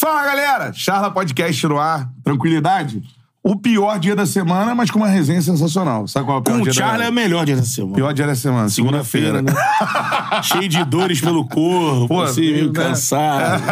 Fala galera, Charla Podcast no ar, tranquilidade? O pior dia da semana, mas com uma resenha sensacional. Sabe qual é o pior Com dia o Charlie é o melhor dia da semana. Pior dia da semana, segunda-feira. Segunda-feira, né? Cheio de dores pelo corpo, Pô, assim, meio né? cansado.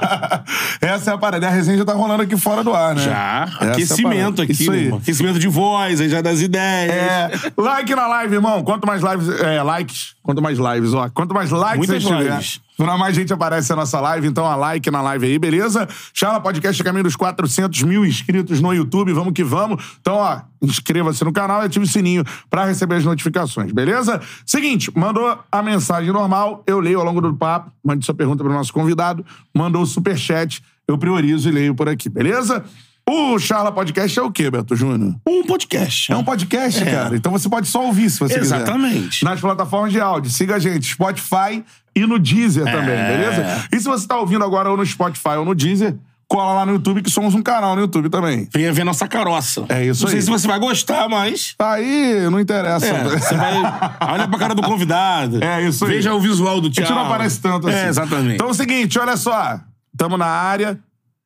Essa é a parada. A resenha já tá rolando aqui fora do ar, né? Já, Essa é aquecimento parada. aqui, meu irmão. Aquecimento de voz, aí já das ideias. É, like na live, irmão. Quanto mais lives, é, likes, quanto mais lives, ó. Quanto mais likes Muitas tiver, pra mais gente aparece na nossa live. Então, a like na live aí, beleza? Charla Podcast caminho dos 400 mil inscritos no YouTube. Vamos que vamos. Então, ó, inscreva-se no canal e ative o sininho pra receber as notificações, beleza? Seguinte, mandou a mensagem normal, eu leio ao longo do papo. Mande sua pergunta pro nosso convidado. Mandou o superchat, eu priorizo e leio por aqui, beleza? O Charla Podcast é o quê, Beto Júnior? Um podcast. É um podcast, É. cara. Então você pode só ouvir se você Exatamente. quiser. Nas plataformas de áudio. Siga a gente, Spotify e no Deezer É. também, beleza? E se você tá ouvindo agora ou no Spotify ou no Deezer, cola lá no YouTube, que somos um canal no YouTube também. Venha ver nossa caroça. É isso Não sei aí. se você vai gostar, mas... Aí, não interessa. É, você vai... Olha pra cara do convidado. É isso aí. Veja o visual do A Thiago. gente não aparece tanto assim. É, exatamente. Então é o seguinte, olha só. Tamo na área.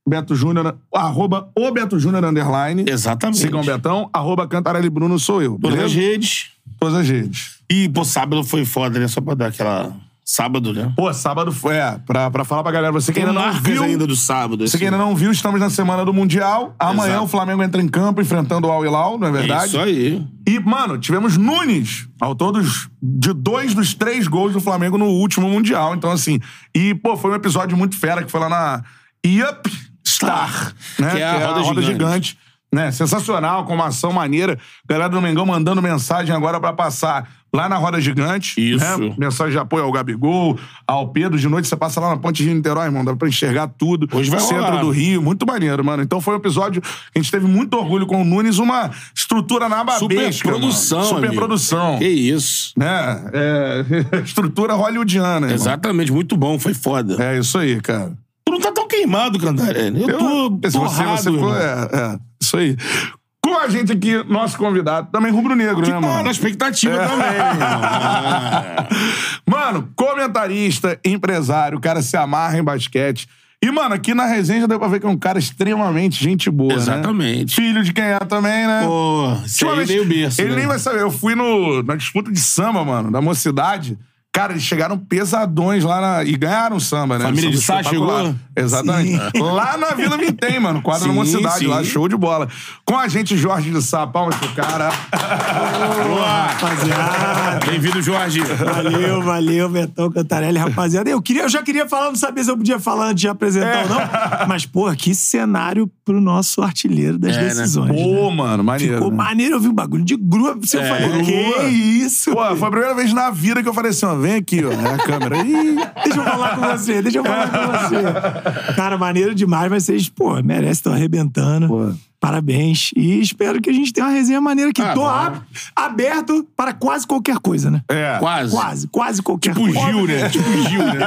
Beto Júnior, arroba o Beto Júnior underline. Exatamente. Sigam o Betão, arroba Cantarelli Bruno sou eu, Todas as redes. Todas as redes. E, pô, sábado foi foda, né? Só pra dar aquela... Sábado, né? Pô, sábado foi, é, pra, pra falar pra galera, você que ainda não viu, ainda do sábado. você que assim. ainda não viu, estamos na semana do Mundial. Amanhã Exato. o Flamengo entra em campo enfrentando o Al Hilal, não é verdade? Isso aí. E, mano, tivemos Nunes, ao todos de dois dos três gols do Flamengo no último Mundial. Então, assim, e, pô, foi um episódio muito fera que foi lá na Yup Star, né? Que é a roda gigante. né? Sensacional, com uma ação maneira. Galera do Mengão mandando mensagem agora pra passar lá na Roda Gigante. Isso. Né? Mensagem de apoio ao Gabigol, ao Pedro. De noite você passa lá na Ponte de Niterói, irmão. Dá pra enxergar tudo. Hoje vai Centro rolar. do Rio. Muito maneiro, mano. Então foi um episódio que a gente teve muito orgulho com o Nunes. Uma estrutura na babesca, Superprodução, mano. amigo. Superprodução. Que isso. Né? É... estrutura hollywoodiana, irmão. Exatamente, muito bom, foi foda. É isso aí, cara. Tu não tá tão queimado, Cantarelli. Eu tô se você, torrado, você irmão. é, é, isso aí. Com a gente aqui, nosso convidado, também rubro-negro, né, tá mano? na expectativa também. irmão. É. Mano, comentarista, empresário, o cara se amarra em basquete. E, mano, aqui na resenha já deu pra ver que é um cara extremamente gente boa, né? Exatamente. Filho de quem é também, né? Pô, isso aí veio o berço. Ele né? nem vai saber. Eu fui no, na disputa de samba, mano, da mocidade. Cara, eles chegaram pesadões lá na, e ganharam o samba, né? Família Samba de Sá chegou? Exatamente. Lá na Vila Vintém, mano. Quadro Sim, mocidade, sim. lá, show de bola. Com a gente, Jorge de Sá, palmas pro cara. Boa. Rapaziada. Bem-vindo, Jorge. Valeu, valeu, Betão Cantarelli, rapaziada. Eu, queria, eu já queria falar, não sabia se eu podia falar antes de apresentar ou não. Mas, pô, que cenário pro nosso artilheiro das É, né? decisões. né? Pô, mano, maneiro. Ficou né? maneiro, eu vi um bagulho de grua. Você É. falei, Grua. que isso? Pô, foi a primeira vez na vida que eu falei assim, ó, vem aqui, ó, é a câmera. Ih, Deixa eu falar com você, deixa eu falar com você. Cara, maneiro demais, mas vocês, pô, merecem, estão arrebentando. Pô. Parabéns. E espero que a gente tenha uma resenha maneira aqui. Ah, Tô ab- aberto para quase qualquer coisa, né? é. Quase. Quase, quase qualquer Tipo coisa. Gil, né? Tipo Gil, né?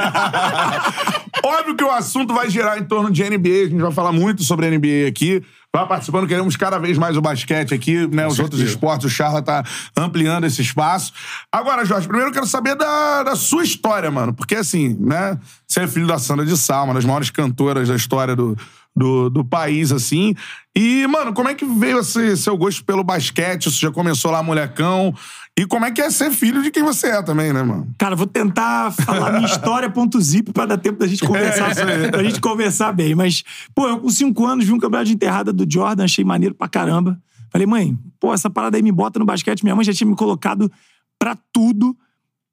Óbvio que o assunto vai girar em torno de NBA, a gente vai falar muito sobre NBA aqui. Vai participando, queremos cada vez mais o basquete aqui, né? Os outros certeza. esportes, o Charla tá ampliando esse espaço. Agora, Jorge, primeiro eu quero saber da, da sua história, mano. Porque, assim, né? Você é filho da Sandra de Sá, uma das maiores cantoras da história do, do, do país, assim. E, mano, como é que veio esse seu gosto pelo basquete? Você já começou lá, molecão? E como é que é ser filho de quem você é também, né, mano? Cara, vou tentar falar minha história ponto zip pra dar tempo da gente conversar, É, pra gente conversar bem. Mas, pô, eu com cinco anos vi um campeonato de enterrada do Jordan, achei maneiro pra caramba. Falei, mãe, pô, essa parada aí me bota no basquete. Minha mãe já tinha me colocado pra tudo.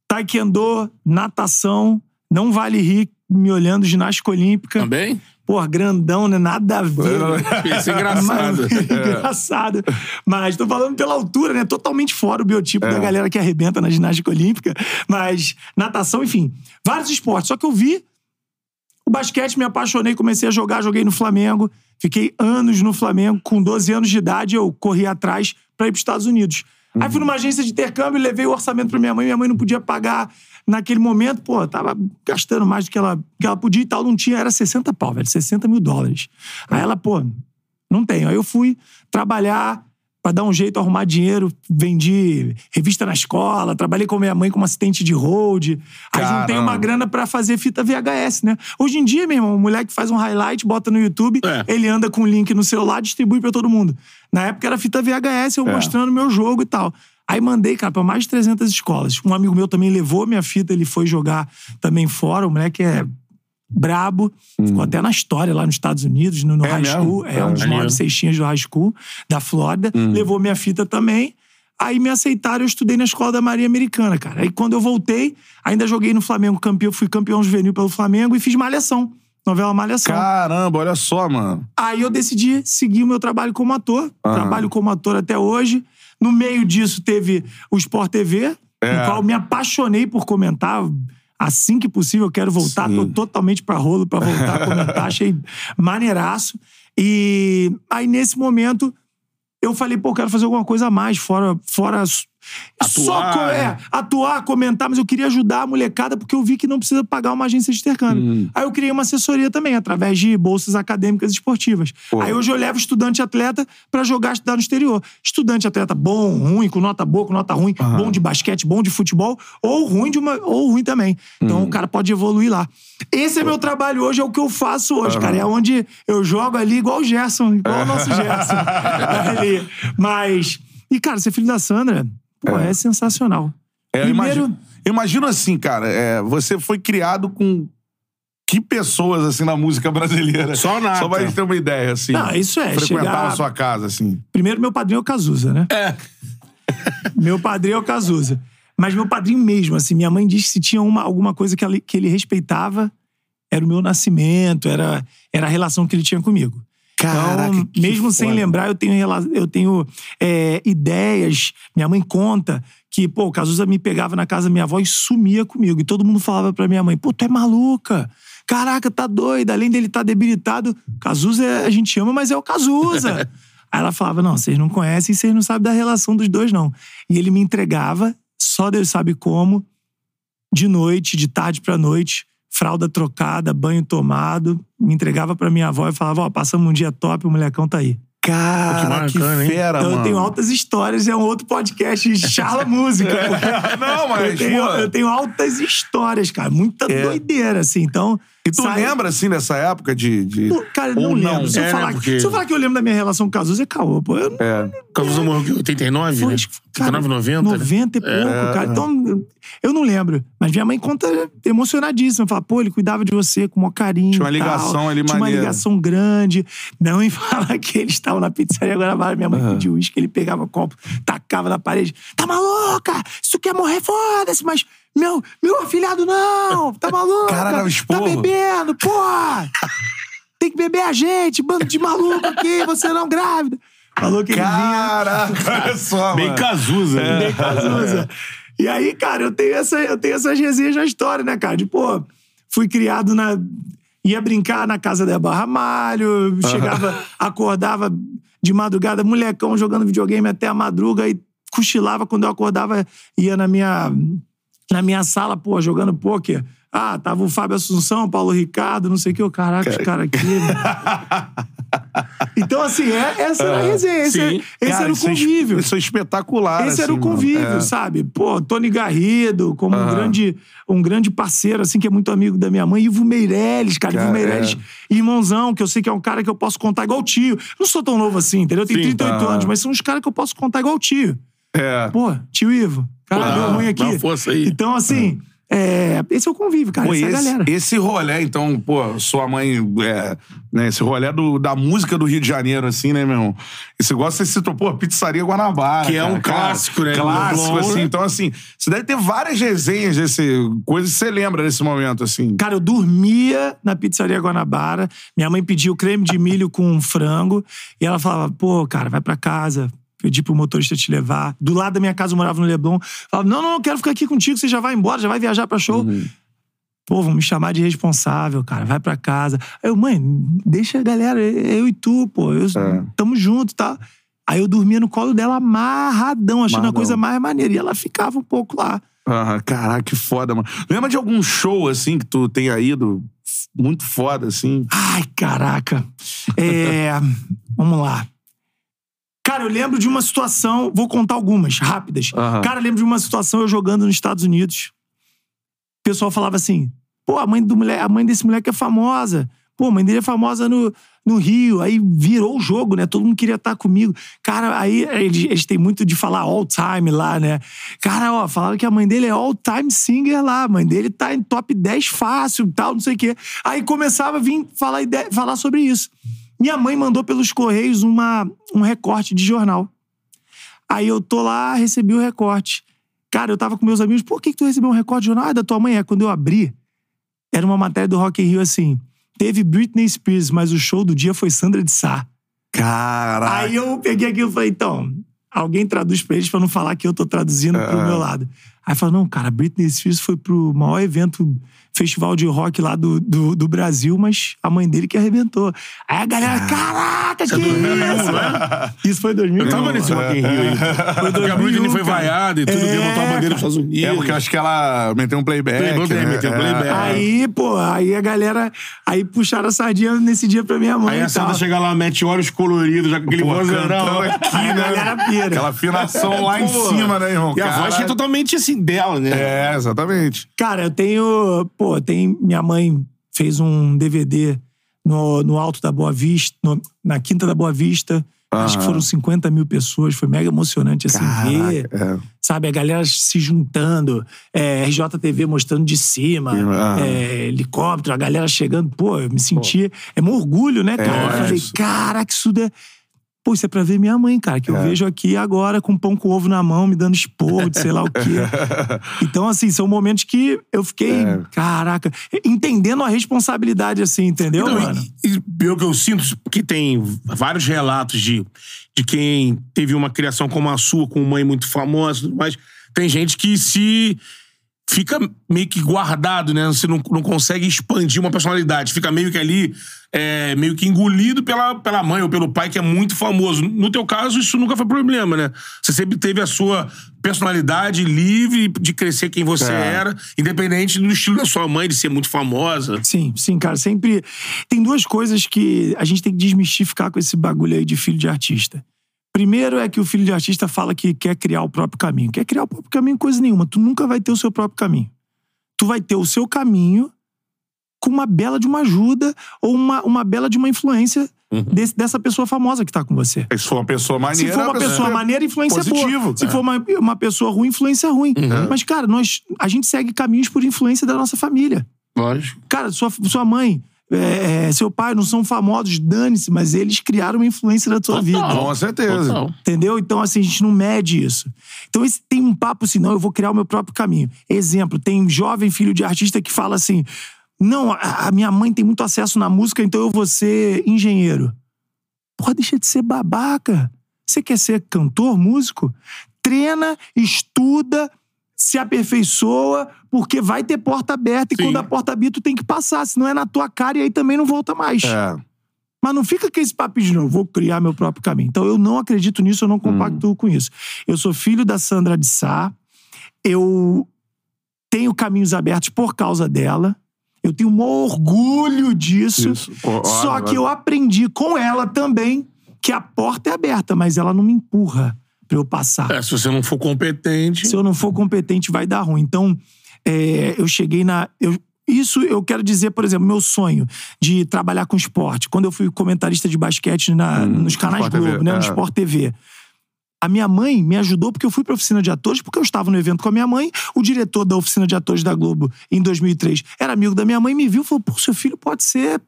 Taekwondo, natação, não vale rir me olhando, ginástica olímpica. Também? Pô, grandão, né? Nada a ver. Isso é engraçado. Mas- engraçado. Mas tô falando pela altura, né? Totalmente fora o biotipo É. da galera que arrebenta na ginástica olímpica. Mas natação, enfim, vários esportes. Só que eu vi o basquete, me apaixonei, comecei a jogar, joguei no Flamengo. Fiquei anos no Flamengo. Com 12 anos de idade, eu corri atrás pra ir pros Estados Unidos. Aí fui numa agência de intercâmbio, levei o orçamento pra minha mãe. Minha mãe não podia pagar naquele momento. Pô, tava gastando mais do que ela, que ela podia e tal. Não tinha, era 60 pau, velho. 60 mil dólares. Aí ela, pô, não tenho. Aí eu fui trabalhar pra dar um jeito, arrumar dinheiro. Vendi revista na escola, trabalhei com minha mãe como assistente de hold. Aí juntei Caramba. uma grana pra fazer fita VHS, né? Hoje em dia, meu irmão, o moleque faz um highlight, bota no YouTube, É. ele anda com o link no celular, distribui pra todo mundo. Na época era fita VHS, eu É. mostrando meu jogo e tal. Aí mandei, cara, pra mais de 300 escolas. Um amigo meu também levou minha fita, ele foi jogar também fora. O moleque é brabo. Ficou até na história lá nos Estados Unidos, no, no Hum. É high school. É, É. um dos maiores cestinhas do high school da Flórida. Hum. Levou minha fita também. Aí me aceitaram, eu estudei na escola da Maria Americana, cara. Aí quando eu voltei, ainda joguei no Flamengo campeão, fui campeão juvenil pelo Flamengo e fiz Malhação. Novela Malhação. Caramba, olha só, mano. Aí eu decidi seguir o meu trabalho como ator. Aham. Trabalho como ator até hoje. No meio disso teve o Sport TV, É. no qual eu me apaixonei por comentar. Assim que possível, eu quero voltar. Sim. Tô totalmente pra rolo pra voltar a comentar. Achei maneiraço. E aí, nesse momento, eu falei, pô, eu quero fazer alguma coisa a mais, fora. fora só Atuar, co- é, né? atuar, comentar, mas eu queria ajudar a molecada porque eu vi que não precisa pagar uma agência de intercâmbio. Hum. Aí eu criei uma assessoria também, através de bolsas acadêmicas esportivas. Pô. Aí hoje eu levo estudante e atleta pra jogar, estudar no exterior. Estudante atleta bom, ruim, com nota boa, com nota ruim, bom de basquete, bom de futebol, ou ruim de uma, ou ruim também. Então Hum. o cara pode evoluir lá. Esse é meu trabalho hoje, é o que eu faço hoje, cara. É onde eu jogo ali igual o Gerson, igual o nosso Gerson. ali. Mas. E, cara, ser filho da Sandra, pô, é, sensacional. É, eu Primeiro. imagino, eu imagino assim, cara, é, você foi criado com que pessoas, assim, na música brasileira? Só nada. Só pra gente ter uma ideia, assim. Não, isso é, Frequentava chegar- a sua casa, assim. Primeiro, meu padrinho é o Cazuza, né? É. Meu padrinho é o Cazuza. Mas meu padrinho mesmo, assim, minha mãe disse que se tinha uma, alguma coisa que, ela- que ele respeitava, era o meu nascimento, era, era a relação que ele tinha comigo. Caraca, então, mesmo sem foda. lembrar, eu tenho, eu tenho é, ideias. Minha mãe conta que, pô, o Cazuza me pegava na casa da minha avó e sumia comigo. E todo mundo falava pra minha mãe, pô, tu é maluca. Caraca, tá doida. Além dele estar debilitado, Cazuza a gente ama, mas é o Cazuza. Aí ela falava, não, vocês não conhecem, vocês não sabem da relação dos dois, não. E ele me entregava, só Deus sabe como, de noite, de tarde pra noite, fralda trocada, banho tomado, me entregava pra minha avó e falava, ó, passamos um dia top, o molecão tá aí. Cara, que, bacana, hein? fera, Então, mano. eu tenho altas histórias, é um outro podcast, Charla Música. Não, mas, eu, tenho, eu tenho altas histórias, cara, muita É. doideira, assim, então... E tu sai- lembra, assim, dessa época de... de... Pô, Cara, Ou não não? lembro. Se, eu É, né, falar, porque- se eu falar que eu lembro da minha relação com o Cazuza, é caô, pô. Eu, É. Cazuza morreu em 89, Foi, né? cara, 89, 90. né? 90 e pouco, É, cara. Então, eu não lembro. Mas minha mãe conta emocionadíssima. Fala, pô, ele cuidava de você com o maior carinho. Tinha uma e tal. ligação ali Tinha uma maneira. ligação grande. Minha mãe fala que eles estavam na pizzaria Guanabara. Minha mãe pediu uísque, ele pegava copo, tacava na parede. Tá maluca? Se tu quer morrer, foda-se, mas. Meu, meu afilhado, não! Tá maluco? Cara, Tá bebendo, porra! Tem que beber a gente, bando de maluco aqui, você não grávida. Falou que ele vinha. Caraca, olha só, Bem. Cazuza, né? Bem Cazuza. E aí, cara, eu tenho, essa, eu tenho essas resenhas na história, né, cara? De, pô, fui criado na. Ia brincar na casa da Barra Malho, chegava, acordava de madrugada, molecão jogando videogame até a madruga e cochilava quando eu acordava, ia na minha, na minha sala, pô, jogando pôquer. Ah, tava o Fábio Assunção, Paulo Ricardo, não sei o que. Eu, caraca, os caras aqui. então, assim, é- essa era a resenha. Esse, sim. esse Cara, era o é convívio. Isso é espetacular, Esse era o assim, mano. convívio, É. sabe? Pô, Tony Garrido, como um, Aham. grande, um grande parceiro, assim, que é muito amigo da minha mãe. Ivo Meirelles, cara. Cara, Ivo Meirelles, é. irmãozão, que eu sei que é um cara que eu posso contar igual tio. Não sou tão novo assim, entendeu? Eu tenho Sim, 38 aham. anos, mas são uns caras que eu posso contar igual tio. É. Pô, tio Ivo. Cara, deu ruim aqui. dá uma força aí. Então, assim, é, esse é o convívio, cara. Pô, essa é a esse, galera. esse rolê, então, pô, sua mãe, é, né, esse rolê do, da música do Rio de Janeiro, assim, né, meu irmão? Esse negócio, você citou, pô, Pizzaria Guanabara. Que é cara, um cara, clássico, né, Clássico, Leblon, assim. né? Então, assim, você deve ter várias resenhas desse, coisas que você lembra desse momento, assim. Cara, eu dormia na pizzaria Guanabara. Minha mãe pediu creme de milho com frango. E ela falava, pô, cara, vai pra casa. Pedi pro motorista te levar. Do lado da minha casa eu morava no Leblon. Falava, não, não, eu quero ficar aqui contigo. Você já vai embora, já vai viajar pra show. Pô, vão me chamar de responsável, cara. Vai pra casa. Aí eu, mãe, deixa a galera, eu e tu, pô. Eu, É. Tamo junto, tá? Aí eu dormia no colo dela amarradão, achando a Amarradão. coisa mais maneira. E ela ficava um pouco lá. Aham, Caraca, que foda, mano. Lembra de algum show, assim, que tu tenha ido muito foda, assim? Ai, caraca. É. vamos lá. Cara, eu lembro de uma situação, vou contar algumas, rápidas. Aham. Cara, eu lembro de uma situação eu jogando nos Estados Unidos. O pessoal falava assim: pô, a mãe, do moleque, a mãe desse moleque é famosa. Pô, a mãe dele é famosa no, no Rio. Aí virou o jogo, né? Todo mundo queria estar comigo. Cara, aí eles, eles têm muito de falar all time lá, né? Cara, ó, falaram que a mãe dele é all time singer lá. A mãe dele tá em top 10 fácil tal, não sei o quê. Aí começava a vir falar, falar sobre isso. Minha mãe mandou pelos Correios uma, um recorte de jornal. Aí eu tô lá, recebi o recorte. Cara, eu tava com meus amigos, por que, que tu recebeu um recorte de jornal? Ah, da tua mãe. É, quando eu abri, era uma matéria do Rock in Rio assim. Teve Britney Spears, mas o show do dia foi Sandra de Sá. Caraca. Aí eu peguei aquilo e falei, então, alguém traduz pra eles pra não falar que eu tô traduzindo pro Ah. meu lado. Aí falou, não, cara, Britney Spears foi pro maior evento, festival de rock lá do, do, do Brasil, mas a mãe dele que arrebentou. Aí a galera, caraca, que isso? né? Isso foi em 2000. Eu tava nesse Rock in Rio aí. Porque a Britney foi vaiada e tudo, É, levantou a bandeira dos Estados Unidos. É, porque eu acho que ela meteu um playback. Playback, né? meteu É. playback. Aí, pô, aí a galera. Aí puxaram a sardinha nesse dia pra minha mãe. Aí a Sandra tal. chega lá, mete olhos coloridos, já com aquele vozeirão. aqui, Aí né? galera pira. Aquela afinação lá em Pô. cima, né, irmão? E a voz que é totalmente assim dela, né? É, exatamente. Cara, eu tenho. Pô, tem. Minha mãe fez um DVD no, no Alto da Boa Vista, no- na Quinta da Boa Vista. Acho que Aham. foram 50 mil pessoas. Foi mega emocionante, assim, ver. Caraca, é. Sabe, a galera se juntando, é, RJTV mostrando de cima, é, helicóptero, a galera chegando. Pô, eu me senti. É um orgulho, né, cara? É, eu falei, caraca, isso é. Pô, isso é pra ver minha mãe, cara, que eu É. vejo aqui agora com pão com ovo na mão, me dando esporro de sei lá o quê. Então, assim, são momentos que eu fiquei, É. caraca, entendendo a responsabilidade, assim, entendeu, Então, mano? e, e que eu sinto, que tem vários relatos de, de quem teve uma criação como a sua, com mãe muito famosa mais. Tem gente que se fica meio que guardado, né? Você não, não consegue expandir uma personalidade. Fica meio que ali, é, meio que engolido pela, pela mãe ou pelo pai, que é muito famoso. No teu caso, isso nunca foi problema, né? Você sempre teve a sua personalidade livre de crescer quem você É. era, independente do estilo da sua mãe, de ser muito famosa. Sim, sim, cara. Sempre. Tem duas coisas que a gente tem que desmistificar com esse bagulho aí de filho de artista. Primeiro é que o filho de artista fala que quer criar o próprio caminho. Quer criar o próprio caminho, coisa nenhuma. Tu nunca vai ter o seu próprio caminho. Tu vai ter o seu caminho com uma bela de uma ajuda ou uma, uma bela de uma influência desse- dessa pessoa famosa que tá com você. Se for uma pessoa maneira... Se for uma pessoa é maneira, influência positivo, boa. Se é. for uma, uma pessoa ruim, influência ruim. Uhum. Mas, cara, nós, a gente segue caminhos por influência da nossa família. Lógico. Cara, sua, sua mãe, é, é, seu pai não são famosos, dane-se, mas eles criaram uma influência na tua vida. Com certeza. Total. Entendeu? Então, assim, a gente não mede isso. Então, esse, tem um papo assim, não, eu vou criar o meu próprio caminho. Exemplo, tem jovem filho de artista que fala assim: não, a, a minha mãe tem muito acesso na música, então eu vou ser engenheiro. Porra, deixa de ser babaca. Você quer ser cantor, músico? Treina, estuda, se aperfeiçoa, porque vai ter porta aberta e Sim. quando a porta abrir, tu tem que passar, senão é na tua cara e aí também não volta mais. É. Mas não fica com esse papo de não, vou criar meu próprio caminho. Então eu não acredito nisso, eu não compactuo com isso. Eu sou filho da Sandra de Sá, eu tenho caminhos abertos por causa dela, eu tenho um orgulho disso. Isso. Só que eu aprendi com ela também que a porta é aberta, mas ela não me empurra pra eu passar. É, se você não for competente. Se eu não for competente, vai dar ruim. Então, é, eu cheguei na. eu- isso eu quero dizer, por exemplo, meu sonho de trabalhar com esporte. Quando eu fui comentarista de basquete na- nos canais Hum, Sport Globo, TV, né? No é. Sport TV. A minha mãe me ajudou porque eu fui pra oficina de atores, porque eu estava no evento com a minha mãe. O diretor da oficina de atores da Globo, em 2003, era amigo da minha mãe, me viu e falou: pô, seu filho pode ser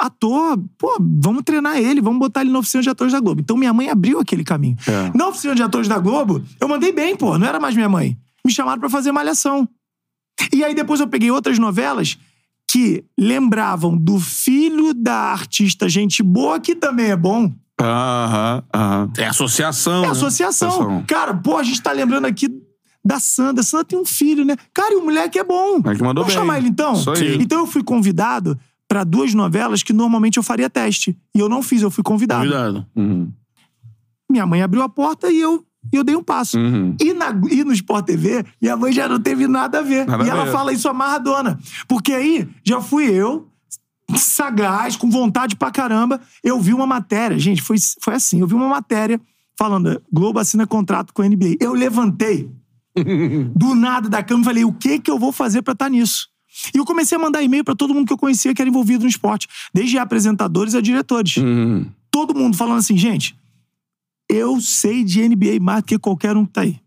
ator, pô, vamos treinar ele, vamos botar ele na oficina de atores da Globo. Então minha mãe abriu aquele caminho. É. Na oficina de atores da Globo, eu mandei bem, pô, não era mais minha mãe. Me chamaram pra fazer malhação. E aí depois eu peguei outras novelas que lembravam do filho da artista gente boa, que também é bom. Aham, aham. É associação. É né? associação. Associação. Cara, pô, a gente tá lembrando aqui da Sandra. Sandra tem um filho, né? Cara, e o moleque é bom. É que mandou Vamos bem. chamar ele então? Isso aí. Então eu fui convidado pra duas novelas que normalmente eu faria teste. E eu não fiz, eu fui convidado. Cuidado. Uhum. Minha mãe abriu a porta e eu, e eu dei um passo. Uhum. E, na, e no Sport TV, minha mãe já não teve nada a ver. Nada e ela ver. fala isso amarradona. Porque aí já fui eu, sagaz, com vontade pra caramba. Eu vi uma matéria, gente, foi, foi assim: eu vi uma matéria falando, Globo assina contrato com a NBA. Eu levantei do nada da cama e falei: o que que eu vou fazer pra estar nisso? E eu comecei a mandar e-mail pra todo mundo que eu conhecia que era envolvido no esporte, desde apresentadores a diretores Uhum. todo mundo falando assim, gente, eu sei de NBA mais do que qualquer um que tá aí.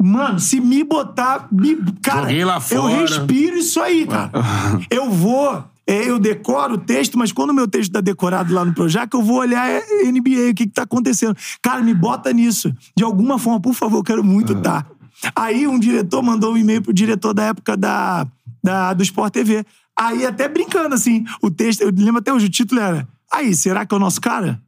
Mano, se me botar. Me, cara, eu respiro isso aí, cara. eu vou. é, eu decoro o texto, mas quando o meu texto tá decorado lá no Projac, eu vou olhar é, NBA, o que que tá acontecendo. Cara, me bota nisso. De alguma forma, por favor, eu quero muito tá. Aí um diretor mandou um e-mail pro diretor da época da, da, do Sport TV. Aí, até brincando, assim, o texto, eu lembro até hoje, o título era Aí, será que é o nosso cara?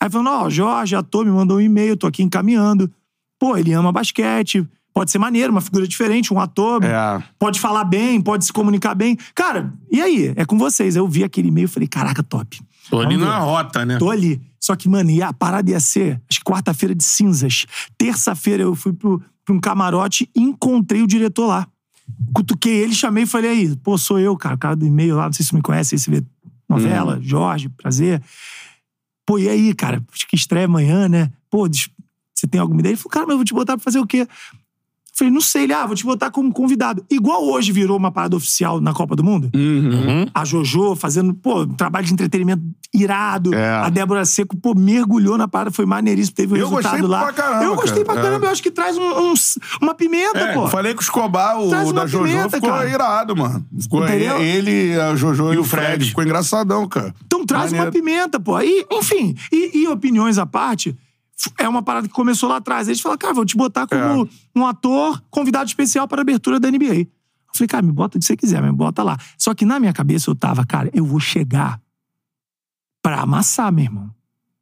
Aí falando, ó, Jorge, ator, me mandou um e-mail, tô aqui encaminhando. Pô, ele ama basquete, pode ser maneiro, uma figura diferente, um ator, É. pode falar bem, pode se comunicar bem. Cara, e aí? É com vocês. Eu vi aquele e-mail e falei, caraca, top. Tô ali na rota, né? Tô ali. Só que, mano, e a parada ia ser, acho que quarta-feira de cinzas. Terça-feira eu fui pro, pra um camarote e encontrei o diretor lá. Cutuquei ele, chamei e falei aí, pô, sou eu, cara, o cara do e-mail lá, não sei se você me conhece, aí você vê novela, Jorge, prazer. Pô, e aí, cara, acho que estreia amanhã, né? Pô, você tem alguma ideia? Ele falou, cara, mas eu vou te botar pra fazer o quê? Eu falei, não sei, ele, ah, vou te botar como convidado. Igual hoje virou uma parada oficial na Copa do Mundo. Uhum. A Jojo fazendo, pô, um trabalho de entretenimento irado. É. A Débora Seco, pô, mergulhou na parada, foi maneiríssimo, teve o Eu resultado gostei lá. pra caramba, eu gostei pra cara. caramba, É. eu acho que traz um- um- uma pimenta, É, pô. Falei com o Escobar, o Traz uma da Jojo, pimenta, ficou cara. irado, mano. Ficou Entendeu? ele, a Jojo e, o o Fred. Fred. Ficou engraçadão, cara. Então traz uma Maneiro. pimenta, pô. E, enfim, e, e opiniões à parte, é uma parada que começou lá atrás. Eles falaram, cara, vou te botar como um ator convidado especial para a abertura da NBA. Eu falei, cara, me bota o que você quiser, me bota lá. Só que na minha cabeça eu tava, cara, eu vou chegar pra amassar, meu irmão.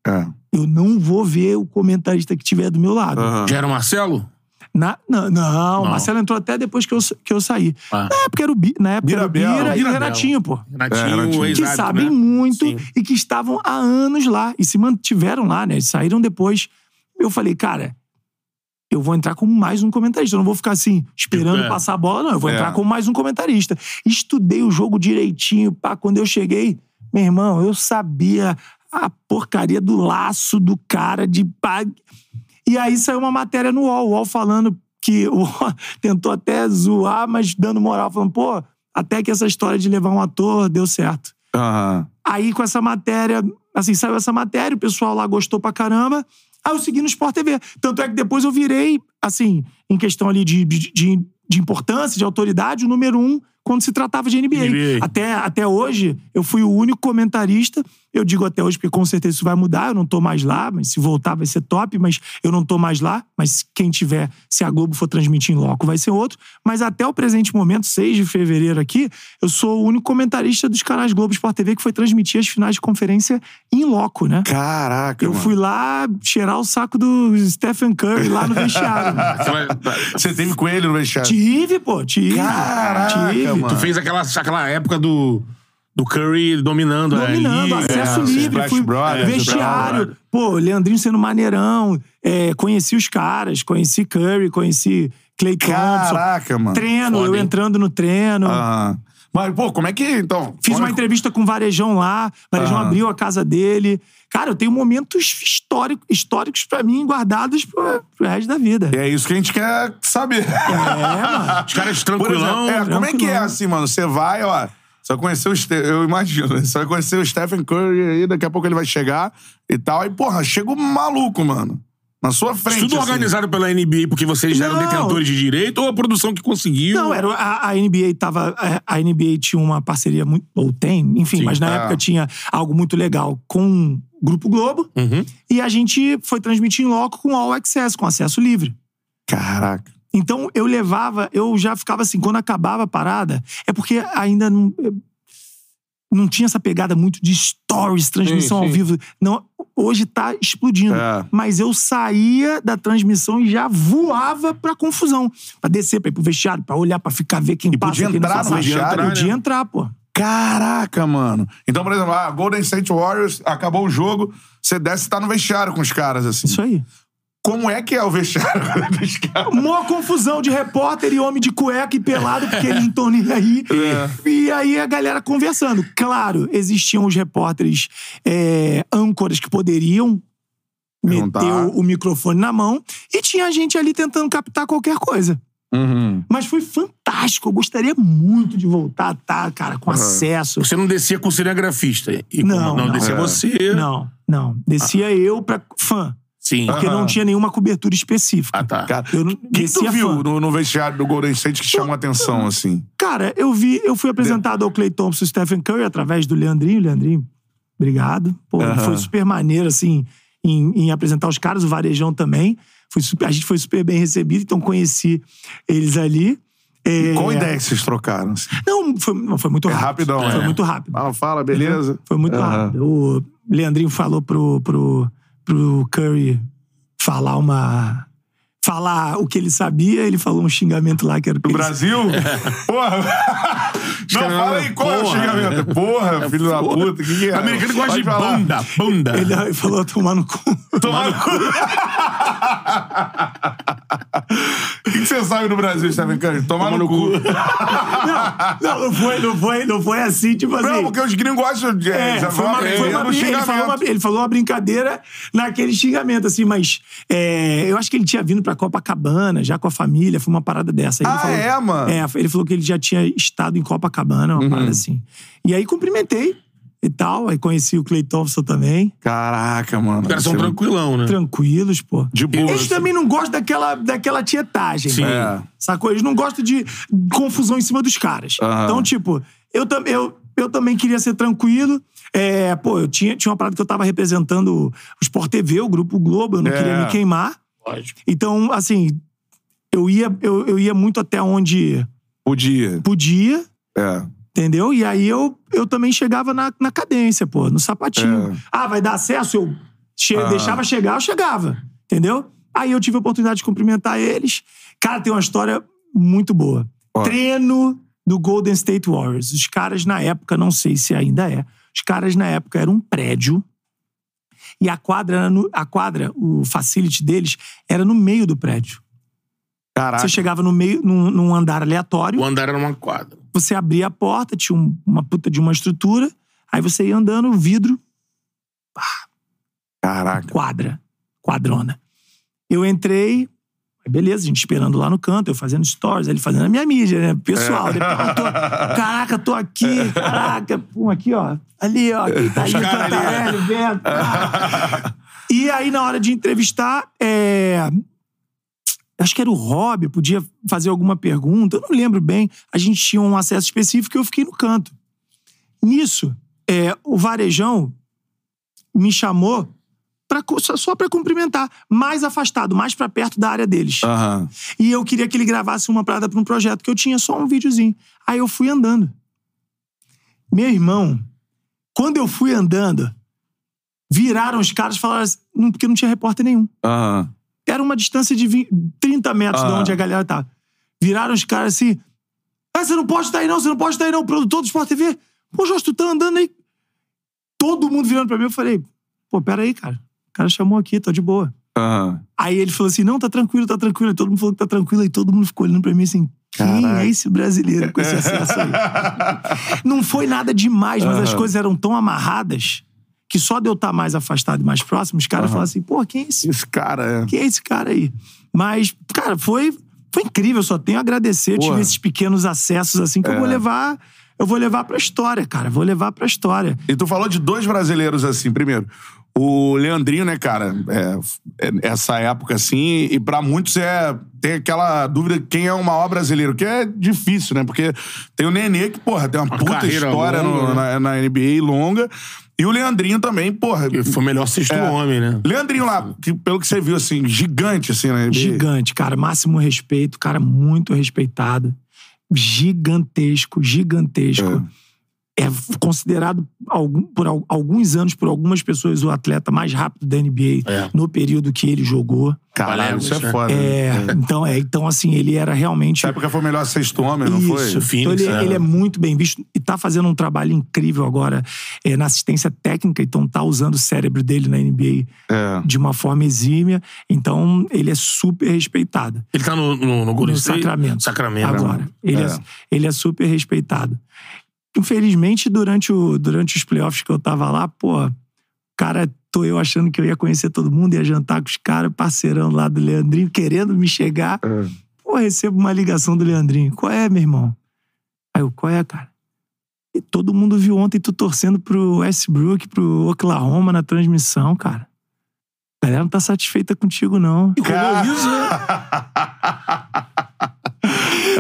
É. Eu não vou ver o comentarista que tiver do meu lado. Aham. Já era o Marcelo? Na- não, não, Marcelo entrou até depois que eu, que eu saí. Ah. Na época era o, Bi- na época era o Bira e o Renatinho, pô. Renatinho, É, Renatinho. Que ex-árbitro, sabem né? muito Sim. e que estavam há anos lá e se mantiveram lá, né? Eles saíram depois. Eu falei, cara, eu vou entrar como mais um comentarista. Eu não vou ficar assim, esperando É. passar a bola, não. Eu vou É. entrar como mais um comentarista. Estudei o jogo direitinho, pá. Quando eu cheguei, meu irmão, eu sabia a porcaria do laço do cara de pá. E aí saiu uma matéria no UOL, o UOL falando que o UOL tentou até zoar, mas dando moral, falando, pô, até que essa história de levar um ator deu certo. Aham. Aí com essa matéria, assim, saiu essa matéria, o pessoal lá gostou pra caramba. Aí eu segui no Sport TV. Tanto é que depois eu virei, assim, em questão ali de, de, de, de importância, de autoridade, o número um quando se tratava de NBA. NBA. Até, até hoje, eu fui o único comentarista. Eu digo até hoje, porque com certeza isso vai mudar. Eu não tô mais lá, mas se voltar vai ser top. Mas eu não tô mais lá. Mas quem tiver, se a Globo for transmitir em loco, vai ser outro. Mas até o presente momento, 6 de fevereiro aqui, eu sou o único comentarista dos canais Globo Sport TV que foi transmitir as finais de conferência em loco, né? Caraca, Eu mano. fui lá cheirar o saco do Stephen Curry lá no vestiário. Você teve com ele no vestiário? tive, pô, tive. Caraca, tive. Mano. Tu fez aquela, aquela época do, do Curry dominando, Dominando, ali. acesso é, livre, fui Brothers, vestiário. Splash Pô, Leandrinho sendo maneirão. é, conheci os caras, conheci Curry, conheci Clay Thompson. Caraca, mano. Treino, Foda, eu hein? Ah. entrando no treino. Aham. Mas, pô, como é que, então... Fiz uma é- entrevista com o Varejão lá. Varejão Aham. abriu a casa dele. Cara, eu tenho momentos histórico, históricos pra mim guardados pro, pro resto da vida. É isso que a gente quer saber. É, mano. Os caras tranquilão. exemplo, é, como é que é tranquilão. assim, mano? Você vai, ó. Vai conhecer o Ste Eu imagino, né? Vai conhecer o Stephen Curry aí, daqui a pouco ele vai chegar e tal. Aí, porra, chega um maluco, mano. Na sua frente. Tudo assim. organizado pela NBA porque vocês eram Não. detentores de direito ou a produção que conseguiu? Não, era, a, a NBA tava. A, a NBA tinha uma parceria muito. Ou tem, enfim, Sim, mas na é. época tinha algo muito legal com o Grupo Globo. Uhum. E a gente foi transmitir em loco com All Access, com acesso livre. Caraca. Então eu levava, eu já ficava assim, quando acabava a parada, é porque ainda não. Não tinha essa pegada muito de stories, transmissão Sim, ao sim. vivo. Não, hoje tá explodindo. É. Mas eu saía da transmissão e já voava pra confusão. Pra descer, pra ir pro vestiário, pra olhar, pra ficar, ver quem E passa. podia quem entrar no vestiário? Podia entrar, pô. Caraca, mano. Então, por exemplo, ah, Golden State Warriors, acabou o jogo, você desce e tá no vestiário com os caras, assim. Isso aí. Como é que é o vestiário dos caras? Mó confusão de repórter e homem de cueca e pelado, porque eles não estão nem aí. É. E aí a galera conversando. Claro, existiam os repórteres é, âncoras que poderiam meter o, o microfone na mão e tinha gente ali tentando captar qualquer coisa. Uhum. Mas foi fantástico. Eu gostaria muito de voltar, tá, cara, com acesso. Você não descia com o cinegrafista. E com- Não, não, não. descia É. você. Não, não. Descia eu pra fã, Sim. porque Aham. não tinha nenhuma cobertura específica. Ah, tá. Cara, Eu não- o que, que tu viu fã. no, no vestiário do Golden State que chamou a atenção, assim? Cara, eu vi, eu fui apresentado ao Clay Thompson e Stephen Curry através do Leandrinho. Leandrinho, obrigado. Pô, Aham. foi super maneiro, assim, em, em apresentar os caras, o Varejão também. Foi super- a gente foi super bem recebido, então conheci eles ali. É, Qual ideia que vocês trocaram? Assim? Não, foi, foi muito É rápido. rapidão, Foi é. muito rápido. Fala, fala, beleza? Foi muito Aham. rápido. O Leandrinho falou pro, pro, pro Curry falar uma. Falar o que ele sabia, ele falou um xingamento lá que era Do Brasil? Porra! Não, fala aí, qual é o porra. xingamento? Porra, filho da puta, o que, que é? O americano gosta de falar. bunda, bunda. Ele falou tomar no cu. Tomar no cu. O que, que você sabe no Brasil, Stephen Curry? Tomar no, cu. Não, não foi, não foi, não foi assim, tipo assim. Não, porque os gringos gostam de. É, já foi uma, vão foi uma, aprendendo ele, falou uma, xingamento. ele falou uma brincadeira naquele xingamento, assim, mas é, eu acho que ele tinha vindo pra Copacabana, já com a família, foi uma parada dessa. Aí ele Ah, falou, é, mano? É, ele falou que ele já tinha estado em Copacabana, uma Uhum. parada assim. E aí cumprimentei e tal, aí conheci o Clay Thompson também. Caraca, mano. Os caras são Você- tranquilão, né? Tranquilos, pô. De boa. Eles também não gostam daquela, daquela tietagem. Sim. É. Sacou? Eles não gostam de confusão em cima dos caras. Então, tipo, eu, eu, eu também queria ser tranquilo. É, pô, eu tinha, tinha uma parada que eu tava representando o Sport TV, o Grupo Globo, eu não É. queria me queimar. Lógico. Então, assim, eu ia, eu, eu ia muito até onde Podia. podia, É. entendeu? E aí eu, eu também chegava na, na cadência, pô, no sapatinho. É. Ah, vai dar acesso? Eu che- deixava chegar, eu chegava, entendeu? Aí eu tive a oportunidade de cumprimentar eles. Cara, tem uma história muito boa. Ó. Treino do Golden State Warriors. Os caras na época, não sei se ainda é, os caras na época eram um prédio e a quadra, era no- a quadra, o facility deles, era no meio do prédio. Caraca. Você chegava no meio, num, num andar aleatório, O andar era uma quadra. você abria a porta, tinha um- uma puta de uma estrutura, aí você ia andando, vidro, Caraca. quadra, quadrona. Eu entrei, beleza, a gente esperando lá no canto, eu fazendo stories, ele fazendo a minha mídia, né? Pessoal, depois eu tô, caraca, tô aqui, caraca, pum, aqui, ó, ali, ó, aqui tá aí, Cantarelli, vento. ah. E aí, na hora de entrevistar, é, acho que era o Rob, podia fazer alguma pergunta, eu não lembro bem. A gente tinha um acesso específico e eu fiquei no canto. Nisso, é, o Varejão me chamou pra, só, só pra cumprimentar, mais afastado, mais pra perto da área deles. Aham. E eu queria que ele gravasse uma parada pra um projeto, que eu tinha só um videozinho. Aí eu fui andando. Meu irmão, quando eu fui andando, viraram os caras e falaram assim, não- porque não tinha repórter nenhum. Aham. Era uma distância de 20, 30 metros de Ah. onde a galera tava. Viraram os caras assim. Ah, você não pode estar aí, não, você não pode estar aí, não. Produtor do Sport TV. Pô, Jorge, tu tá andando aí. Todo mundo virando pra mim, eu falei, pô, pera aí, cara. O cara chamou aqui, tô de boa. Aham. Aí ele falou assim: não, tá tranquilo, tá tranquilo. E todo mundo falou que tá tranquilo. E todo mundo ficou olhando pra mim assim: quem Caraca. é esse brasileiro com esse acesso aí? não foi nada demais, mas as Aham. coisas eram tão amarradas que só de eu estar mais afastado e mais próximo, os caras falaram assim: pô, quem é esse Esse cara é. quem é esse cara aí? Mas, cara, foi, foi incrível. Eu só tenho a agradecer. Eu tive esses pequenos acessos assim que eu É. vou levar. Eu vou levar pra história, cara. Vou levar pra história. E tu falou de dois brasileiros assim, primeiro. O Leandrinho, né, cara? É, é- essa época, assim, e pra muitos é. Tem aquela dúvida quem é o maior brasileiro, que é difícil, né? Porque tem o Nenê, que, porra, tem uma, puta carreira história no- longa, né? na, na NBA longa. E o Leandrinho também, porra. Que Foi o melhor sexto É. homem, né? Leandrinho lá, que, pelo que você viu, assim, gigante, assim, na NBA. Gigante, cara. Máximo respeito. Cara muito respeitado. Gigantesco, gigantesco. é considerado algum- por al- alguns anos por algumas pessoas o atleta mais rápido da NBA É. no período que ele jogou. Caralho, isso é né? foda. É, então é, então assim, ele era realmente Essa época foi o melhor sexto homem, não foi? isso. Phoenix, então ele, é. ele é muito bem visto e tá fazendo um trabalho incrível agora é, na assistência técnica, então tá usando o cérebro dele na NBA É. de uma forma exímia. Então ele é super respeitado. Ele tá no, no, no Golden No State? Sacramento. Sacramento. Agora. Ele é. É. ele é super respeitado. Infelizmente, durante, o, durante os playoffs que eu tava lá, pô, cara, tô eu achando que eu ia conhecer todo mundo, ia jantar com os caras, parceirão lá do Leandrinho, querendo me chegar. É. Pô, recebo uma ligação do Leandrinho. Qual é, meu irmão? Aí eu, qual é, cara? E todo mundo viu ontem tu torcendo pro Westbrook, pro Oklahoma na transmissão, cara. A galera não tá satisfeita contigo, não. Cara-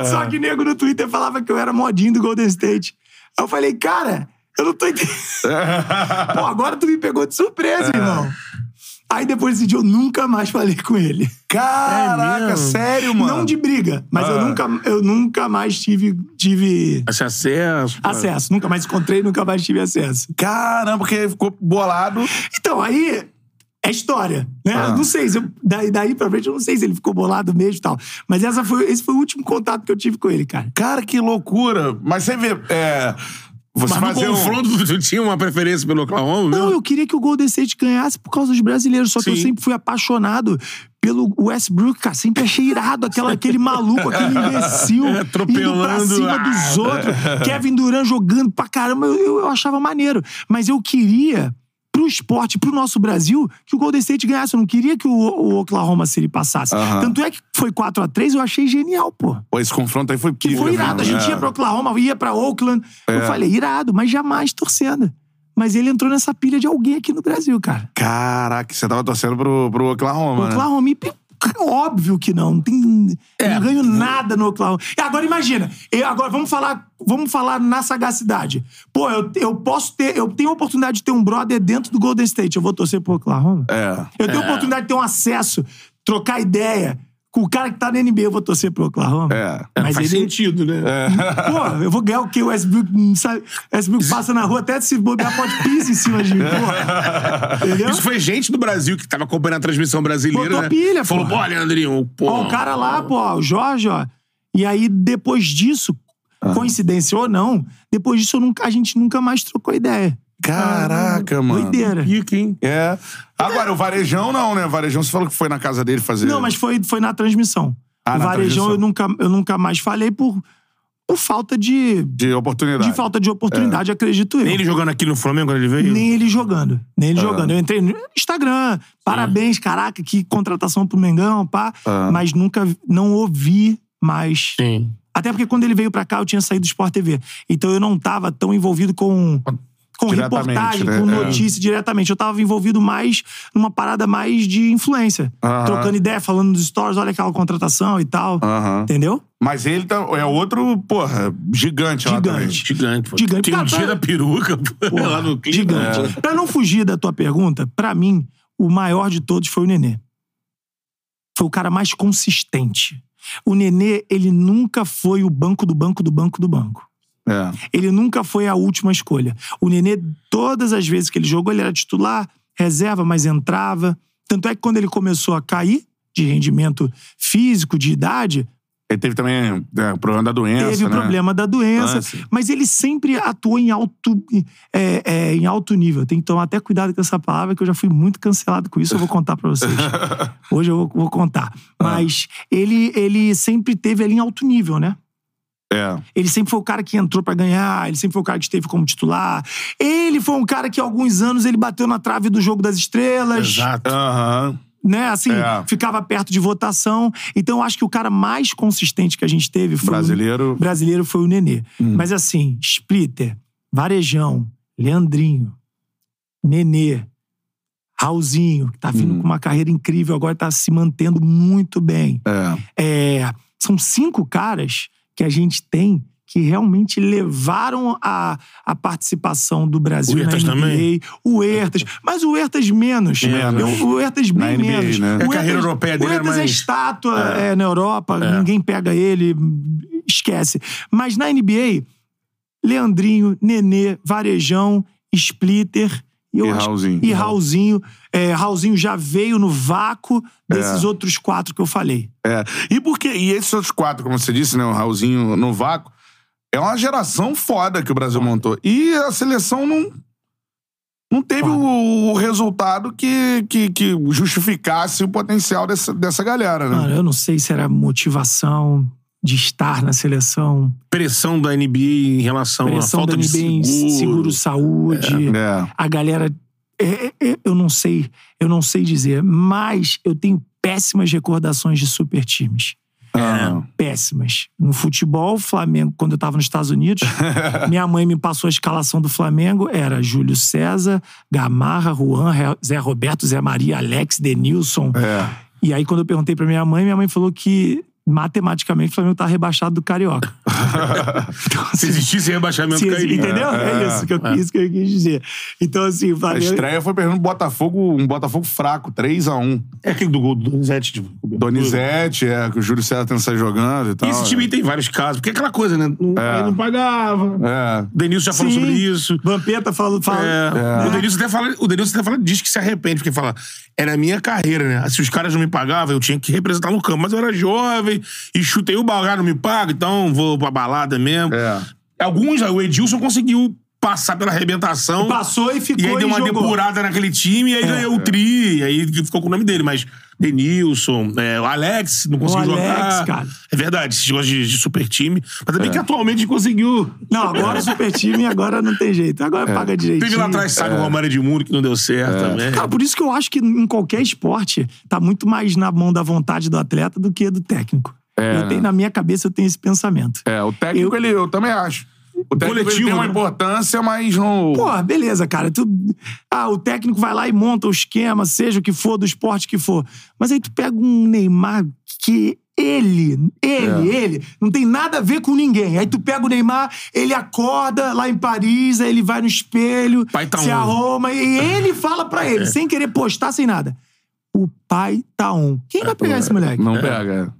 Só que nego no Twitter falava que eu era modinho do Golden State. Aí eu falei, cara, eu não tô entendendo. Pô, agora tu me pegou de surpresa, irmão. Aí depois desse dia eu nunca mais falei com ele. Caraca, É sério, mano? Não de briga, mas eu, Ah. nunca, eu nunca mais tive, tive Esse acesso. acesso. Nunca mais encontrei, nunca mais tive acesso. Caramba, porque ficou bolado. Então, aí é história, né? Ah. Eu Não sei, se eu- daí, daí pra frente eu não sei se ele ficou bolado mesmo e tal. Mas essa foi, esse foi o último contato que eu tive com ele, cara. Cara, que loucura. Mas você vê, é... Você Mas no fazer um... confronto, tu tinha uma preferência pelo Oklahoma? Não, eu queria que o Golden State ganhasse por causa dos brasileiros, só que eu Sim. sempre fui apaixonado pelo Westbrook, cara. Sempre achei irado aquela, aquele maluco, aquele imbecil. É, Indo pra atropelando, cima dos outros. Kevin Durant jogando pra caramba. Eu, eu, eu achava maneiro. Mas eu queria, pro esporte, pro nosso Brasil, que o Golden State ganhasse. Eu não queria que o, o Oklahoma City passasse. Tanto é que foi 4x3, eu achei genial, pô. Pô, esse confronto aí foi Que foi irado. A mesmo, gente é. ia pra Oklahoma, ia pra Oakland. Eu falei, irado, mas jamais torcendo. Mas ele entrou nessa pilha de alguém aqui no Brasil, cara. Caraca, você tava torcendo pro, pro Oklahoma, né? Oklahoma, e, óbvio que não. Não tem, eu não ganho nada no Oklahoma. E agora imagina, eu- agora vamos falar, vamos falar na sagacidade. Pô, eu, eu posso ter, eu tenho a oportunidade de ter um brother dentro do Golden State. Eu vou torcer pro Oklahoma? É. Eu tenho a oportunidade de ter um acesso, trocar ideia o cara que tá na NBA, eu vou torcer pro Oklahoma. É. É, Mas faz ele, sentido, né? Pô, eu vou ganhar o quê? O Westbrook, não sabe? O Westbrook passa na rua, até se bobear, pode pisa em cima de mim. Porra. Entendeu? Isso foi gente do Brasil que tava acompanhando a transmissão brasileira. Botou né? pilha, Falou, porra. pô, Leandrinho, pô. Ó, o cara lá, pô, o Jorge, ó. E aí, depois disso, coincidência ou não, depois disso eu nunca, a gente nunca mais trocou ideia. Caraca, mano. Doideira. Pica, hein? É. Agora, o Varejão não, né? O Varejão você falou que foi na casa dele fazer. Não, mas foi, foi na transmissão. Ah, o na Varejão transmissão. eu nunca, eu nunca mais falei por, por falta de, De oportunidade. de falta de oportunidade, acredito eu. Nem ele jogando aqui no Flamengo quando ele veio? Nem ele jogando. Nem Ah. ele jogando. Eu entrei no Instagram. Parabéns, caraca, que contratação pro Mengão, pá. Ah. Mas nunca, não ouvi mais. Sim. Até porque quando ele veio pra cá, eu tinha saído do Sport TV. Então eu não tava tão envolvido com. Com reportagem, né? com É. notícia diretamente. Eu tava envolvido mais numa parada mais de influência. Trocando ideia, falando nos stories, olha aquela contratação e tal. Entendeu? Mas ele tá- é outro, porra, gigante, lá Gigante. também. Gigante, pô. Gigante. Tem um dia pra- da peruca, Porra, lá no clipe. Gigante. É. Pra não fugir da tua pergunta, pra mim, o maior de todos foi o Nenê. Foi o cara mais consistente. O Nenê, ele nunca foi o banco do banco do banco do banco. É. Ele nunca foi a última escolha. O Nenê, todas as vezes que ele jogou, ele era titular, reserva, mas entrava. Tanto é que quando ele começou a cair de rendimento físico, de idade, Ele teve também é, o problema da doença, teve o né? problema da doença, Lance. mas ele sempre atuou em alto, é, é, em alto nível. Tem que tomar até cuidado com essa palavra, que eu já fui muito cancelado com isso, eu vou contar pra vocês. Hoje eu vou, vou contar. Mas ele, ele sempre teve ali em alto nível, né? É. Ele sempre foi o cara que entrou pra ganhar, ele sempre foi o cara que esteve como titular. Ele foi um cara que, há alguns anos, ele bateu na trave do jogo das estrelas Exato. Aham. né? Assim, É. ficava perto de votação. Então, eu acho que o cara mais consistente que a gente teve foi Brasileiro. o brasileiro foi o Nenê. Hum. Mas assim, Splitter, Varejão, Leandrinho, Nenê, Raulzinho, que tá vindo Hum. com uma carreira incrível, agora tá se mantendo muito bem. É. É, são cinco caras que a gente tem que realmente levaram a, a participação do Brasil O na NBA. também? O Ertas. Mas o Ertas menos. Menos. O Ertas bem NBA, menos. né? O É, a carreira europeia dele O é Ertas é mais- estátua é, na Europa, ninguém pega ele, esquece. Mas na NBA, Leandrinho, Nenê, Varejão, Splitter e, E Raulzinho. E Raulzinho. É, Raulzinho já veio no vácuo desses É. outros quatro que eu falei. É. E porque e esses outros quatro, como você disse, né, o Raulzinho no vácuo, é uma geração foda que o Brasil montou. E a seleção não não teve o, o resultado que, que, que justificasse o potencial dessa, dessa galera, né? Mano, eu não sei se era motivação de estar na seleção, Pressão da NBA em relação à pressão falta da de NBA em seguro. seguro saúde. É. A galera. é, é, eu não sei, eu não sei dizer, mas eu tenho péssimas recordações de super times. Ah. péssimas. No futebol, o Flamengo, quando eu tava nos Estados Unidos, minha mãe me passou a escalação do Flamengo, era Júlio César, Gamarra, Juan, Zé Roberto, Zé Maria, Alex, Denilson. É. E aí, quando eu perguntei pra minha mãe, minha mãe falou que matematicamente o Flamengo tá rebaixado do Carioca. Então, Se assim, existisse rebaixamento, se- cairia. entendeu? É, isso, que eu, isso que eu quis dizer. Então, assim, o A Flamengo... estreia foi perdendo um Botafogo, um Botafogo fraco, 3x1. É aquele do gol do Donizete. Tipo, Donizete, é, que o Júlio César tenta sair jogando e tal. E esse time aí tem vários casos. Porque é aquela coisa, né? Não, É. ele não pagava. É. O Denilson já falou Sim. sobre isso. Vampeta falou... fala, É. O Denilson até fala, o Denilson até fala, diz que se arrepende, porque fala, era a minha carreira, né? Se os caras não me pagavam, eu tinha que representar no campo. Mas eu era jovem e chutei o balgar, não me paga, então vou pra balada mesmo. É. Alguns, o Edilson conseguiu passar pela arrebentação. Passou e ficou E aí deu e uma jogou. depurada naquele time, e aí ganhou o Tri, e aí ficou com o nome dele. Mas Denilson, é, o Alex não conseguiu Alex, jogar. cara. É verdade, esse negócio de, de super time. Mas É. também que atualmente conseguiu. Não, agora o super time, agora não tem jeito. Agora paga direitinho. Teve lá atrás, sabe, É. o Romário de Mundo, que não deu certo também. Cara, por isso que eu acho que em qualquer esporte tá muito mais na mão da vontade do atleta do que do técnico. É. Eu tenho, na minha cabeça eu tenho esse pensamento. É, o técnico, Eu- ele, eu também acho. O técnico Coletivo, tem uma né? importância, mas não. Pô, beleza, cara. Tu, ah, o técnico vai lá e monta o esquema, seja o que for, do esporte que for. Mas aí tu pega um Neymar que ele, ele, É. ele, não tem nada a ver com ninguém. Aí tu pega o Neymar, ele acorda lá em Paris, aí ele vai no espelho, Pai tá se on. arruma, e ele fala pra ele, sem querer postar, sem nada. O pai tá on. Quem vai pegar esse moleque? Não pega.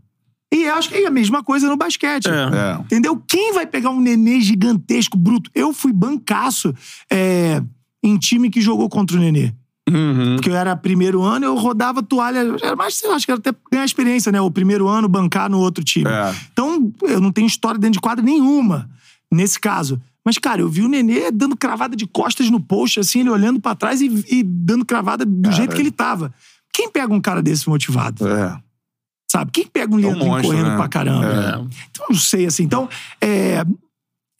E eu acho que é a mesma coisa no basquete. É. É. Entendeu? Quem vai pegar um nenê gigantesco, bruto? Eu fui bancaço é, em time que jogou contra o nenê. Uhum. Porque eu era primeiro ano, eu rodava toalha. Era mais, sei lá, acho que era até ganhar experiência, né? O primeiro ano, bancar no outro time. É. Então, eu não tenho história dentro de quadra nenhuma, nesse caso. Mas, cara, eu vi o Nenê dando cravada de costas no post, assim, ele olhando pra trás e, e dando cravada do jeito que ele tava. Quem pega um cara desse motivado? É. Sabe? Quem pega um Leandrinho monstro, correndo né? pra caramba? É. Então, não sei, assim. Então, é,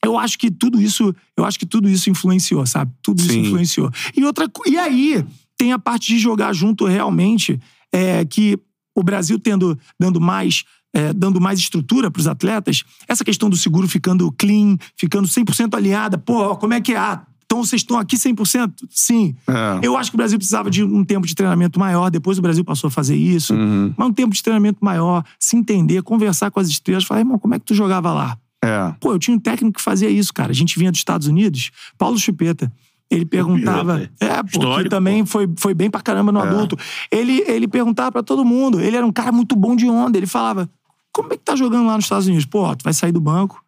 eu acho que tudo isso, eu acho que tudo isso influenciou, sabe? Tudo isso Sim. influenciou. E outra, e aí tem a parte de jogar junto realmente, é, que o Brasil tendo dando mais é, dando mais estrutura para os atletas, essa questão do seguro ficando clean, ficando 100% alinhada. Pô, como é que é? Ah, então vocês estão aqui 100%? Sim. É. Eu acho que o Brasil precisava de um tempo de treinamento maior, depois o Brasil passou a fazer isso. Uhum. Mas um tempo de treinamento maior, se entender, conversar com as estrelas, falar, irmão, como é que tu jogava lá? É. Pô, eu tinha um técnico que fazia isso, cara. A gente vinha dos Estados Unidos, Paulo Chupeta. Ele perguntava. É, pô, que também foi, foi bem pra caramba no adulto. Ele, ele perguntava pra todo mundo. Ele era um cara muito bom de onda. Ele falava: Como é que tá jogando lá nos Estados Unidos? Pô, tu vai sair do banco,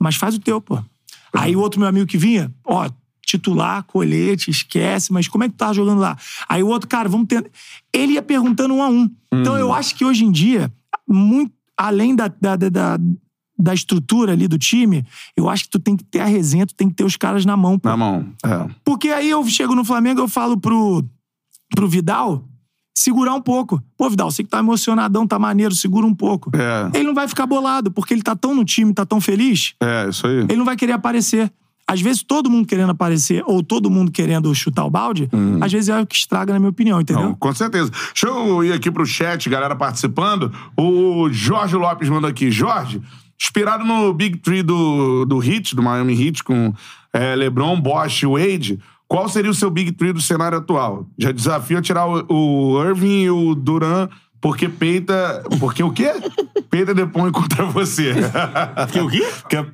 mas faz o teu, pô. Aí o outro meu amigo que vinha, ó, titular, colete, esquece, mas como é que tu tá jogando lá? Aí o outro, cara, vamos ter. Ele ia perguntando um a um. Então eu acho que hoje em dia, muito além da, da, da, da, da estrutura ali do time, eu acho que tu tem que ter a resenha, tu tem que ter os caras na mão. pô. Na mão. É. Porque aí eu chego no Flamengo, eu falo pro, pro Vidal segurar um pouco. Pô, Vidal, você que tá emocionadão, tá maneiro, segura um pouco. É. Ele não vai ficar bolado, porque ele tá tão no time, tá tão feliz, É, isso aí. ele não vai querer aparecer. Às vezes, todo mundo querendo aparecer, ou todo mundo querendo chutar o balde, às vezes é o que estraga, na minha opinião, entendeu? Não, com certeza. Deixa eu ir aqui pro chat, galera participando. O Jorge Lopes mandou aqui. Jorge, inspirado no Big Three do, do Heat, do Miami Heat, com é, LeBron, Bosch e Wade, qual seria o seu Big Three do cenário atual? Já desafio a tirar o, o Irving e o Duran, porque peita... Porque o quê? Peita depõe contra você. Porque o quê? Que-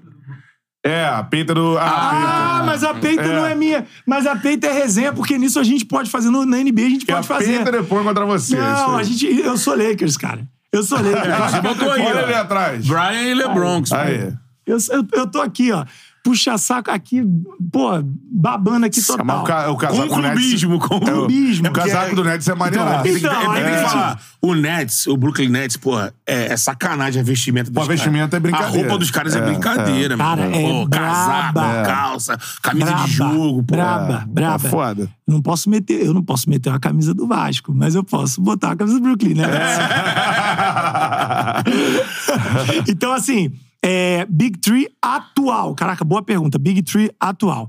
É, a peita do... Ah, mas a peita É. não é minha. Mas a peita é resenha, porque nisso a gente pode fazer. No, na NBA a gente a pode fazer. peita depõe contra você. Não, a gente. Eu sou Lakers, cara. Eu sou Lakers. Você botou aí, Olha ali atrás. Brian e LeBron. que Aí. eu, eu, eu tô aqui, ó. Puxa-saco aqui, pô, babando aqui Mas o, total. ca- o Com casaco do Nets... clubismo, com É, o- clubismo. O casaco do Nets é maneiro. Tem que- Então, tem que aí- falar. O Nets, o Brooklyn Nets, porra, é, é sacanagem a vestimenta dos Pô, a vestimenta é caras. brincadeira. A roupa dos caras é, É, brincadeira, meu Cara, é Pô, casaco, braba. calça, camisa Braba, de jogo, pô. braba, braba. Tá foda. Não posso meter, eu não posso meter uma camisa do Vasco, mas eu posso botar a camisa do Brooklyn, né? então, assim, é, Big Three atual. Caraca, boa pergunta. Big Three atual.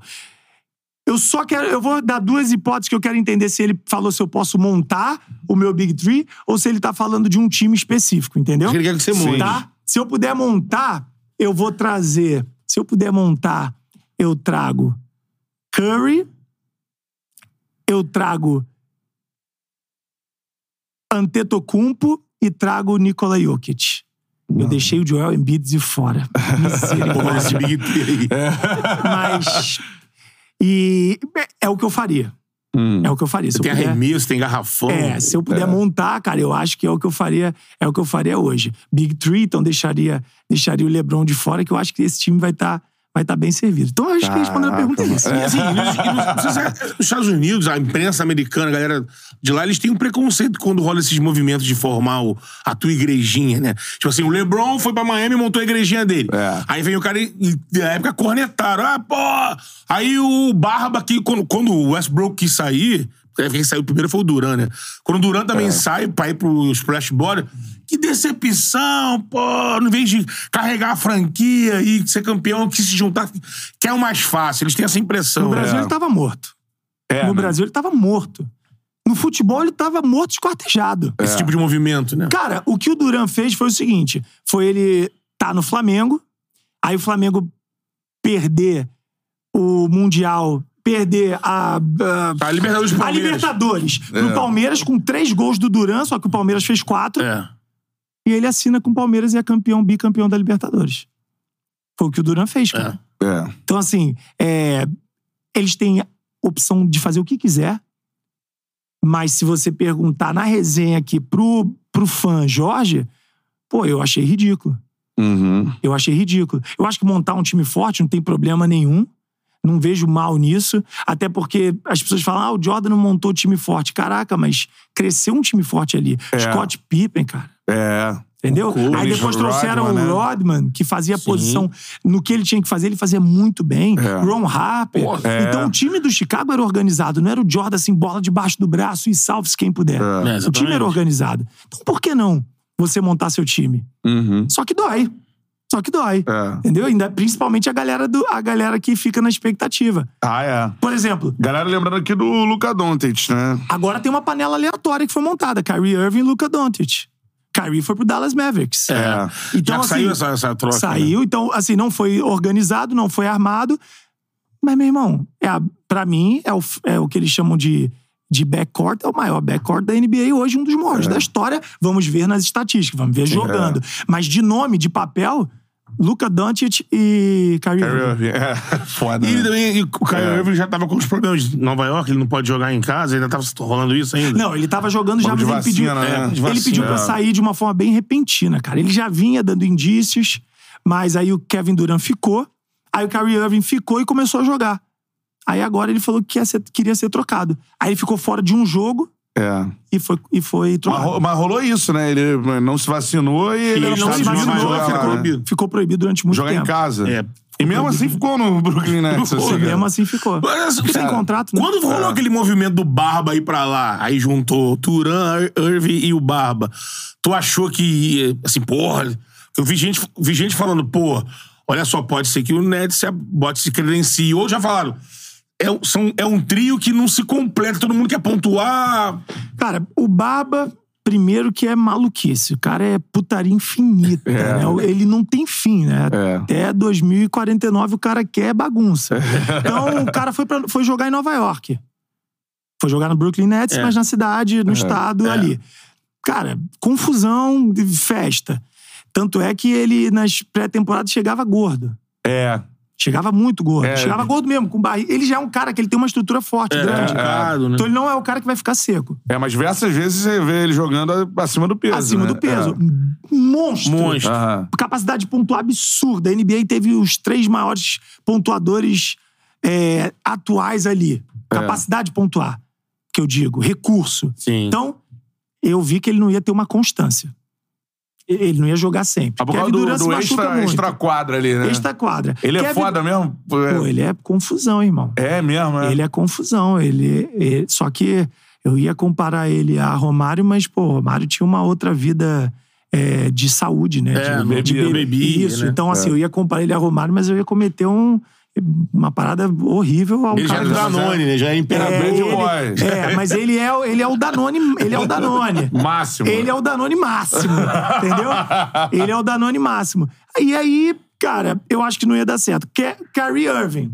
Eu só quero. Eu vou dar duas hipóteses que eu quero entender se ele falou se eu posso montar o meu Big Three ou se ele tá falando de um time específico, entendeu? Ele quer que você monte. Tá? Se eu puder montar, eu vou trazer. Se eu puder montar, eu trago Curry, eu trago Antetokounmpo e trago Nikola Jokic. Eu deixei o Joel Embiid de fora. Misericórdia. Mas... E é o que eu faria. É o que eu faria. Se eu Tem puder- arremesso, tem garrafão. é, se eu puder montar, cara, eu acho que é o que eu faria, é o que eu faria hoje. Big Three, então deixaria, deixaria o LeBron de fora, que eu acho que esse time vai estar vai tá bem servido. Então acho que respondendo a pergunta é isso. E assim, nos, nos- é- nos Estados Unidos, a imprensa americana, a galera de lá, eles têm um preconceito quando rola esses movimentos de formar o- a tua igrejinha, né? Tipo assim, o LeBron foi pra Miami e montou a igrejinha dele. É. Aí vem o cara e, e na época, cornetaram. Ah, pô! Aí o Barba aqui, quando, quando o Westbrook quis sair, porque quem saiu primeiro foi o Duran, né? Quando o Duran É. também sai pra ir pro Splash Board, que decepção, pô! Em vez de carregar a franquia e ser campeão, que se juntar, que é o mais fácil. Eles têm essa impressão. No Brasil né? ele tava morto. É, no né? Brasil ele tava morto. No futebol ele tava morto esquartejado. Esse tipo de movimento, né? Cara, o que o Duran fez foi o seguinte: foi ele tá no Flamengo, aí o Flamengo perder o Mundial, perder a. a A Libertadores do a Palmeiras. Libertadores pro Palmeiras com três gols do Duran, só que o Palmeiras fez quatro. É. E ele assina com o Palmeiras e é campeão, bicampeão da Libertadores. Foi o que o Duran fez, cara. É. Então, assim, é, eles têm opção de fazer o que quiser, mas se você perguntar na resenha aqui pro, pro fã Jorge, pô, eu achei ridículo. Uhum. Eu achei ridículo. Eu acho que montar um time forte não tem problema nenhum. Não vejo mal nisso. Até porque as pessoas falam, ah, o Jordan não montou time forte. Caraca, mas cresceu um time forte ali. Scott Pippen, cara. É. Entendeu? Cool, Aí depois Rodman, trouxeram né? o Rodman, que fazia a posição no que ele tinha que fazer, ele fazia muito bem. É. Ron Harper. É. Então o time do Chicago era organizado, não era o Jordan assim, bola debaixo do braço e salve-se quem puder. É, o time era organizado. Então por que não você montar seu time? Uhum. Só que dói. Só que dói. É. Entendeu? Ainda, principalmente a galera, do, a galera que fica na expectativa. Ah, é. Por exemplo, Galera lembrando aqui do Luca Doncic, né? agora tem uma panela aleatória que foi montada. Kyrie Irving e Luka Doncic. Kyrie foi pro Dallas Mavericks. É. Então, Já assim, saiu essa, essa troca. Saiu, então, assim, não foi organizado, não foi armado. Mas, meu irmão, é a, pra mim, é o, é o que eles chamam de, de backcourt, é o maior backcourt da NBA hoje, um dos É. maiores da história. Vamos ver nas estatísticas, vamos ver jogando. Mas de nome, de papel, Luka Doncic e Kyrie Irving. É. Foda, E ele né? também, e o Kyrie É. Irving já tava com os problemas de Nova York, ele não pode jogar em casa, ainda tava rolando isso ainda. Não, ele tava jogando já, mas ele pediu, vacina, né? é, ele vacina. pediu pra sair de uma forma bem repentina, cara. Ele já vinha dando indícios, mas aí o Kevin Durant ficou, aí o Kyrie Irving ficou e começou a jogar. Aí agora ele falou que ser- queria ser trocado. Aí ele ficou fora de um jogo É. e foi, e foi Mas, trocado. ro- mas rolou isso, né? Ele não se vacinou e ele, ele não se vacinou, jogar ficou lá, né? proibido. Ficou proibido durante muito Jogar tempo. em casa. É. E mesmo assim ficou no Brooklyn Nets. Ficou, assim, E né? mesmo assim ficou. Mas, Porque tem cara, contrato, né? Quando rolou aquele movimento do Barba aí pra lá, aí juntou o Turan, Ir- Irving e o Barba, tu achou que, assim, porra, eu vi gente, vi gente falando, pô, olha só, pode ser que o Nets se, bote se credencie. Ou já falaram, é, um- são, é um trio que não se completa, todo mundo quer pontuar. Cara, o Baba, primeiro que é maluquice. O cara é putaria infinita, É. né? Ele não tem fim, né? É. Até 2049 o cara quer bagunça. Então o cara foi, pra, foi jogar em Nova York. Foi jogar no Brooklyn Nets, É. mas na cidade, no estado é. ali. Cara, confusão, de festa. Tanto é que ele, nas pré-temporadas, chegava gordo. É. Chegava muito gordo. É. Chegava gordo mesmo, com barriga. Ele já é um cara que ele tem uma estrutura forte, grande. Complicado, né? Então ele não é o cara que vai ficar seco. É, mas diversas vezes você vê ele jogando acima do peso. acima né? do peso. É. Monstro. Monstro. Aham. Capacidade de pontuar absurda. A NBA teve os três maiores pontuadores é, atuais ali. É. Capacidade de pontuar, que eu digo. Recurso. Sim. Então, eu vi que ele não ia ter uma constância. Ele não ia jogar sempre. Ah, por Kevin causa do, se do machuca extra, extra quadra ali, né? Extra quadra. Ele é Kevin- foda mesmo? Pô, ele é confusão, irmão. É mesmo, é. Ele é confusão. Ele, ele- só que eu ia comparar ele a Romário, mas, pô, Romário tinha uma outra vida é, de saúde, né? É, de, bebia, Isso. né? Então, assim, eu ia comparar ele a Romário, mas eu ia cometer um, uma parada horrível ao Ele já cara. é Danone, né? Já é imperador. É, ele- boys. é, mas ele é, o- ele é o Danone. Ele é o Danone. Máximo. Ele é o Danone máximo, entendeu? Ele é o Danone máximo. E aí, cara, eu acho que não ia dar certo. Kyrie Irving.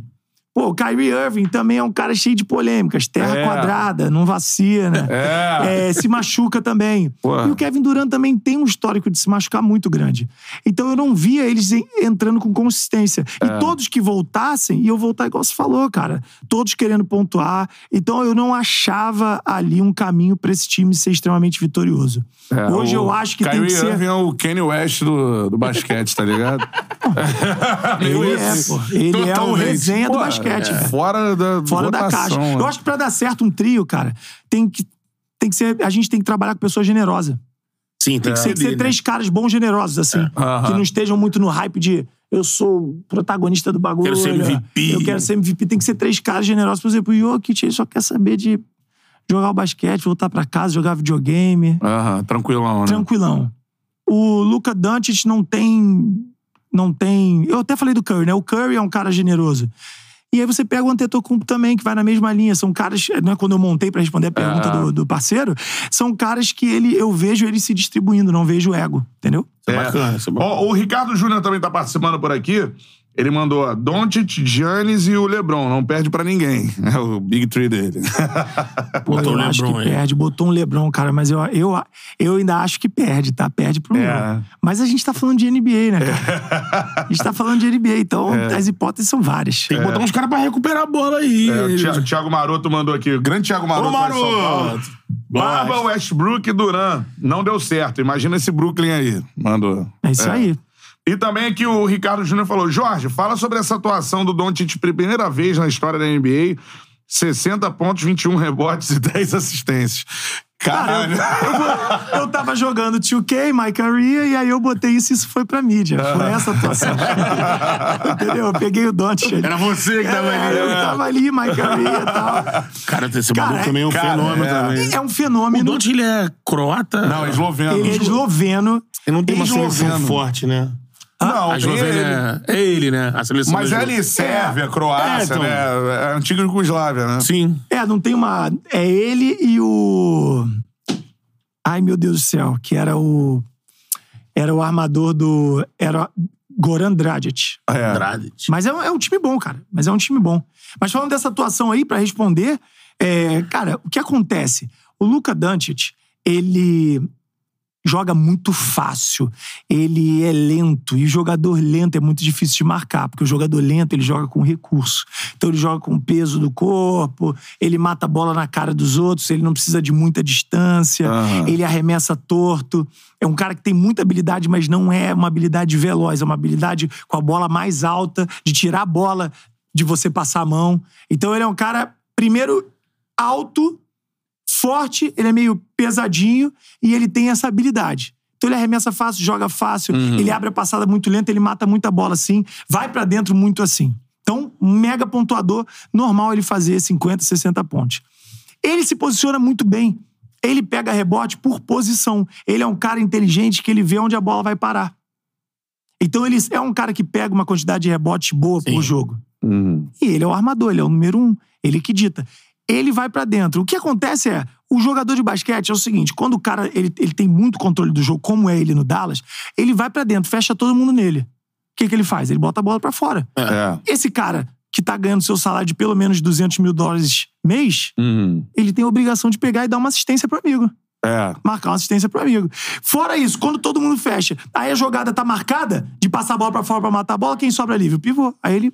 Pô, o Kyrie Irving também é um cara cheio de polêmicas. Terra É. quadrada, não vacina. É. É, se machuca também. Pô. E o Kevin Durant também tem um histórico de se machucar muito grande. Então eu não via eles en- entrando com consistência. É. E todos que voltassem, iam voltar igual você falou, cara. Todos querendo pontuar. Então eu não achava ali um caminho pra esse time ser extremamente vitorioso. É, Hoje eu acho que tem Kyrie que ser. Irving é o Kanye West do, do basquete, tá ligado? Ele é, pô. Ele é o Totalmente. resenha do Pô, basquete, é. Fora da fora da votação, caixa. né? Eu acho que pra dar certo um trio, cara, tem que, tem que ser. A gente tem que trabalhar com pessoa generosa. Sim, tem que Tem ser que ser né? três caras bons generosos, assim. Aham. Que não estejam muito no hype de eu sou o protagonista do bagulho. Quero ser MVP. Eu quero ser MVP. Tem que ser três caras generosos. Por exemplo, o Jokic, ele só quer saber de jogar o basquete, voltar pra casa, jogar videogame. Aham, tranquilão, né? Tranquilão. O Luca Doncic não tem... Não tem... Eu até falei do Curry, né? O Curry é um cara generoso. E aí você pega o Antetokounmpo também, que vai na mesma linha. São caras, não é quando eu montei pra responder a pergunta É. do, do parceiro, são caras que ele, eu vejo ele se distribuindo, não vejo ego, entendeu? Isso é bacana, é bacana. Ó, o Ricardo Júnior também tá participando por aqui. Ele mandou ó, Doncic, Giannis e o LeBron. Não perde pra ninguém. É o Big Three dele. Botou eu o acho LeBron que aí. perde. Botou um Lebron, cara, mas eu, eu, eu ainda acho que perde, tá? Perde pro É. LeBron. Mas a gente tá falando de NBA, né, cara? A gente tá falando de NBA, então as hipóteses são várias. Tem que botar uns caras pra recuperar a bola aí. É, o Thi- Thiago Maroto mandou aqui. O grande Thiago Maroto. Ô. Maroto! Barba. Westbrook e Duran. Não deu certo. Imagina esse Brooklyn aí. Mandou. É isso aí. E também aqui o Ricardo Júnior falou: Jorge, fala sobre essa atuação do Doncic primeira vez na história da NBA. 60 pontos, 21 rebotes e 10 assistências. Caralho. Eu, eu tava jogando 2K, My Career, e aí eu botei isso e isso foi pra mídia. Foi essa a atuação. Entendeu? Eu peguei o ali. Era você que tava É, ali. Eu tava ali, My Career e tal. Cara, esse Cara, maluco também é um cara, fenômeno é. também. É um O fenômeno. Doncic, ele é croata? Não, esloveno. Ele é esloveno. Ele não tem uma esloveno. seleção forte, né? Não, A Eslovênia é... é ele, né? A seleção Mas é ali, Sérvia, Croácia, É, então. né? É antiga Yugoslávia, né? Sim. É, não tem uma. É ele e o. Ai, meu Deus do céu, que era o. Era o armador do. Era Goran Dragic. É. Andrade. Mas é um, é um time bom, cara. Mas é um time bom. Mas falando dessa atuação aí, pra responder, é, cara, o que acontece? O Luka Doncic, ele joga muito fácil. Ele é lento. E jogador lento é muito difícil de marcar, porque o jogador lento ele joga com recurso. Então ele joga com o peso do corpo, ele mata a bola na cara dos outros, ele não precisa de muita distância, Aham. ele arremessa torto. É um cara que tem muita habilidade, mas não é uma habilidade veloz, é uma habilidade com a bola mais alta, de tirar a bola, de você passar a mão. Então ele é um cara, primeiro, alto, forte, ele é meio pesadinho e ele tem essa habilidade. Então ele arremessa fácil, joga fácil, ele abre a passada muito lenta, ele mata muita bola assim, vai pra dentro muito assim. Então, mega pontuador, normal ele fazer 50, 60 pontos. Ele se posiciona muito bem. Ele pega rebote por posição. Ele é um cara inteligente que ele vê onde a bola vai parar. Então ele é um cara que pega uma quantidade de rebotes boa por jogo. E ele é o armador, ele é o número um. Ele que dita. Ele vai pra dentro. O que acontece é, o jogador de basquete é o seguinte: quando o cara ele, ele tem muito controle do jogo, como é ele no Dallas, ele vai pra dentro, fecha todo mundo nele. O que, que ele faz? Ele bota a bola pra fora. É. Esse cara que tá ganhando seu salário de pelo menos 200 mil dólares mês, Uhum. ele tem a obrigação de pegar e dar uma assistência pro amigo. É. Marcar uma assistência pro amigo. Fora isso, quando todo mundo fecha, aí a jogada tá marcada de passar a bola pra fora pra matar a bola, quem sobra livre? O pivô. Aí ele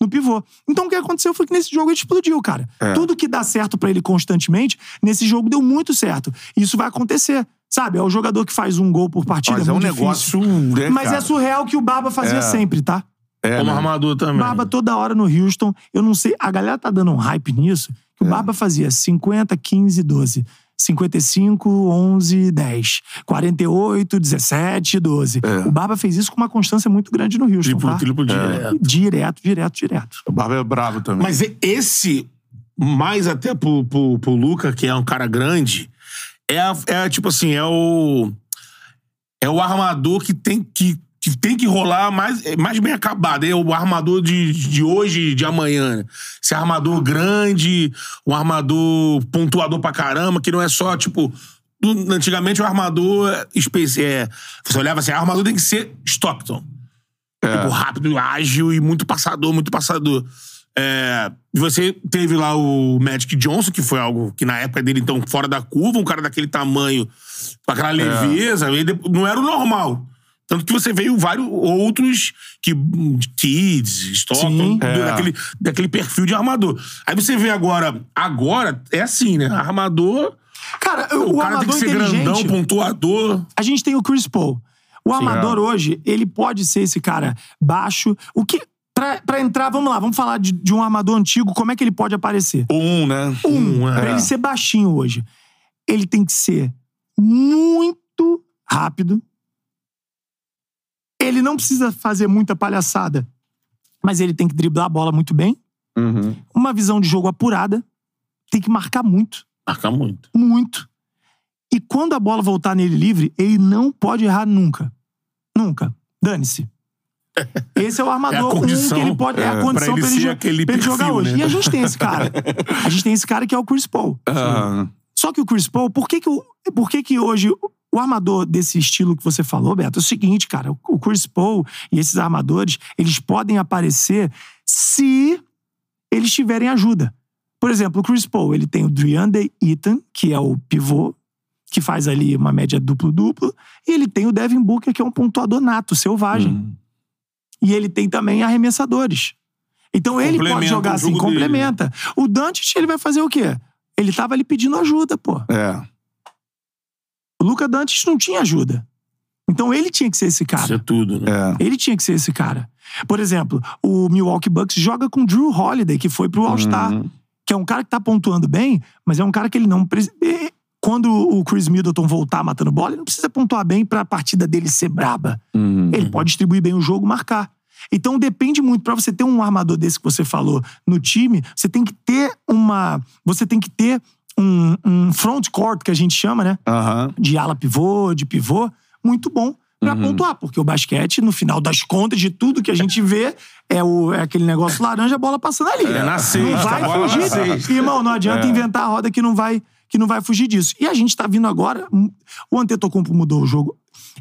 no pivô. Então o que aconteceu foi que nesse jogo ele explodiu, cara. É. Tudo que dá certo pra ele constantemente, nesse jogo deu muito certo. Isso vai acontecer. Sabe, é o jogador que faz um gol por partida. Mas é um muito negócio. né, Mas cara? é surreal que o Barba fazia É. sempre, tá? É, Como né? armador também. Barba toda hora no Houston. Eu não sei, a galera tá dando um hype nisso. Que É. o Barba fazia 50, 15, 12. 55, 11, 10. 48, 17, 12. É. O Barba fez isso com uma constância muito grande no Houston, Triplo, tá? triplo direto. Direto, direto, direto. O Barba é brabo também. Mas esse, mais até pro, pro, pro Luca, que é um cara grande, é, a- é tipo assim, é o. É o armador que tem que, que, tem que rolar mais, é mais bem acabado. É o armador de, de hoje e de amanhã. Esse armador grande, um armador pontuador pra caramba, que não é só, tipo. Antigamente o armador é, Você olhava assim, o armador tem que ser Stockton. Tipo, rápido, ágil e muito passador, muito passador. É, você teve lá o Magic Johnson, que foi algo que na época dele, então, fora da curva, um cara daquele tamanho, com aquela leveza, ele de- não era o normal. Tanto que você veio vários outros que. Kids, Stockton, Sim. do- daquele, daquele perfil de armador. Aí você vê agora. Agora é assim, né? Armador. Cara, O, o, cara tem que armador ser grandão, pontuador. A gente tem o Chris Paul. O armador hoje, ele pode ser esse cara baixo. O que... Pra, pra entrar, vamos lá, vamos falar de, de um armador antigo, como é que ele pode aparecer? Um, né? Um, é. pra ele ser baixinho hoje, ele tem que ser muito rápido. Ele não precisa fazer muita palhaçada, mas ele tem que driblar a bola muito bem. Uhum. Uma visão de jogo apurada. Tem que marcar muito, Marca muito. muito. E quando a bola voltar nele livre, ele não pode errar nunca. Nunca. Dane-se. Esse é o armador É a um condição, que ele pode. É, a é, condição pra ele pra ele, aquele pra ele jogar hoje. né? E a gente tem esse cara. A gente tem esse cara que é o Chris Paul. Ah, Só que o Chris Paul, por que que, o, por que, que hoje o armador desse estilo que você falou, Beto, é o seguinte, cara, o Chris Paul e esses armadores, eles podem aparecer se eles tiverem ajuda. Por exemplo, o Chris Paul, ele tem o DeAndre Eaton, que é o pivô, que faz ali uma média duplo-duplo, e ele tem o Devin Booker, que é um pontuador nato, selvagem. Hum. E ele tem também arremessadores. Então ele pode jogar assim, dele. complementa. O Dante, ele vai fazer o quê? Ele tava ali pedindo ajuda, pô. É. O Luca Dantes não tinha ajuda. Então ele tinha que ser esse Isso é cara. tudo, né? É. Ele tinha que ser esse cara. Por exemplo, o Milwaukee Bucks joga com Drew Holiday, que foi pro All-Star. Uhum. Que é um cara que tá pontuando bem, mas é um cara que ele não. pre- eh, Quando o Chris Middleton voltar matando bola, ele não precisa pontuar bem pra partida dele ser braba. Uhum. Ele pode distribuir bem o jogo, marcar. Então depende muito Pra você ter um armador desse que você falou no time, você tem que ter uma, você tem que ter um, um front court que a gente chama, né? Aham. De ala pivô, de pivô, muito bom pra Uhum. pontuar, porque o basquete no final das contas de tudo que a gente vê é, o, é aquele negócio laranja, a bola passando ali. É na não vai na fugir. Irmão, não adianta É. inventar a roda que não vai que não vai fugir disso. E a gente tá vindo agora, o Antetokounmpo mudou o jogo.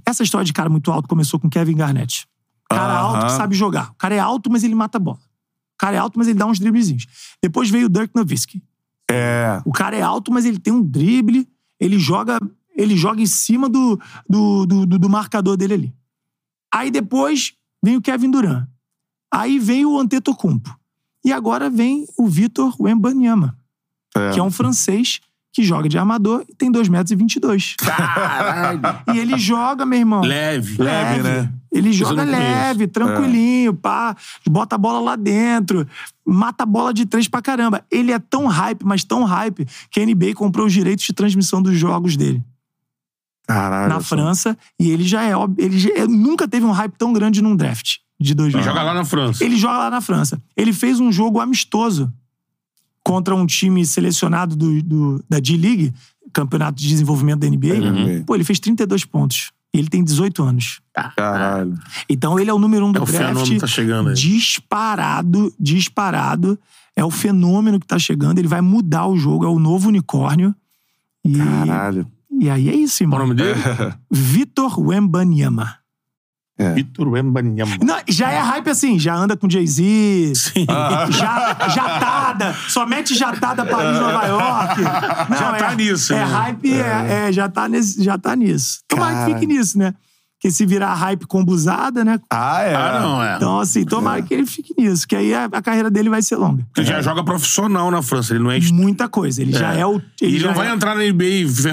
Essa história de cara muito alto começou com Kevin Garnett. Cara Aham. alto que sabe jogar. O cara é alto, mas ele mata a bola. O cara é alto, mas ele dá uns driblezinhos. Depois veio o Dirk Nowitzki. É. O cara é alto, mas ele tem um drible, ele joga, ele joga em cima do, do, do, do- do marcador dele ali. Aí depois vem o Kevin Durant. Aí vem o Antetokounmpo. E agora vem o Vitor Wembanyama, É. que é um francês que joga de armador e tem 2,22 metros. E, 22. Caralho. e ele joga, meu irmão. Leve. Leve, né? Ele eu joga leve, tranquilinho, pá. Bota a bola lá dentro. Mata a bola de três pra caramba. Ele é tão hype, mas tão hype, que a NBA comprou os direitos de transmissão dos jogos dele Caralho. na França. E ele já é óbvio. Ele já- ele nunca teve um hype tão grande num draft de 2000. Joga lá na França. Ele joga lá na França. Ele fez um jogo amistoso contra um time selecionado do, do- da D-League, Campeonato de Desenvolvimento da NBA. Uhum. Pô, ele fez 32 pontos. E ele tem 18 anos. Caralho. Então ele é o número um do É o draft. fenômeno tá chegando aí. Disparado, disparado. É o fenômeno que tá chegando. Ele vai mudar o jogo. É o novo unicórnio. E, Caralho. e aí é isso, Qual o irmão. nome dele? Vitor Wembanyama. Vitor Wembanyama. Não, já é hype assim, já anda com Jay-Z, Sim. já, jatada, só mete jatada Paris, Nova York. Não, Já tá é, nisso, É né? hype, é, é, já, tá nesse, já tá nisso. Tomara que Cara. fique nisso, né? Porque se virar hype combusada, né? Ah, é. Ah, não, é. Então, assim, tomara que ele fique nisso, que aí a, a carreira dele vai ser longa. Ele já joga profissional na França, ele não é. Muita coisa. Ele já é o. Ele já não vai é- entrar na NBA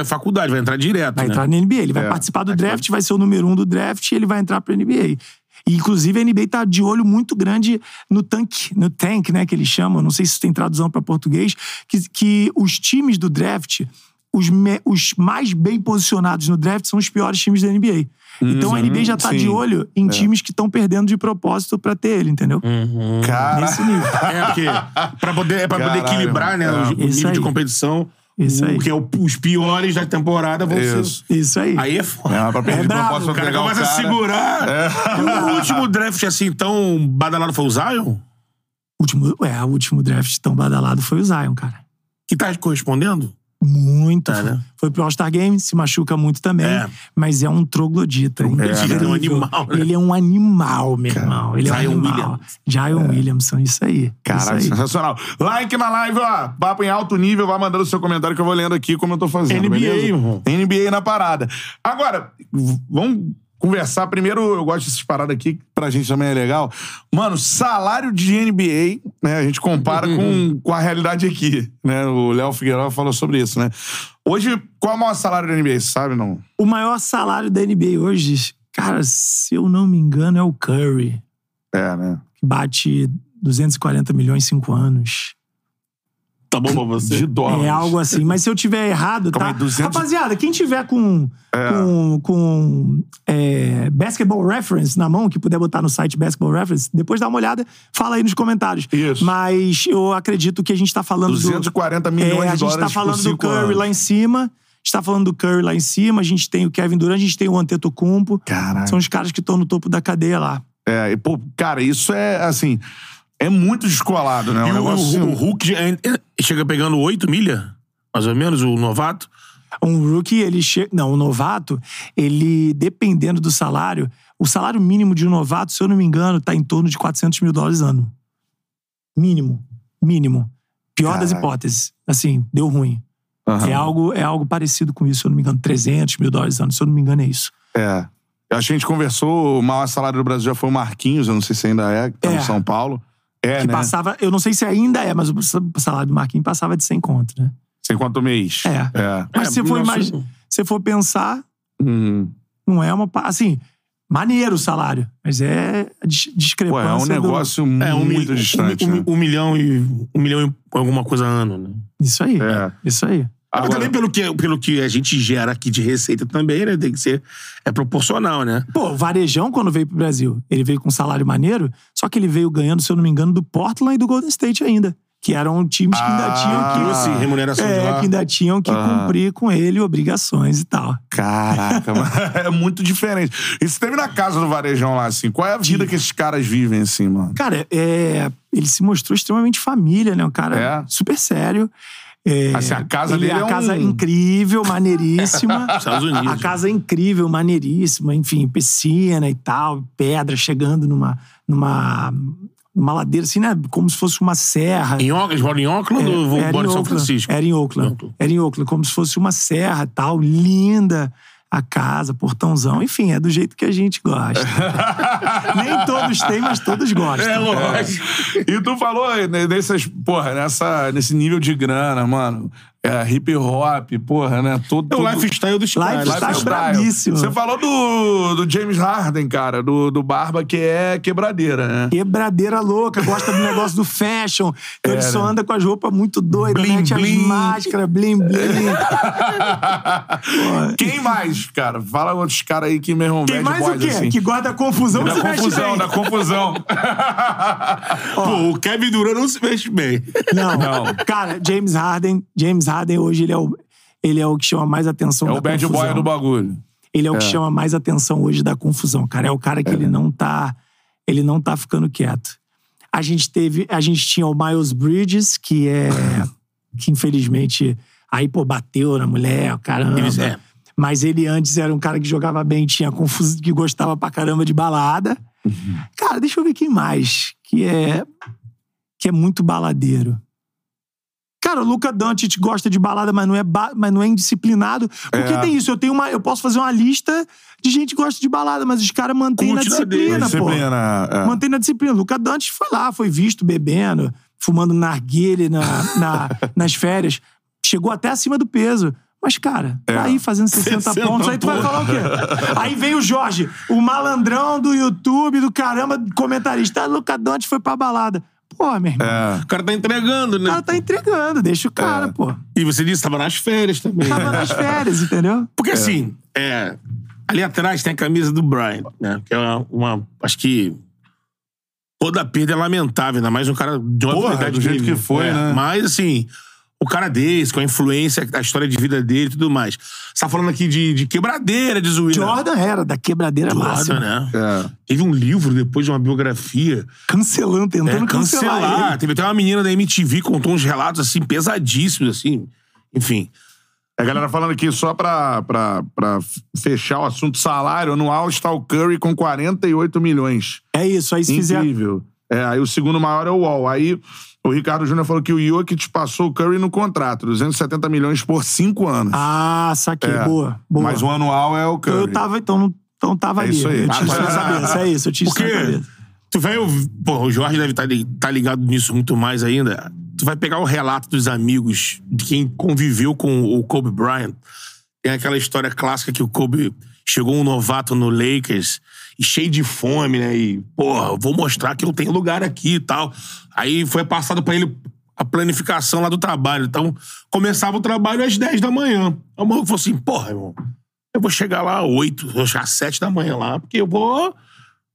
e faculdade, vai entrar direto. Vai né? entrar na NBA. Ele vai É. participar do draft, vai ser o número um do draft e ele vai entrar pra NBA. E, inclusive, a NBA tá de olho muito grande no tanque, no tank, né, que eles chamam. Não sei se isso tem tradução pra português. Que, que os times do draft, os, me- os mais bem posicionados no draft são os piores times da NBA. Então a NBA já tá sim. de olho em times que estão perdendo de propósito pra ter ele, entendeu? Cara. Nesse nível. É, porque pra poder, é pra poder Caralho, equilibrar, né, é. o, o nível de aí. competição. Isso o, aí. Que é os piores da temporada vão Isso. ser. Isso aí. Aí é foda. É, pra perder É propósito O cara pegar o começa a cara. segurar. O último draft, assim, tão badalado foi o Zion? O último, é, o último draft tão badalado foi o Zion, cara. Que tá correspondendo? Muito. É, né? Foi pro All-Star Game, se machuca muito também. É. Mas é um troglodita. incrível. Ele é um animal, né? Ele é um animal, meu irmão. Ele é um Zion animal. Williams. Zion Williamson, isso aí. Caralho, isso aí. sensacional. Like na live, ó. Papo em alto nível. Vai mandando seu comentário que eu vou lendo aqui como eu tô fazendo. NBA, beleza? irmão. NBA na parada. Agora, vamos conversar. Primeiro, eu gosto dessas paradas aqui, que pra gente também é legal. Mano, salário de NBA, né? A gente compara com, com a realidade aqui, né? O Léo Figueiredo falou sobre isso, né? Hoje, qual é o maior salário da NBA? Você sabe, não? O maior salário da NBA hoje, cara, se eu não me engano, é o Curry, É, né? que bate 240 milhões em cinco anos. Tá bom pra você? De dólares. É algo assim. Mas se eu tiver errado, Calma tá? aí, 200 Rapaziada, quem tiver com, É. com, com é, Basketball Reference na mão, que puder botar no site Basketball Reference, depois dá uma olhada, fala aí nos comentários. Isso. Mas eu acredito que a gente tá falando 240 do... milhões é, a de gente dólares tá falando do Curry anos. lá em cima. A gente tá falando do Curry lá em cima. A gente tem o Kevin Durant, a gente tem o Antetokounmpo. Caralho. São os caras que estão no topo da cadeia lá. É, e, pô, cara, isso é, assim, é muito descolado, né? E Um o, negócio o, assim, o Hulk é- é- chega pegando 8 milha, mais ou menos, o novato. Um rookie, ele chega. Não, o novato, ele, dependendo do salário, o salário mínimo de um novato, se eu não me engano, tá em torno de 400 mil dólares ano. Mínimo. Mínimo. Pior das Caraca. hipóteses. Assim, deu ruim. aham. É, algo, é algo parecido com isso, se eu não me engano. 300 mil dólares ano, se eu não me engano, é isso. É. Acho que a gente conversou, o maior salário do Brasil já foi o Marquinhos, eu não sei se ainda é, que tá É. no São Paulo. É, Que né? passava, eu não sei se ainda é, mas o salário do Marquinhos passava de 100 conto, né? Sem quanto mês. É. É. Mas É, se for, imagi- se for pensar, Hum. não é uma. Assim, maneiro o salário, mas é discrepância. é um do- negócio É, um, muito distante. um, né? um, um milhão e um milhão e alguma coisa ano, né? Isso aí. É. Isso aí. Mas Agora- também pelo que, pelo que a gente gera aqui de receita também, né? Tem que ser. É proporcional, né? Pô, o Varejão, quando veio pro Brasil, ele veio com um salário maneiro, só que ele veio ganhando, se eu não me engano, do Portland e do Golden State ainda. Que eram times que ainda Ah, tinham que. Remuneração É, que ainda tinham que Ah. cumprir com ele obrigações e tal. Caraca, mano, é muito diferente. Isso teve na casa do Varejão lá, assim. Qual é a vida que esses caras vivem, assim, mano? Cara, é, ele se mostrou extremamente família, né? Um cara É? super sério. É, Assim, a casa ele dele é é a casa um- incrível, maneiríssima. Estados Unidos. A casa é incrível, maneiríssima, enfim, piscina e tal, pedra chegando numa, numa, numa ladeira, assim, né? Como se fosse uma serra. Em Oakland, eles moram em Oakland ou Era embora em São Francisco? Era em Oakland. Oakland. Era em Oakland, como se fosse uma serra tal, linda. A casa, portãozão, enfim, é do jeito que a gente gosta. Nem todos têm, mas todos gostam. É, lógico. E tu falou né, nessas, porra, nessa, nesse nível de grana, mano. É, hip hop, porra, né? Todo, É o lifestyle dos caras. Lifestyle. bravíssimo. Você falou do, do James Harden, cara, do, do Barba, que é quebradeira, né? Quebradeira louca, gosta do negócio do fashion. Então ele só anda com as roupas muito doidas, Blim, mete blim. as máscaras, blim, blim. Quem mais, cara? Fala outros caras aí que, meu irmão, Tem bad mais boys, o quê? assim. Que gosta da confusão, Da se confusão, bem. da confusão. Pô, o Kevin Durant não se mexe bem. Não. Não. Cara, James Harden, James Harden hoje ele é o, ele é o que chama mais atenção É da o bad confusão. boy do bagulho. Ele é o que chama mais atenção hoje da confusão, cara. É o cara que ele não tá, ele não tá ficando quieto. A gente teve, a gente tinha o Miles Bridges, que é que infelizmente aí pô bateu na mulher, caramba. Eles- é. Mas ele antes era um cara que jogava bem, tinha confusão, que gostava pra caramba de balada. Cara, deixa eu ver quem mais que é que é muito baladeiro. Cara, o Luca Doncic gosta de balada, mas não é, ba- mas não é indisciplinado. Porque É. tem isso, eu tenho uma. Eu posso fazer uma lista de gente que gosta de balada, mas os caras mantêm na disciplina, pô. Disciplina. é. Mantém na disciplina. O Luca Dantes foi lá, foi visto bebendo, fumando narguile na, na- nas férias. Chegou até acima do peso. Mas, cara, É. tá aí fazendo 60, 60 pontos. Aí tu vai falar o quê? Aí vem o Jorge, o malandrão do YouTube, do caramba, comentarista. Ah, Luca Dantes foi pra balada. Pô, meu irmão. É. O cara tá entregando, O né? cara tá entregando, deixa o cara, É. pô. E você disse que tava nas férias também. Tava nas férias, entendeu? Porque assim, é, ali atrás tem a camisa do Brian, né? Que é uma, uma- Acho que. Toda perda é lamentável, ainda mais um cara de uma Porra, do jeito que foi, né? Mas assim. O cara desse, com a influência, a história de vida dele e tudo mais. Você tá falando aqui de, de quebradeira, de zoeira. Jordan era da quebradeira Jordan, máxima. né? É. Teve um livro depois de uma biografia. Cancelando, tentando É, cancelar. cancelar. ele. Teve até uma menina da MTV que contou uns relatos assim, pesadíssimos, assim. Enfim. A galera falando aqui, só pra, pra, pra fechar o assunto salário, anual está o Curry com 48 milhões. É isso, aí se fizer. É, aí o segundo maior é o Wall. Aí o Ricardo Júnior falou que o Jokic passou o Curry no contrato, 270 milhões por cinco anos. Ah, saquei. É. Boa, boa. Mas o anual é o Então Curry. eu tava, então, não- então tava É ali. isso aí. Eu tinha isso na cabeça. É isso, eu tinha isso na Porque cabeça. tu vai. Pô, o Jorge deve estar ligado nisso muito mais ainda. Tu vai pegar o relato dos amigos de quem conviveu com o Kobe Bryant. Tem aquela história clássica que o Kobe chegou um novato no Lakers e cheio de fome, né? E, porra, vou mostrar que eu tenho lugar aqui e tal. Aí foi passado pra ele a planificação lá do trabalho. Então, começava o trabalho às 10 da manhã. Aí o maluco falou assim: porra, irmão, eu vou chegar lá às 8, vou chegar às 7 da manhã lá, porque eu vou. O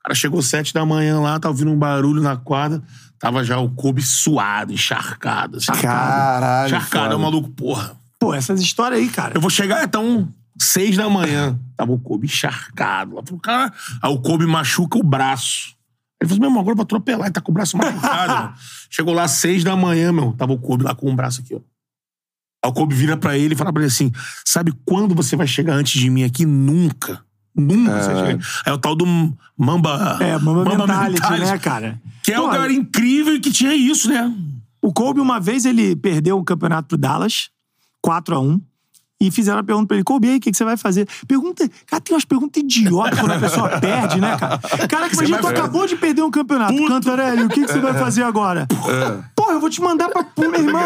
cara chegou às 7 da manhã lá, tava ouvindo um barulho na quadra, tava já o Kobe suado, encharcado. Assim, Caralho, Encharcado, é o maluco, porra. Pô, essas histórias aí, cara. Eu vou chegar, então, 6 da manhã. Tava o Kobe encharcado. Lá falou, cara. Aí o Kobe machuca o braço. Ele falou assim, meu irmão, agora eu vou atropelar, ele tá com o braço machucado. mano. Chegou lá às 6 da manhã, meu. Tava o Kobe lá com o braço aqui, ó. Aí o Kobe vira pra ele e fala pra ele assim: sabe quando você vai chegar antes de mim aqui? Nunca. Nunca você vai chegar. Aí o tal do Mamba. É, Mamba, mentality, né, cara? Que é Pô, um cara incrível e que tinha isso, né? O Kobe, uma vez, ele perdeu um campeonato pro Dallas, 4x1. E fizeram a pergunta pra ele, Kobe, aí, o que, que você vai fazer? Pergunta. Cara, tem umas perguntas idiotas quando a pessoa perde, né, cara? Cara, que imagina, tu acabou de perder um campeonato. Cantarelli, o que, que você vai fazer agora? Pô, eu vou te mandar pra. Pô, meu irmão,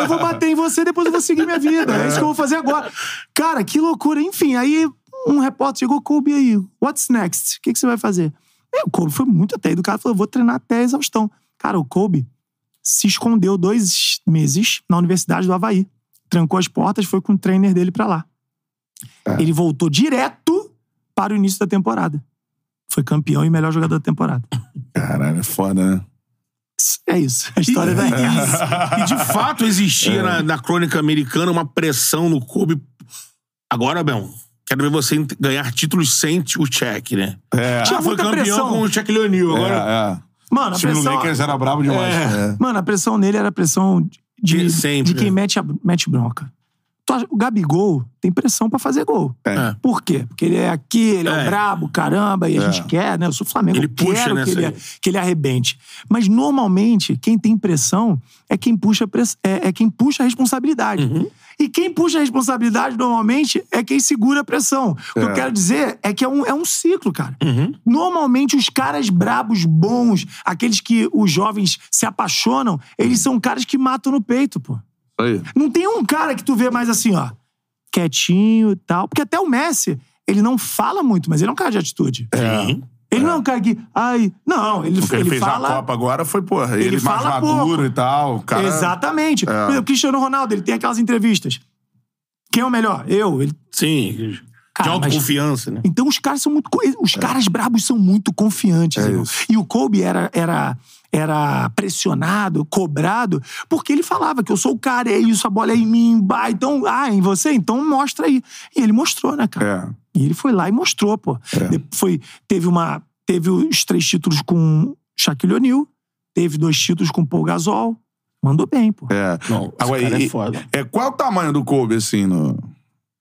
eu vou bater em você, depois eu vou seguir minha vida. É isso que eu vou fazer agora. Cara, que loucura. Enfim, aí um repórter chegou, Kobe, aí, what's next? O que, que você vai fazer? E o Kobe foi muito até educado, falou, vou treinar até a exaustão. Cara, o Kobe se escondeu dois meses na Universidade do Havaí. Trancou as portas, foi com o trainer dele pra lá. Ele voltou direto para o início da temporada. Foi campeão e melhor jogador da temporada. Caralho, é foda, né? É isso. A história da E de fato existia na, na crônica americana uma pressão no Kobe. Agora, Bel, quero ver você ganhar títulos sem o cheque, né? É. Tinha Ah, foi campeão pressão. com o Shaquille O'Neal. Agora, É, é. Mano, a O time do pressão. Lakers era brabo demais. É. É. Mano, a pressão nele era a pressão de, De sempre, de quem né? mete, a, mete bronca. O Gabigol tem pressão pra fazer gol. É. Por quê? Porque ele é aqui, ele é, É. o brabo, caramba, e a gente quer, né? Eu sou Flamengo, Ele eu quero puxa, né, que, ele, que ele arrebente. Mas normalmente, quem tem pressão é quem puxa, press- é, é quem puxa a responsabilidade. Uhum. E quem puxa a responsabilidade, normalmente, é quem segura a pressão. O que eu É. quero dizer é que é um, é um ciclo, cara. Uhum. Normalmente, os caras brabos, bons, aqueles que os jovens se apaixonam, eles são caras que matam no peito, pô. Aí. Não tem um cara que tu vê mais assim, ó, quietinho e tal. Porque até o Messi, ele não fala muito, mas ele é um cara de atitude. Sim. Ele não é um cara que. Ai. Não, ele, O que ele, ele fez fala. na Copa agora foi, porra, ele, Ele mais maduro pouco. e tal. Cara, Exatamente. Exemplo, O Cristiano Ronaldo, ele tem aquelas entrevistas. Quem é o melhor? Eu. Ele... Sim. De Cara, mas- autoconfiança, né? Então os caras são muito. Os caras brabos são muito confiantes. É. E o Kobe era, era, era pressionado, cobrado, porque ele falava que eu sou o cara, é isso, a bola é em mim, bah, então, ah, em você? Então mostra aí. E ele mostrou, né, cara? É. E ele foi lá e mostrou, pô. De- Foi, teve uma. Teve os três títulos com Shaquille O'Neal, teve dois títulos com Paul Gasol. Mandou bem, pô. É. Não, esse Agora, cara e- é foda. É, qual é o tamanho do Kobe, assim, no...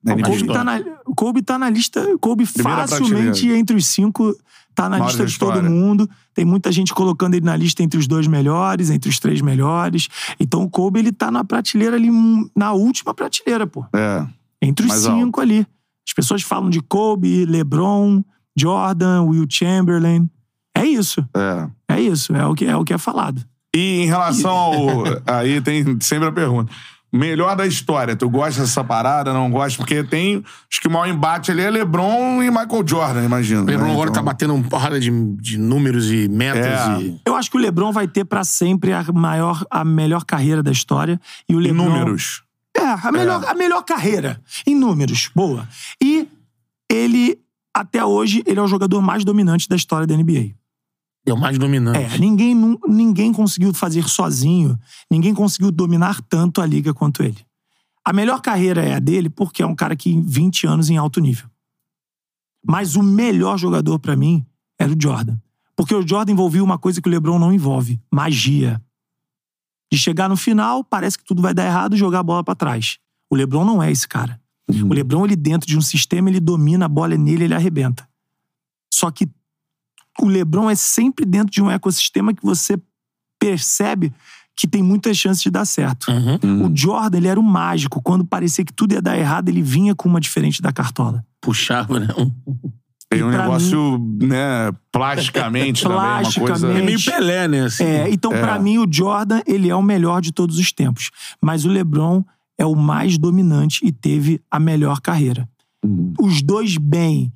Na O. Kobe, tá na, Kobe tá na lista. O Kobe Primeira facilmente entre os cinco tá na lista de todo mundo. Tem muita gente colocando ele na lista entre os dois melhores, entre os três melhores. Então o Kobe ele tá na prateleira ali, hum, na última prateleira, pô. É. Entre os Mais cinco ali. As pessoas falam de Kobe, LeBron, Jordan, Will Chamberlain. É isso. É. É isso. É o que é, o que é falado. E em relação ao. Aí tem sempre a pergunta. Melhor da história, tu gosta dessa parada, não gosta? Porque tem. Acho que o maior embate ali é LeBron e Michael Jordan, imagino. O LeBron né? agora Então, tá batendo uma porrada de, de números e metas É. e... Eu acho que o LeBron vai ter pra sempre a maior, a melhor carreira da história. E o Em LeBron, números. É, a melhor, a melhor carreira. Em números. Boa. E ele, até hoje, ele é o jogador mais dominante da história da NBA. É o mais dominante. É, ninguém, ninguém conseguiu fazer sozinho, ninguém conseguiu dominar tanto a liga quanto ele. A melhor carreira é a dele porque é um cara que 20 anos em alto nível. Mas o melhor jogador pra mim era o Jordan. Porque o Jordan envolvia uma coisa que o LeBron não envolve: magia. De chegar no final, parece que tudo vai dar errado e jogar a bola pra trás. O LeBron não é esse cara. O LeBron, ele dentro de um sistema, ele domina a bola é nele, ele arrebenta. Só que o LeBron é sempre dentro de um ecossistema que você percebe que tem muitas chances de dar certo. Uhum. O Jordan, ele era o mágico. Quando parecia que tudo ia dar errado, ele vinha com uma diferente da cartola. Puxava, né? Tem um pra negócio, né, plasticamente também, uma coisa. Plasticamente. É meio Pelé, né? Assim. É, então, pra mim, o Jordan, ele é o melhor de todos os tempos. Mas o LeBron é o mais dominante e teve a melhor carreira. Uhum. Os dois bem,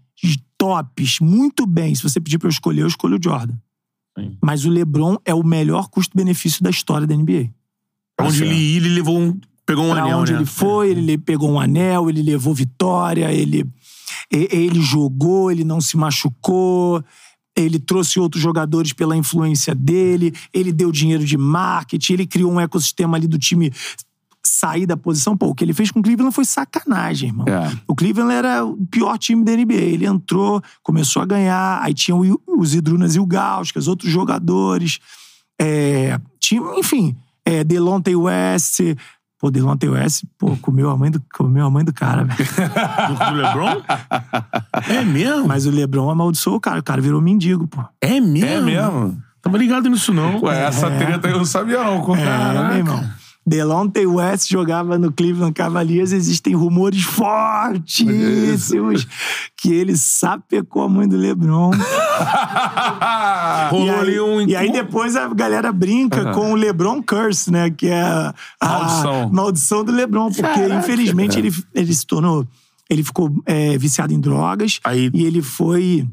tops, muito bem. Se você pedir pra eu escolher, eu escolho o Jordan. Sim. Mas o LeBron é o melhor custo-benefício da história da NBA. Pra onde ele ia, ele levou um. Pegou um Pra anel, onde né? ele foi, ele pegou um anel, ele levou vitória, ele, ele jogou, ele não se machucou, ele trouxe outros jogadores pela influência dele, ele deu dinheiro de marketing, ele criou um ecossistema ali do time sair da posição. Pô, o que ele fez com o Cleveland foi sacanagem, irmão. É. O Cleveland era o pior time da NBA. Ele entrou, começou a ganhar, aí tinha os Idrunas e o Gauskas, outros jogadores. É, tinha, enfim, é, Delonte West. Pô, Delonte West, pô, comeu a mãe do, comeu a mãe do cara, velho. Do, LeBron? é mesmo? Mas o LeBron amaldiçoou o cara. O cara virou mendigo, pô. É mesmo? É mesmo? Tava ligado nisso, não. Ué, essa treta eu não sabia, não. Conta. É, meu irmão. Delonte West jogava no Cleveland Cavaliers. Existem rumores fortíssimos que ele sapecou a mãe do LeBron. Rolou E aí, ali um. e aí depois a galera brinca com o LeBron Curse, né? Que é a, a Maldição. maldição do LeBron. Porque, infelizmente, ele, ele se tornou... Ele ficou é, viciado em drogas. Aí- E ele foi...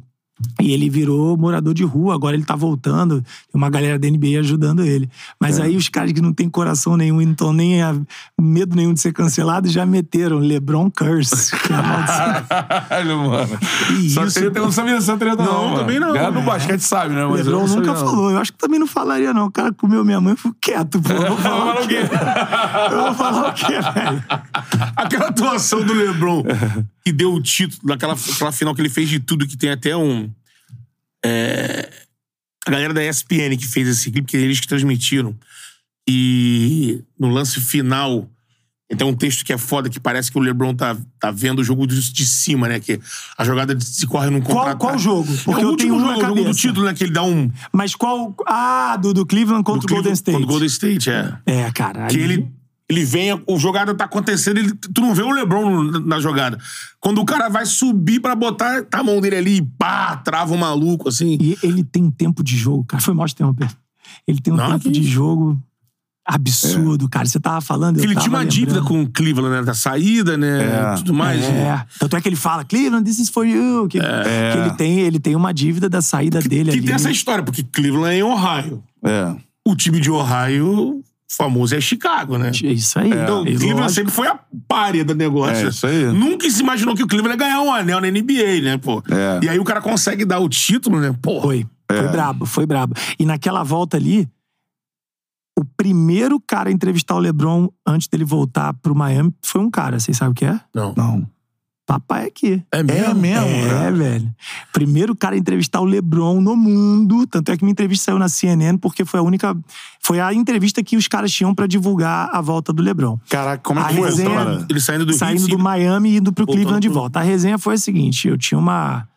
E ele virou morador de rua, agora ele tá voltando. Tem uma galera da NBA ajudando ele. Mas aí os caras que não têm coração nenhum e não estão nem a medo nenhum de ser cancelado já meteram LeBron Curse. Que é. Caralho, mano. Que Essa isso, eu não sabia dessa treta, não. Não, mano. também não. Galera do basquete sabe, né? Mas LeBron nunca não. falou. Eu acho que também não falaria, não. O cara comeu minha mãe e ficou quieto, pô. Eu vou falar Fala o quê? Eu vou falar o quê, velho? Aquela atuação do LeBron que deu o título daquela aquela final que ele fez de tudo, que tem até um. É, a galera da ESPN que fez esse clipe, que eles que transmitiram. E no lance final. Tem um texto que é foda, que parece que o LeBron tá, tá vendo o jogo de, cima, né? Que a jogada se corre num Qual, contra-ataque. qual jogo? Porque é o último jogo, o jogo do título, né? Que ele dá um. Mas qual... Ah, do, do Cleveland contra do o Golden State. Contra o Golden State, é. É, cara. Que ele, ele vem, o jogada tá acontecendo, ele, tu não vê o LeBron na jogada. Quando o cara vai subir pra botar, tá a mão dele ali, pá, trava o maluco, assim. E ele tem tempo de jogo, cara. Foi mal de interromper. Ele tem um Não, tempo que de jogo absurdo, cara. Você tava falando, ele tava tinha uma dívida lembrando. com o Cleveland, né? Da saída, né? É. Tudo mais. É. Tanto é que ele fala, Cleveland, this is for you. Que, que ele, tem, ele tem uma dívida da saída dele Que ali. tem essa história, porque Cleveland é em Ohio. É. O time de Ohio famoso é Chicago, né? É Isso aí. Então, E Cleveland lógico, sempre foi a párea do negócio. É, isso aí. Nunca se imaginou que o Cleveland ia ganhar um anel na NBA, né, pô? É. E aí o cara consegue dar o título, né? Pô, Foi. Foi brabo, foi brabo. E naquela volta ali, o primeiro cara a entrevistar o LeBron antes dele voltar pro Miami foi um cara. Vocês sabem o que é? não. Não. Papai aqui. É mesmo? É mesmo, É, cara. velho. Primeiro cara a entrevistar o LeBron no mundo. Tanto é que minha entrevista saiu na CNN, porque foi a única. Foi a entrevista que os caras tinham pra divulgar a volta do LeBron. Caraca, como é A que foi resenha- parada? Ele saindo do Saindo Rio, do Miami e indo pro Cleveland de volta. A resenha foi a seguinte: eu tinha uma,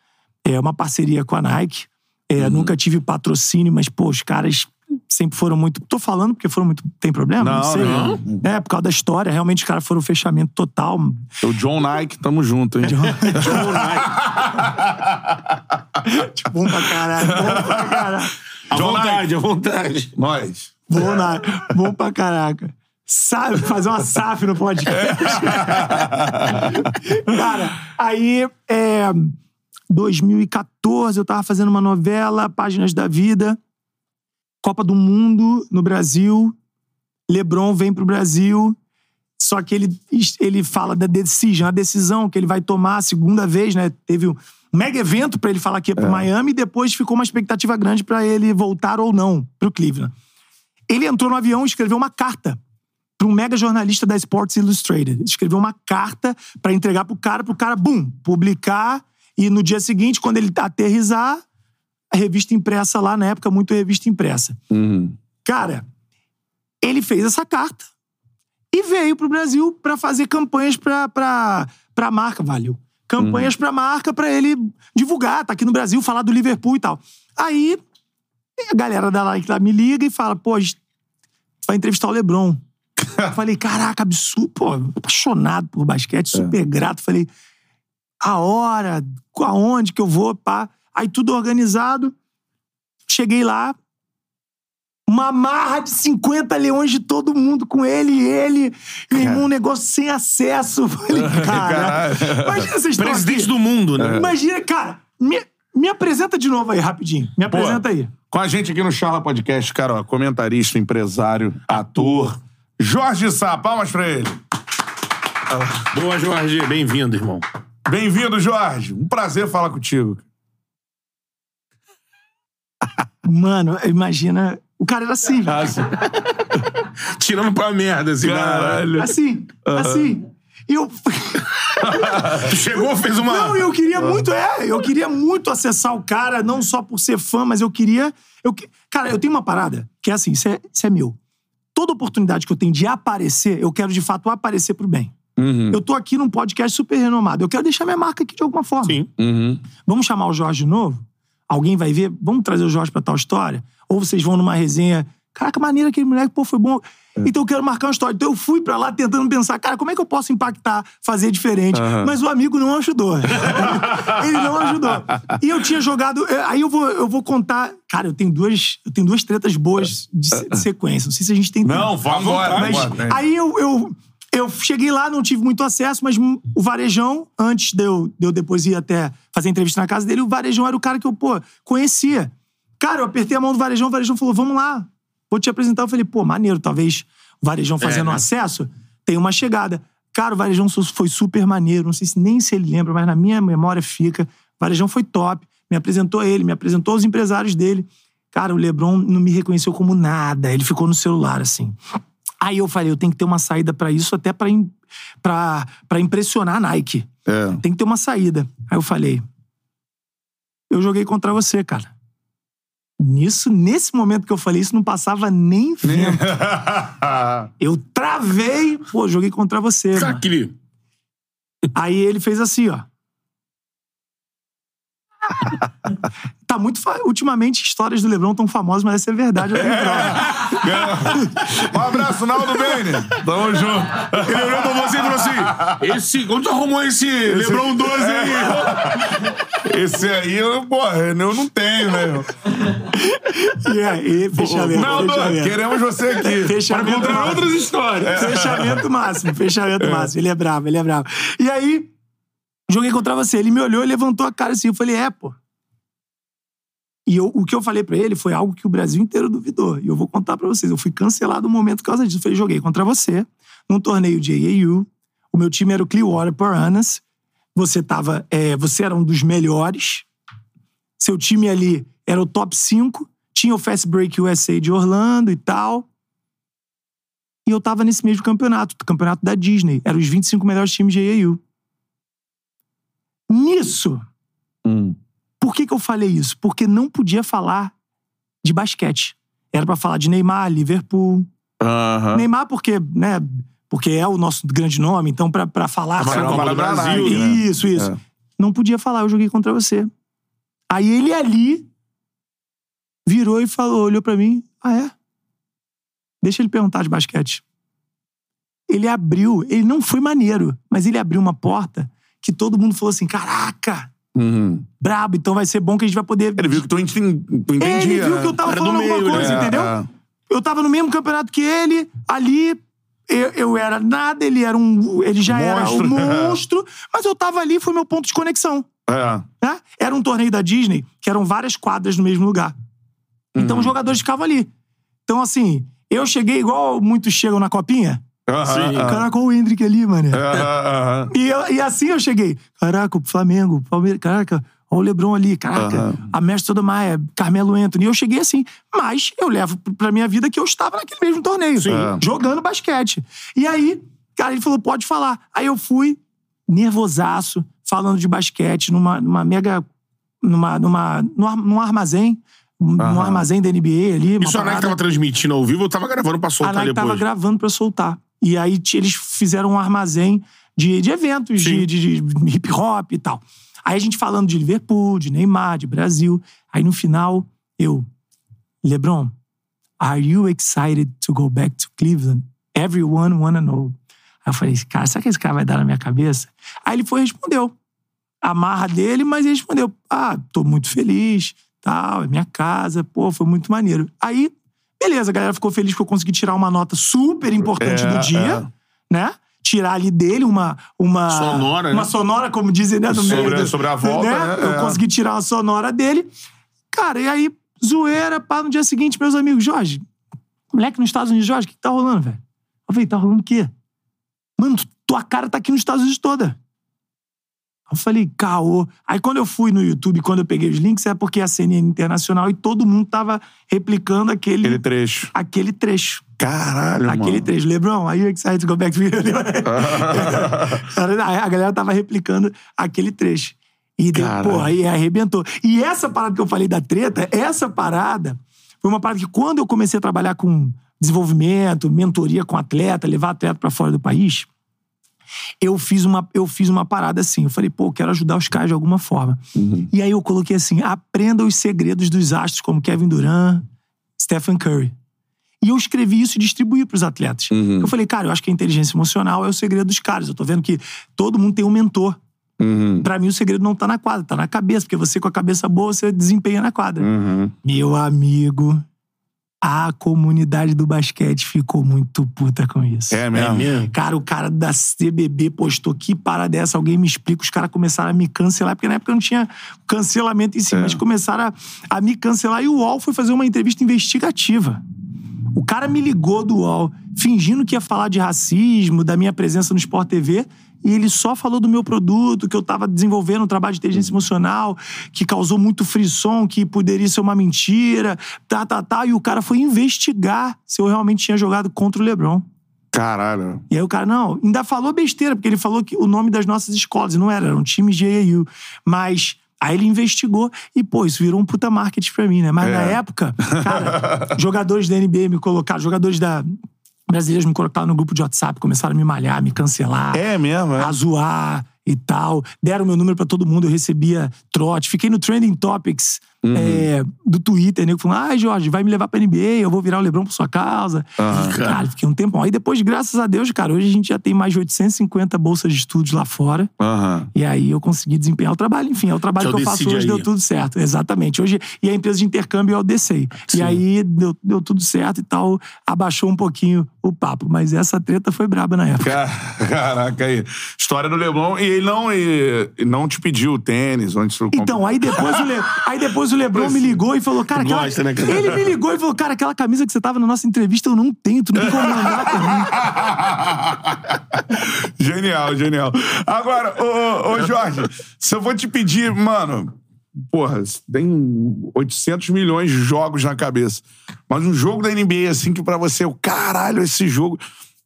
é, uma parceria com a Nike. É, Uhum. Nunca tive patrocínio, mas, pô, os caras sempre foram muito. Tô falando porque foram muito. Tem problema? Não, sei. não. É, por causa da história. Realmente, os caras foram o fechamento total. O John Nike, tamo junto, hein? Bom pra caralho, bom pra caralho. À John vontade, à vontade. Nós. Bom, na, bom pra caraca. Sabe, fazer uma SAF no podcast. Cara, aí, é, 2014, eu tava fazendo uma novela, Páginas da Vida, Copa do Mundo no Brasil, Lebron vem pro Brasil, só que ele, ele fala da decisão, a decisão que ele vai tomar a segunda vez, né? Teve um mega evento pra ele falar que ia pro Miami e depois ficou uma expectativa grande pra ele voltar ou não pro Cleveland. Ele entrou no avião e escreveu uma carta para um mega jornalista da Sports Illustrated. Escreveu uma carta para entregar pro cara, pro cara, bum, publicar. E no dia seguinte, quando ele aterrizar, a revista impressa lá, na época, muito revista impressa. Uhum. Cara, ele fez essa carta e veio pro Brasil para fazer campanhas pra, pra, pra marca, valeu. Campanhas pra marca pra ele divulgar, tá aqui no Brasil, falar do Liverpool e tal. Aí a galera da Nike lá me liga e fala, pô, a gente vai entrevistar o LeBron. Eu falei, caraca, absurdo, pô, apaixonado por basquete, super grato. Falei, a hora, aonde que eu vou, pá. Aí tudo organizado. Cheguei lá, uma marra de 50 leões de todo mundo com ele e ele. E um negócio sem acesso. Falei, cara. Imagina vocês estão Presidente aqui. do mundo, né? Imagina, cara. Me, me apresenta de novo aí, rapidinho. Me Pô, apresenta aí. Com a gente aqui no Charla Podcast, cara, ó, comentarista, empresário, ator. Jorge Sá, palmas pra ele. Boa, Jorge. Bem-vindo, irmão. Bem-vindo, Jorge. Um prazer falar contigo. Mano, imagina. O cara era assim. Tirando pra merda, assim. Caralho. Assim. Assim. E eu. Chegou, fez uma... Não, eu queria muito, é, eu queria muito acessar o cara, não só por ser fã, mas eu queria. Eu, cara, eu tenho uma parada que é assim: isso é, isso é meu. Toda oportunidade que eu tenho de aparecer, eu quero de fato aparecer pro bem. Uhum. Eu tô aqui num podcast super renomado. Eu quero deixar minha marca aqui de alguma forma. Sim. Uhum. Vamos chamar o Jorge de novo? Alguém vai ver? Vamos trazer o Jorge pra tal história? Ou vocês vão numa resenha. Caraca, maneiro aquele moleque, pô, foi bom. Então eu quero marcar uma história. Então eu fui pra lá tentando pensar, cara, como é que eu posso impactar, fazer diferente? Mas o amigo não ajudou. Ele não ajudou. E eu tinha jogado. eh, Aí eu vou, eu vou contar. Cara, eu tenho duas, eu tenho duas tretas boas de, de sequência. Não sei se a gente tem tempo. Não, vamos embora. Mas vamos embora. aí eu, eu, eu cheguei lá, não tive muito acesso, mas o Varejão, antes de eu, de eu depois ir até fazer entrevista na casa dele, o Varejão era o cara que eu, pô, conhecia. Cara, eu apertei a mão do Varejão, o Varejão falou, vamos lá, vou te apresentar. Eu falei, pô, maneiro, talvez o Varejão fazendo né? acesso tem uma chegada. Cara, o Varejão foi super maneiro, não sei se nem se ele lembra, mas na minha memória fica. O Varejão foi top, me apresentou ele, me apresentou os empresários dele. Cara, o Lebron não me reconheceu como nada, ele ficou no celular, assim. Aí eu falei, eu tenho que ter uma saída pra isso, até pra, pra impressionar a Nike. É. Tem que ter uma saída. Aí eu falei, eu joguei contra você, cara. Nisso, nesse momento que eu falei isso, não passava nem vento. Eu travei, pô, joguei contra você. Aquele... Aí ele fez assim, ó. tá muito. Fa... Ultimamente, histórias do Lebron tão famosas, mas essa é verdade. Eu tenho prova. um abraço, Naldo Bene. Tamo junto. Ele olhou pra você e falou assim: esse, onde arrumou esse, Lebron 12 aí? Esse aí, eu, porra, eu não tenho, né? E aí, fechamento. Naldo, fechamento. queremos você aqui. Fechamento Pra contar máximo. outras histórias. Fechamento máximo, fechamento máximo. Ele é bravo, ele é bravo. E aí, joguei contra você. Ele me olhou e levantou a cara assim. Eu falei, é, pô. E eu- o que eu falei pra ele foi algo que o Brasil inteiro duvidou. E eu vou contar pra vocês. Eu fui cancelado um momento por causa disso. Eu falei, joguei contra você, num torneio de AAU. O meu time era o Clearwater Piranhas. Você tava. é, você era um dos melhores. Seu time ali era o top 5. Tinha o Fast Break USA de Orlando e tal. E eu tava nesse mesmo campeonato, campeonato da Disney. Eram os 25 melhores times de AAU. Nisso, Hum. Por que, que eu falei isso? Porque não podia falar de basquete. Era pra falar de Neymar, Liverpool. Neymar, porque, né? Porque é o nosso grande nome, então pra, pra falar. Na sabe? Copa do Brasil, né? Isso, isso. É. Não podia falar, eu joguei contra você. Aí ele ali virou e falou, olhou pra mim, ah é? Deixa ele perguntar de basquete. Ele abriu, ele não foi maneiro, mas ele abriu uma porta que todo mundo falou assim, caraca, Uhum. brabo, então vai ser bom que a gente vai poder... Ele viu que tu, enten- tu entendia. Ele viu né? que eu tava Era do falando alguma meio, coisa, né? entendeu? É, Eu tava no mesmo campeonato que ele, ali eu, eu era nada, ele era um. Ele já era Monstro. um monstro, mas eu tava ali, foi meu ponto de conexão. É. né? Era um torneio da Disney que eram várias quadras no mesmo lugar. Então Uhum. os jogadores ficavam ali. Então, assim, eu cheguei igual muitos chegam na copinha. Sim. Caraca, olha o Hendrick ali, mano. E, eu- e assim eu cheguei. Caraca, o Flamengo, Palmeiras, caraca, olha o Lebron ali, caraca, a Mestre Sotomayor, Carmelo Anthony. E eu cheguei assim. Mas eu levo pra minha vida que eu estava naquele mesmo torneio, É. jogando basquete. E aí, cara, ele falou, pode falar. Aí eu fui, nervosaço, falando de basquete, numa, numa mega. numa, numa, num ar- num armazém. Num armazém da NBA ali. Isso a Nike tava transmitindo ao vivo ou tava gravando pra a soltar Nike depois? tava gravando pra soltar. E aí eles fizeram um armazém de, de eventos, de, de- de hip hop e tal. Aí a gente falando de Liverpool, de Neymar, de Brasil. Aí no final, eu, LeBron, are you excited to go back to Cleveland? Everyone wanna know. Aí eu falei, cara, será que esse cara vai dar na minha cabeça? Aí ele foi e respondeu. A marra dele, mas ele respondeu: Ah, tô muito feliz, tal, é minha casa, pô, foi muito maneiro. Aí, beleza, a galera ficou feliz que eu consegui tirar uma nota super importante É, do dia, né? Tirar ali dele uma. uma Sonora, né? Uma sonora, como dizem, né? No Sobre- meio sobre a volta, né? Eu É. consegui tirar uma sonora dele. Cara, e aí, zoeira, pá, no dia seguinte, meus amigos, Jorge, moleque nos Estados Unidos, Jorge, o que, que tá rolando, velho? Eu falei, tá rolando o quê? Mano, tua cara tá aqui nos Estados Unidos toda. Eu falei, caô. Aí quando eu fui no YouTube, quando eu peguei os links, é porque a CNN internacional e todo mundo tava replicando aquele, Aquele trecho. aquele trecho. Caralho, Aquele mano. trecho. LeBron, are you excited to go back to A galera tava replicando aquele trecho. E deu, pô, aí arrebentou. E essa parada que eu falei da treta, essa parada foi uma parada que quando eu comecei a trabalhar com desenvolvimento, mentoria com atleta, levar atleta pra fora do país, eu fiz uma, eu fiz uma parada assim. Eu falei, pô, eu quero ajudar os caras de alguma forma. E aí eu coloquei assim: aprenda os segredos dos astros, como Kevin Durant, Stephen Curry. E eu escrevi isso e distribuí pros atletas. Eu falei, cara, eu acho que a inteligência emocional é o segredo dos caras. Eu tô vendo que todo mundo tem um mentor. Uhum. Pra mim, o segredo não tá na quadra, tá na cabeça, porque você com a cabeça boa, você desempenha na quadra. Uhum. Meu amigo, a comunidade do basquete ficou muito puta com isso. É mesmo. mesmo? Cara, o cara da CBB postou que para dessa, alguém me explica. Os caras começaram a me cancelar, porque na época não tinha cancelamento em si, mas começaram a, a me cancelar. E o UOL foi fazer uma entrevista investigativa. O cara me ligou do UOL, fingindo que ia falar de racismo, da minha presença no Sport TV, e ele só falou do meu produto, que eu tava desenvolvendo um trabalho de inteligência emocional, que causou muito frisson, que poderia ser uma mentira, tá, tá, tá. E o cara foi investigar se eu realmente tinha jogado contra o LeBron. Caralho. E aí o cara, não, ainda falou besteira, porque ele falou que o nome das nossas escolas, não era, eram times de AAU. Mas aí ele investigou e, pô, isso virou um puta marketing pra mim, né? Mas É. na época, cara, jogadores da NBA me colocaram, jogadores da. Brasileiros me colocaram no grupo de WhatsApp, começaram a me malhar, me cancelar, É mesmo, é. a zoar e tal. Deram meu número pra todo mundo, eu recebia trote. Fiquei no Trending Topics Uhum. é, do Twitter, nego falando: ah, Jorge, vai me levar pra NBA, eu vou virar o Lebron por sua causa. Cara, fiquei um tempão. Aí depois, graças a Deus, cara, hoje a gente já tem mais de 850 bolsas de estudos lá fora. Aham. E aí eu consegui desempenhar o trabalho. Enfim, é o trabalho Que que, é o eu faço hoje, aí. deu tudo certo. Exatamente. Hoje, e a empresa de intercâmbio é o DCI. Sim. E aí deu, deu tudo certo e tal. Abaixou um pouquinho o papo. Mas essa treta foi braba na época. Ca- Caraca, aí. História do Leblon. E ele não, e, e não te pediu tênis, onde tu Então, aí depois o, aí depois o Lebron me ligou e falou, cara, aquela... Gosta, né, cara? ele me ligou e falou, cara, aquela camisa que você tava na nossa entrevista eu não tenho, tu não tem como mandar pra mim. genial, genial. Agora, ô, ô, ô, Jorge, se eu vou te pedir, mano, porra, tem 800 milhões de jogos na cabeça. Mas um jogo da NBA, assim, que pra você, o caralho, esse jogo.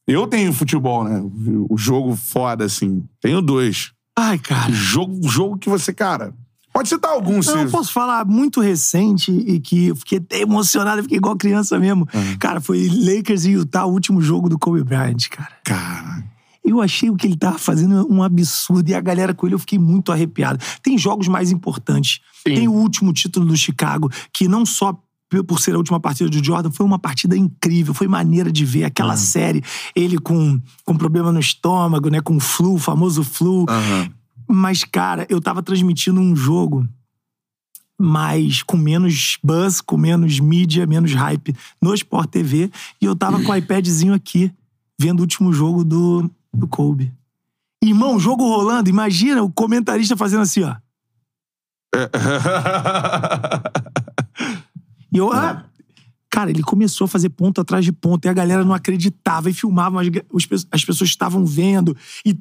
Eu tenho futebol, né? O jogo foda, assim. Tenho dois. Ai, cara. Jogo, jogo que você, cara. Pode citar alguns, Não, eu posso falar muito recente e que eu fiquei até emocionado, eu fiquei igual criança mesmo. Cara, foi Lakers e Utah, o último jogo do Kobe Bryant, cara. Cara. Eu achei o que ele tava fazendo um absurdo. E a galera com ele, eu fiquei muito arrepiado. Tem jogos mais importantes. Tem o último título do Chicago, que não só por ser a última partida de Jordan, foi uma partida incrível, foi maneira de ver aquela série. Ele com, com problema no estômago, né? Com flu, o famoso flu. Aham. Mas, cara, eu tava transmitindo um jogo mais com menos buzz, com menos mídia, menos hype no Sport TV. E eu tava com o iPadzinho aqui, vendo o último jogo do, do Kobe. Irmão, jogo rolando, imagina o comentarista fazendo assim, ó. E eu, ah, cara, ele começou a fazer ponto atrás de ponto e a galera não acreditava e filmava, mas as pessoas estavam vendo. E,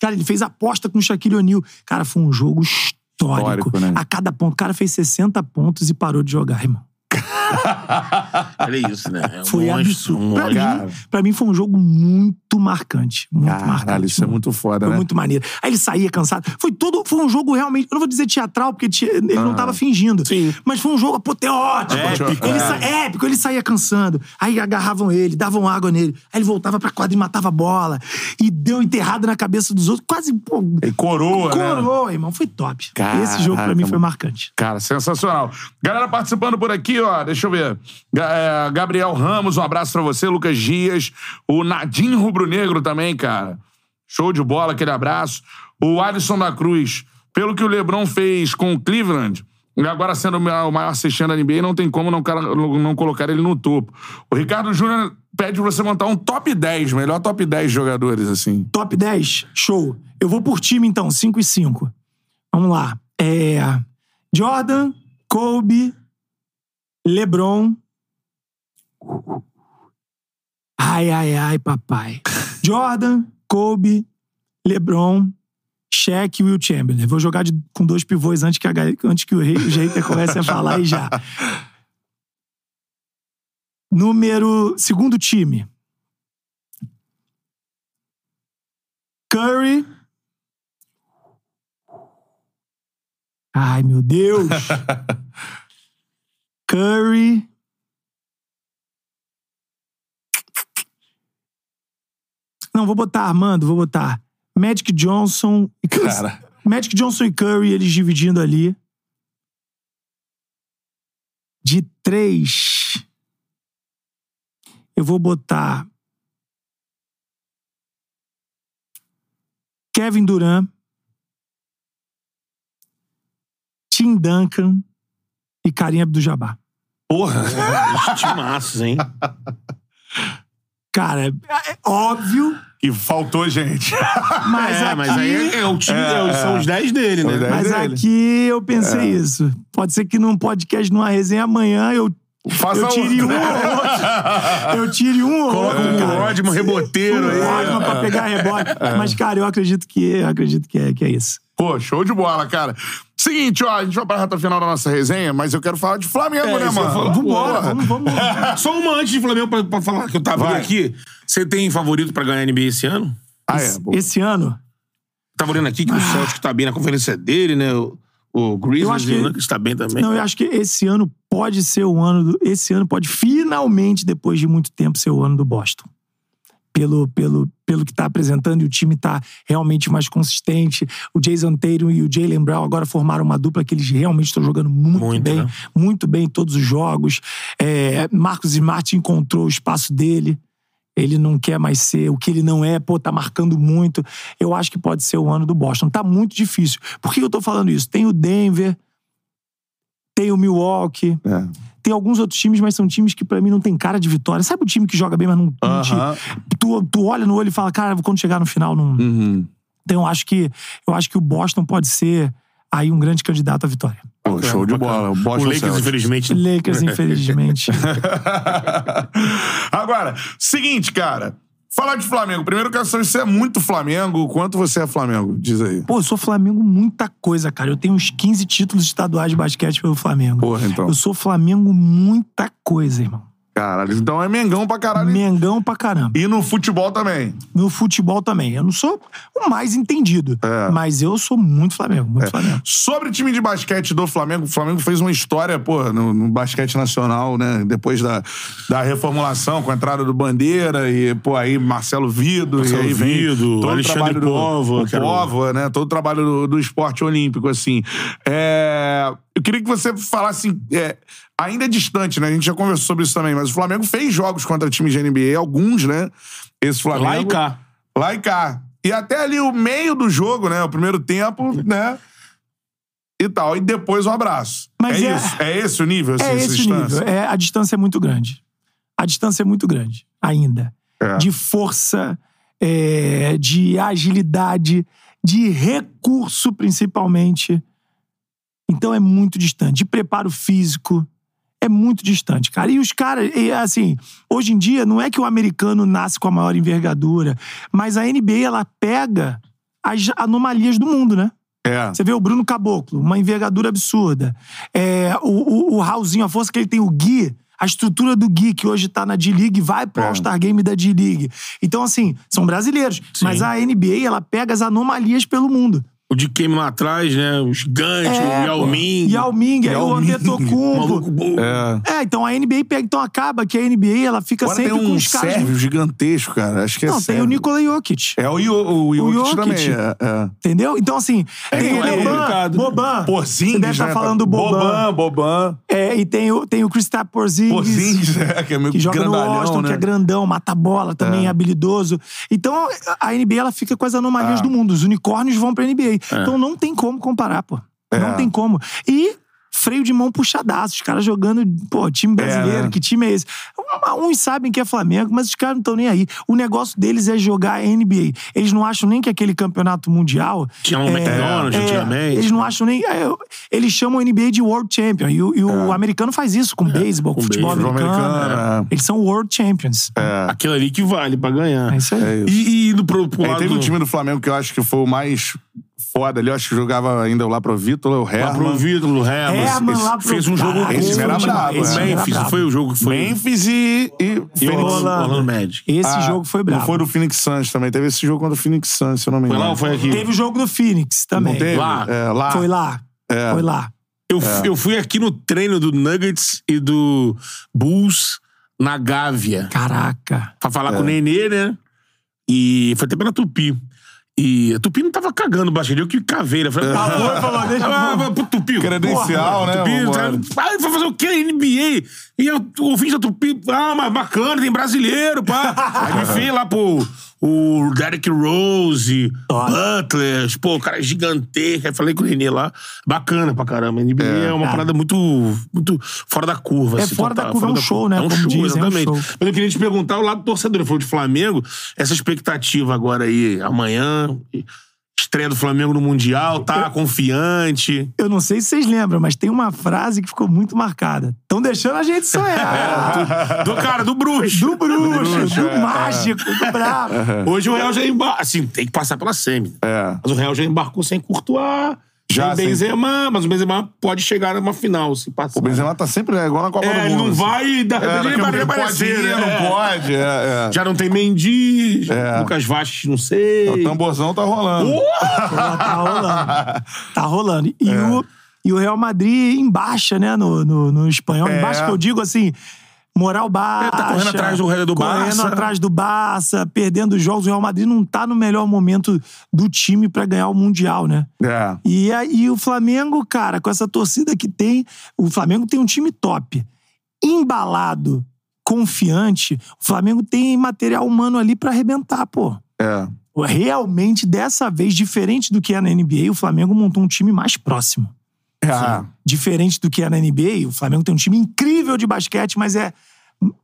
cara, ele fez aposta com o Shaquille O'Neal. Cara, foi um jogo histórico. Histórico, né? A cada ponto. O cara fez 60 pontos e parou de jogar, irmão. Olha isso, né? É um Foi monstro, absurdo. um pra, mim, pra mim foi um jogo muito marcante. Muito marcante. Caralho, isso é muito foda, Foi né? muito maneiro. Aí ele saía cansado. Foi todo. Foi um jogo realmente. Eu não vou dizer teatral, porque ele não tava fingindo. Sim. Mas foi um jogo apoteótico. Épico, Ele é. sa- épico, ele saía cansando. Aí agarravam ele, davam água nele. Aí ele voltava pra quadra e matava a bola. E deu enterrado na cabeça dos outros. Quase, pô. E coroa, né? Coroa, irmão. Foi top. Caraca, Esse jogo pra mim foi marcante. Cara, sensacional. Galera participando por aqui, ó. Deixa eu ver. É, Gabriel Ramos, um abraço pra você. Lucas Dias. O Nadim Rubro Negro também, cara. Show de bola, aquele abraço. O Alisson da Cruz. Pelo que o Lebron fez com o Cleveland, e agora sendo o ma- o maior assistente da NBA, não tem como não, não colocar ele no topo. O Ricardo Júnior pede pra você montar um top 10, melhor top 10 jogadores, assim. Top 10, show. Eu vou por time, então, 5 e 5. Vamos lá. É. Jordan, Kobe, LeBron. Ai, ai, ai, papai. Jordan, Kobe, LeBron, Shaq e Will Chamberlain. Vou jogar de- com dois pivôs antes que, a, antes que o rei- o hater comece a falar e já. Número. Segundo time. Curry. Ai, meu Deus. Curry. Não, vou botar Armando, vou botar Magic Johnson e Cara. Magic Johnson e Curry, eles dividindo ali. De três. Eu vou botar Kevin Durant, Tim Duncan e Karim Abdul-Jabbar. Porra! Os timaços, hein? Cara, é óbvio, E faltou gente. mas é, aqui... mas aí é, é o time, é, são os 10 dele, né? os 10. Mas dele. aqui eu pensei isso. Pode ser que num podcast, numa resenha amanhã, eu, Faça eu tire um ou outro. Eu tire um ou Coloca outro, um cara. Rodman reboteiro Um aí. Rodman pra pegar rebote. Mas, cara, eu acredito que, eu acredito que, é, que é isso. Pô, show de bola, cara. Seguinte, ó, a gente vai pra reta final da nossa resenha, mas eu quero falar de Flamengo, É, né, mano? falar. Vambora, vamos, vamos. Só uma antes de Flamengo pra, pra falar que eu tava Vai. olhando aqui. Você tem favorito pra ganhar a NBA esse ano? Ah, é, pô. Esse ano, Tava olhando aqui que o Celtic tá bem na conferência dele, né? O, o Grizzlies acho que- e o Nuggets tá bem também. não, eu acho que esse ano pode ser o ano. Do, esse ano pode finalmente, depois de muito tempo, ser o ano do Boston. Pelo, pelo, pelo que tá apresentando e o time tá realmente mais consistente. O Jason Tatum e o Jalen Brown agora formaram uma dupla que eles realmente estão jogando muito, Muito, bem. né? Muito bem em todos os jogos. É, Marcos Smart encontrou o espaço dele. Ele não quer mais ser o que ele não é, pô, tá marcando muito. Eu acho que pode ser o ano do Boston. Tá muito difícil. Por que eu tô falando isso? Tem o Denver, tem o Milwaukee, É. tem alguns outros times, mas são times que pra mim não tem cara de vitória. Sabe o time que joga bem, mas não, te- Aham. tu, tu olha no olho e fala, cara, quando chegar no final não. Uhum. Então eu acho que eu acho que o Boston pode ser aí um grande candidato à vitória. Pô, show de bola. O O Boston Lakers, Celtics. infelizmente. Lakers, infelizmente. Agora, seguinte, cara. Falar de Flamengo. Primeiro quero saber se você é muito Flamengo. Quanto você é Flamengo? Diz aí. Pô, eu sou Flamengo muita coisa, cara. Eu tenho uns 15 títulos estaduais de basquete pelo Flamengo. Porra, então. Eu sou Flamengo muita coisa, irmão. Caralho, então é Mengão pra caralho. Mengão pra caramba. E no futebol também. No futebol também. Eu não sou o mais entendido, É. mas eu sou muito Flamengo, muito Flamengo. Sobre o time de basquete do Flamengo, o Flamengo fez uma história, pô, no, no basquete nacional, né? Depois da, da reformulação, com a entrada do Bandeira e, pô, aí Marcelo Vido, Marcelo e aí vem Vido, todo Alexandre trabalho do o que era o- Póvoa, né? Todo o trabalho do, do esporte olímpico, assim. É, eu queria que você falasse, é, ainda é distante, né? A gente já conversou sobre isso também, mas o Flamengo fez jogos contra times de NBA, alguns, né? Esse Flamengo. Lá e cá. Lá e cá. E até ali o meio do jogo, né? O primeiro tempo, né? E tal. E depois um abraço. Mas é, é- isso? É esse o nível? assim, É esse o distância? nível. É, a distância é muito grande. A distância é muito grande, ainda. É. De força, é, de agilidade, de recurso, principalmente. Então é muito distante. De preparo físico. É muito distante, cara. E os caras, assim, hoje em dia, não é que o americano nasce com a maior envergadura, mas a NBA, ela pega as anomalias do mundo, né? É. Você vê o Bruno Caboclo, uma envergadura absurda. É, o, o, o Raulzinho, a força que ele tem, o Gui, a estrutura do Gui, que hoje tá na D-League, vai pro É. All-Star Game da D-League. Então, assim, são brasileiros. Mas a NBA, ela pega as anomalias pelo mundo. O de Kame lá atrás, né? O gigante, o Yao Ming. Yao Ming, aí o Yao Ming. Antetokounmpo. É. É, então a NBA pega. Então acaba que a NBA, ela fica Agora tem sempre com um os caras... sérvio gigantesco, cara. Acho que é Não, tem sérvio. o Nikola Jokic. É o, Io- o, Jokic Jokic. também. É, é. Entendeu? Então, assim, tem o é Boban. Boban. Porzingis, Você deve estar né? falando do Boban. Boban, Boban. É, e tem o, tem o Kristaps Porzingis. Porzingis, é, que é meio que joga no grandalhão, Washington, né? que é grandão, mata bola, também é. habilidoso. Então, a NBA ela fica com as anomalias Ah. do mundo. Os unicórnios vão pra NBA. Então não tem como comparar, pô. Não tem como. E freio de mão puxadaço. Os caras jogando, pô, time brasileiro, né? que time é esse? Um- Uns sabem que é Flamengo, mas os caras não estão nem aí. O negócio deles é jogar NBA. Eles não acham nem que aquele campeonato mundial. Tinha um é, McDonald's é, antigamente. Eles não acham nem. é, eles chamam a NBA de World Champion. E, o- e o americano faz isso com beisebol, com com futebol beisebol americano. americano, é. Eles são World Champions. Aquilo ali que vale pra ganhar. É isso aí. É isso. E, e indo pro, pro lado teve do... um time do Flamengo que eu acho que foi o mais foda ali. Eu acho que jogava ainda lá pro Vitor, o Lá Herman. pro Vitor, o Herman. Herman Esse- lá pro- Fez um jogo com esse era brabo, o esse era Memphis. brabo. Foi o jogo que foi... Memphis e, e E Phoenix. Orlando, Orlando. Orlando Magic. Esse Ah, jogo foi brabo. Não foi do Phoenix Suns também. Teve esse jogo contra o Phoenix Suns, se eu não me Foi engano. lá ou foi aqui? Teve o jogo do Phoenix também. Não teve? Lá. É, lá. Foi lá. É. Foi lá. Eu, eu fui aqui no treino do Nuggets e do Bulls na Gávea. Caraca. Pra É. falar com o Nenê, né? E foi até pela Tupi. E a Tupi não tava cagando baixo, eu que caveira. Falei, e falou, deixa eu- ah, pro Tupi. Credencial, né, Tupi, vai fazer o quê? NBA. E eu, o ouvinte da Tupi, ah, mas bacana, tem brasileiro, pá. Aí me fez lá, pô, o Derrick Rose, Butler, pô, o cara é gigantesco. Aí falei com o Nenê lá, bacana pra caramba. NBA é, uma Cara. parada muito, muito fora da curva. É assim, fora da total, curva, é um show, né? É um Como show, dizem, é um exatamente. show. Mas eu queria te perguntar o lado do torcedor. Ele falou de Flamengo, essa expectativa agora aí, amanhã, estreia do Flamengo no Mundial, tá confiante. Eu não sei se vocês lembram, mas tem uma frase que ficou muito marcada. Estão deixando a gente sonhar. Do cara, do bruxo. do bruxo, bruxo, do é. mágico, do brabo. Hoje o Real já embarcou. Assim, tem que passar pela semi. É. Mas o Real já embarcou sem Courtois, Já, sem- Benzema, mas o Benzema pode chegar numa final, se passar. O Benzema tá sempre é, igual na Copa É, do ele Mundo. não assim. vai de É, ele vai pode aparecer, ir, né? não pode. É, é. Já não tem Mendy, É. Lucas Vasquez, não sei. O tamborzão tá rolando. tá rolando. Tá rolando. E, É. o, e o Real Madrid em baixa, né, no, no, no espanhol. É. Em baixa que eu digo assim, moral baixa. É, tá correndo atrás do do Correndo Barça. atrás do Barça, perdendo os jogos. O Real Madrid não tá no melhor momento do time pra ganhar o Mundial, né? É. E aí o Flamengo, cara, com essa torcida que tem, o Flamengo tem um time top. Embalado, confiante, o Flamengo tem material humano ali pra arrebentar, pô. É. Realmente, dessa vez, diferente do que é na NBA, o Flamengo montou um time mais próximo. É. Diferente do que é na NBA, o Flamengo tem um time incrível de basquete, mas é.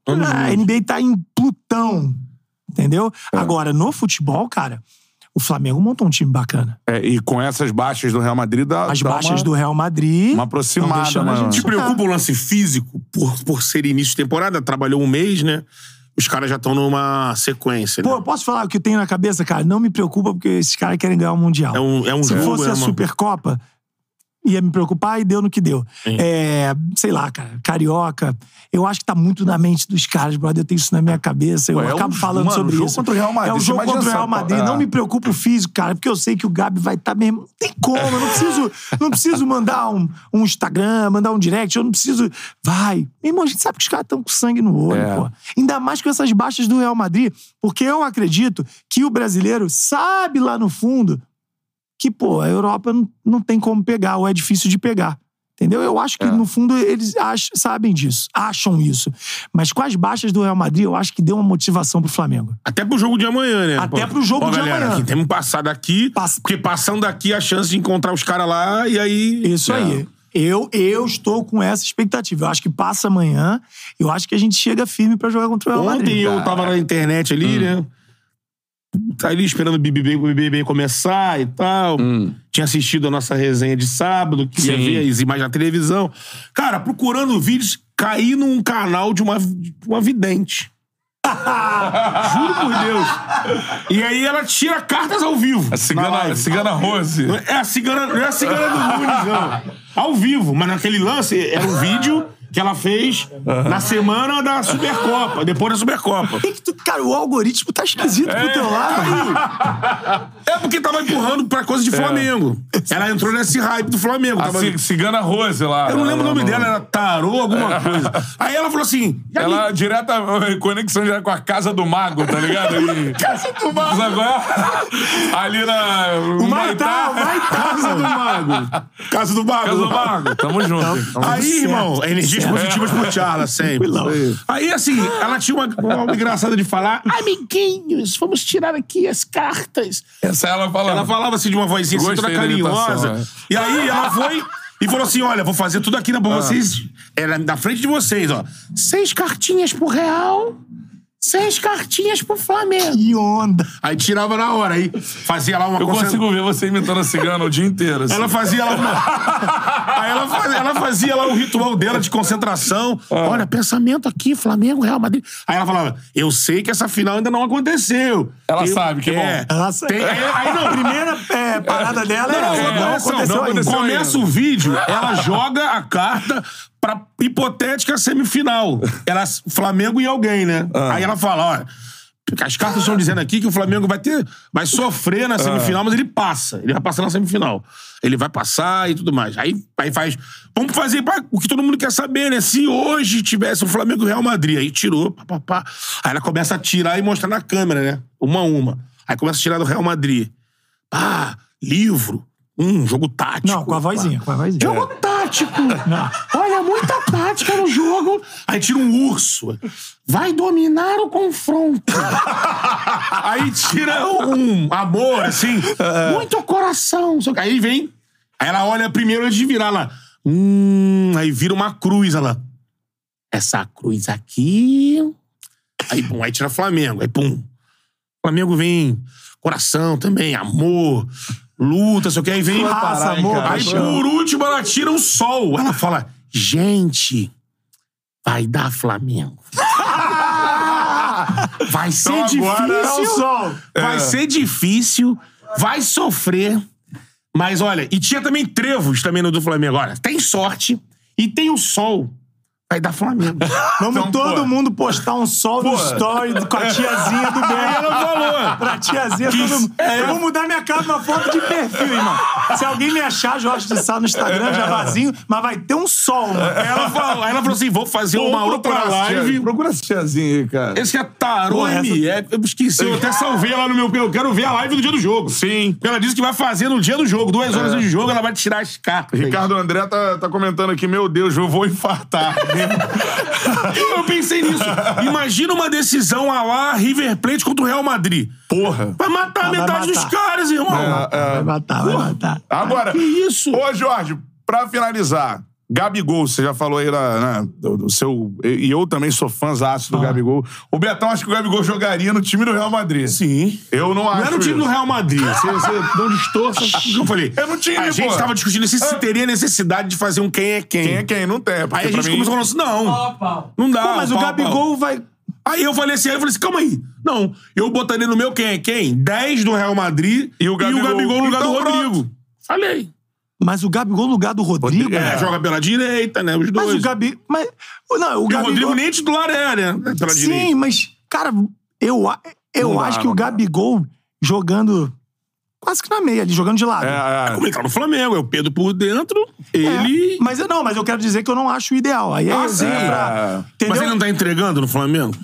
A. NBA tá em Plutão. Entendeu? Agora, no futebol, cara, o Flamengo montou um time bacana. É, E com essas baixas do Real Madrid, dá, As dá baixas uma, do Real Madrid. uma aproximada, a mano. gente Te preocupa o lance físico por, por ser início de temporada? Trabalhou um mês, né? Os caras já estão numa sequência, né? Pô, eu posso falar o que eu tenho na cabeça, cara? Não me preocupa, porque esses caras querem ganhar o Mundial. É um, é um Se jogo, fosse é a uma- Supercopa, ia me preocupar e deu no que deu. É, sei lá, cara, carioca. Eu acho que tá muito na mente dos caras, brother. Eu tenho isso na minha cabeça. Eu Pô, é acabo um- falando mano, sobre jogo isso. contra o Real Madrid, É o você jogo contra o Real Madrid. é. Não me preocupa o físico, cara, porque eu sei que o Gabi vai estar mesmo. Não tem como. Eu não preciso, não preciso mandar um, um Instagram, mandar um direct. Eu não preciso. Vai. Meu irmão, a gente sabe que os caras estão com sangue no olho, É. pô. Ainda mais com essas baixas do Real Madrid, porque eu acredito que o brasileiro sabe lá no fundo que, pô, a Europa não, não tem como pegar, ou é difícil de pegar. Entendeu? Eu acho que, É. no fundo, eles ach- sabem disso, acham isso. Mas com as baixas do Real Madrid, eu acho que deu uma motivação pro Flamengo. Até pro jogo de amanhã, né? Até pro jogo Ó, de galera, amanhã. Aqui, temos que passar daqui, Passa- porque passando daqui a chance de encontrar os caras lá e aí. Isso É. aí. Eu, eu estou com essa expectativa. Eu acho que passa amanhã. Eu acho que a gente chega firme pra jogar contra o Real Ontem Madrid. eu tava na internet ali, né? Tá ali esperando o BBB, o BBB começar e tal. Tinha assistido a nossa resenha de sábado, que ia Sim. ver as imagens na televisão. Cara, procurando vídeos, caí num canal de uma, de uma vidente. Juro por Deus. E aí ela tira cartas ao vivo. A na cigana, live. cigana Rose. É a cigana, não é a cigana do Nunes, não. Ao vivo, mas naquele lance era um vídeo que ela fez na semana da Supercopa, depois da Supercopa. Tem que tu- cara, o algoritmo tá esquisito pro teu lado. É porque tava empurrando pra coisa de Flamengo. Ela entrou nesse hype do Flamengo. A Tava- ci- cigana Rose lá. Eu não lembro o nome Ela- dela, era Tarô, alguma coisa. Aí ela falou assim. "E aí, Ela direta conexão já com a Casa do Mago, tá ligado? E... Casa do Mago. Agora, ali na. O Maitá, o Maitá. Casa do Mago. Casa do Mago. Casa do Mago. Tamo junto. Aí, certo, irmão, energias certo. Positivas pro Charla, sempre. Aí, assim, ela tinha uma, uma engraçada de falar: amiguinhos, vamos tirar aqui as cartas. Essa ela fala. Ela falava assim de uma vozinha assim, toda carinhosa. imitação, E aí ela foi e falou assim: olha, vou fazer tudo aqui na pra vocês. Era na frente de vocês, ó. Seis cartinhas pro Real, seis cartinhas pro Flamengo. Que onda. Aí tirava na hora, aí fazia lá uma Eu concentra- consigo ver você imitando a cigana o dia inteiro. assim. ela fazia lá uma. Aí ela fazia, ela fazia lá o ritual dela de concentração. Ah. Olha, pensamento aqui, Flamengo, Real Madrid. Aí ela falava: Eu sei que essa final ainda não aconteceu. Ela Tem- sabe, que é. bom. Ela sa- Tem- aí, aí não, A primeira é, parada dela é, Não, essa, não, não, aconteceu, não ainda. aconteceu Começa o vídeo, ela joga a carta pra hipotética semifinal. Ela, Flamengo e alguém, né? Aí ela fala, olha... As cartas estão dizendo aqui que o Flamengo vai ter, vai sofrer na semifinal, mas ele passa. Ele vai passar na semifinal. Ele vai passar e tudo mais. Aí, aí faz. Vamos fazer pra- o que todo mundo quer saber, né? Se hoje tivesse o Flamengo e o Real Madrid, aí tirou, pá, pá, pá. Aí ela começa a tirar e mostrar na câmera, né? Uma a uma. Aí começa a tirar do Real Madrid. Ah, livro. Um jogo tático. Não, com a vozinha, com a vozinha. Jogo tático. Olha, muita tática no jogo. Aí tira um urso. Vai dominar o confronto. Aí tira um amor, assim. Muito coração. Aí vem. Aí ela olha primeiro antes de virar lá. Hum, aí vira uma cruz, ela. Essa cruz aqui. Aí, pum, aí tira Flamengo. Aí, pum. Flamengo vem coração também, amor, luta, sei o que. Aí vem. Raça, amor, Aí por último ela tira o sol. Ela fala: gente, vai dar Flamengo. Vai ser Então agora é difícil. sol. Vai ser difícil, vai sofrer. Mas olha, e tinha também trevos também no do Flamengo. Olha, tem sorte e tem o sol. Vai dar Flamengo. Vamos Então, todo pô. mundo postar um sol no Pô. story com a tiazinha do bem. Aí ela falou. Pra tiazinha, Que- todo mundo. é. Eu vou mudar minha cara numa foto de perfil, irmão. Se alguém me achar, Jorge de Sá no Instagram, já vazio, mas vai ter um sol, mano. Ela falou, aí ela falou assim: vou fazer uma outra essa tia- live. Procura essa tiazinha aí, cara. Esse é Tarô Pô, essa- ME. Eu esqueci, eu até salvei lá no meu. Eu quero ver a live do dia do jogo. Sim. Porque ela disse que vai fazer no dia do jogo, duas horas É. antes do jogo, ela vai tirar as cartas. Ricardo André tá, tá comentando aqui, meu Deus, eu vou infartar. Eu pensei nisso. Imagina uma decisão a lá River Plate contra o Real Madrid. Porra. Vai matar Vai metade dos matar. caras, irmão. Vai matar, vai matar. Agora, que isso? Ô, Jorge, pra finalizar, Gabigol, você já falou aí na, na- do, do seu. E eu também sou fãzaço do Gabigol. O Betão acha que o Gabigol jogaria no time do Real Madrid. Sim. Eu não acho. Não era o time isso. do Real Madrid. Você, você não distorça o que eu falei. É no time, A gente pô. tava discutindo se, se É. teria necessidade de fazer um quem é quem. Quem é quem? Não tem. Porque Aí a gente mim- começou a falar assim: não. Não dá. Pô, mas o pau, Gabigol vai. pau. Aí eu falei assim, aí eu falei assim, calma aí. Não, eu botaria no meu quem é quem? 10 do Real Madrid E o Gabigol. no lugar Então, do pronto. Rodrigo. Falei. Mas o Gabigol no lugar do Rodrigo. Rodrigo, É, joga pela direita, né? Os dois. Mas o Gabi. Mas, não, o E o Gabigol. Rodrigo nem titular é, né? Pela Sim, direita. mas, cara, eu, eu Não dá, acho que o dá. Gabigol jogando quase que na meia ali, jogando de lado. É, é. Como ele tá no Flamengo, é o Pedro por dentro, É, ele. Mas eu- não, mas eu quero dizer que eu não acho o ideal. Aí é Ah, sim. pra. Mas ele não tá entregando no Flamengo?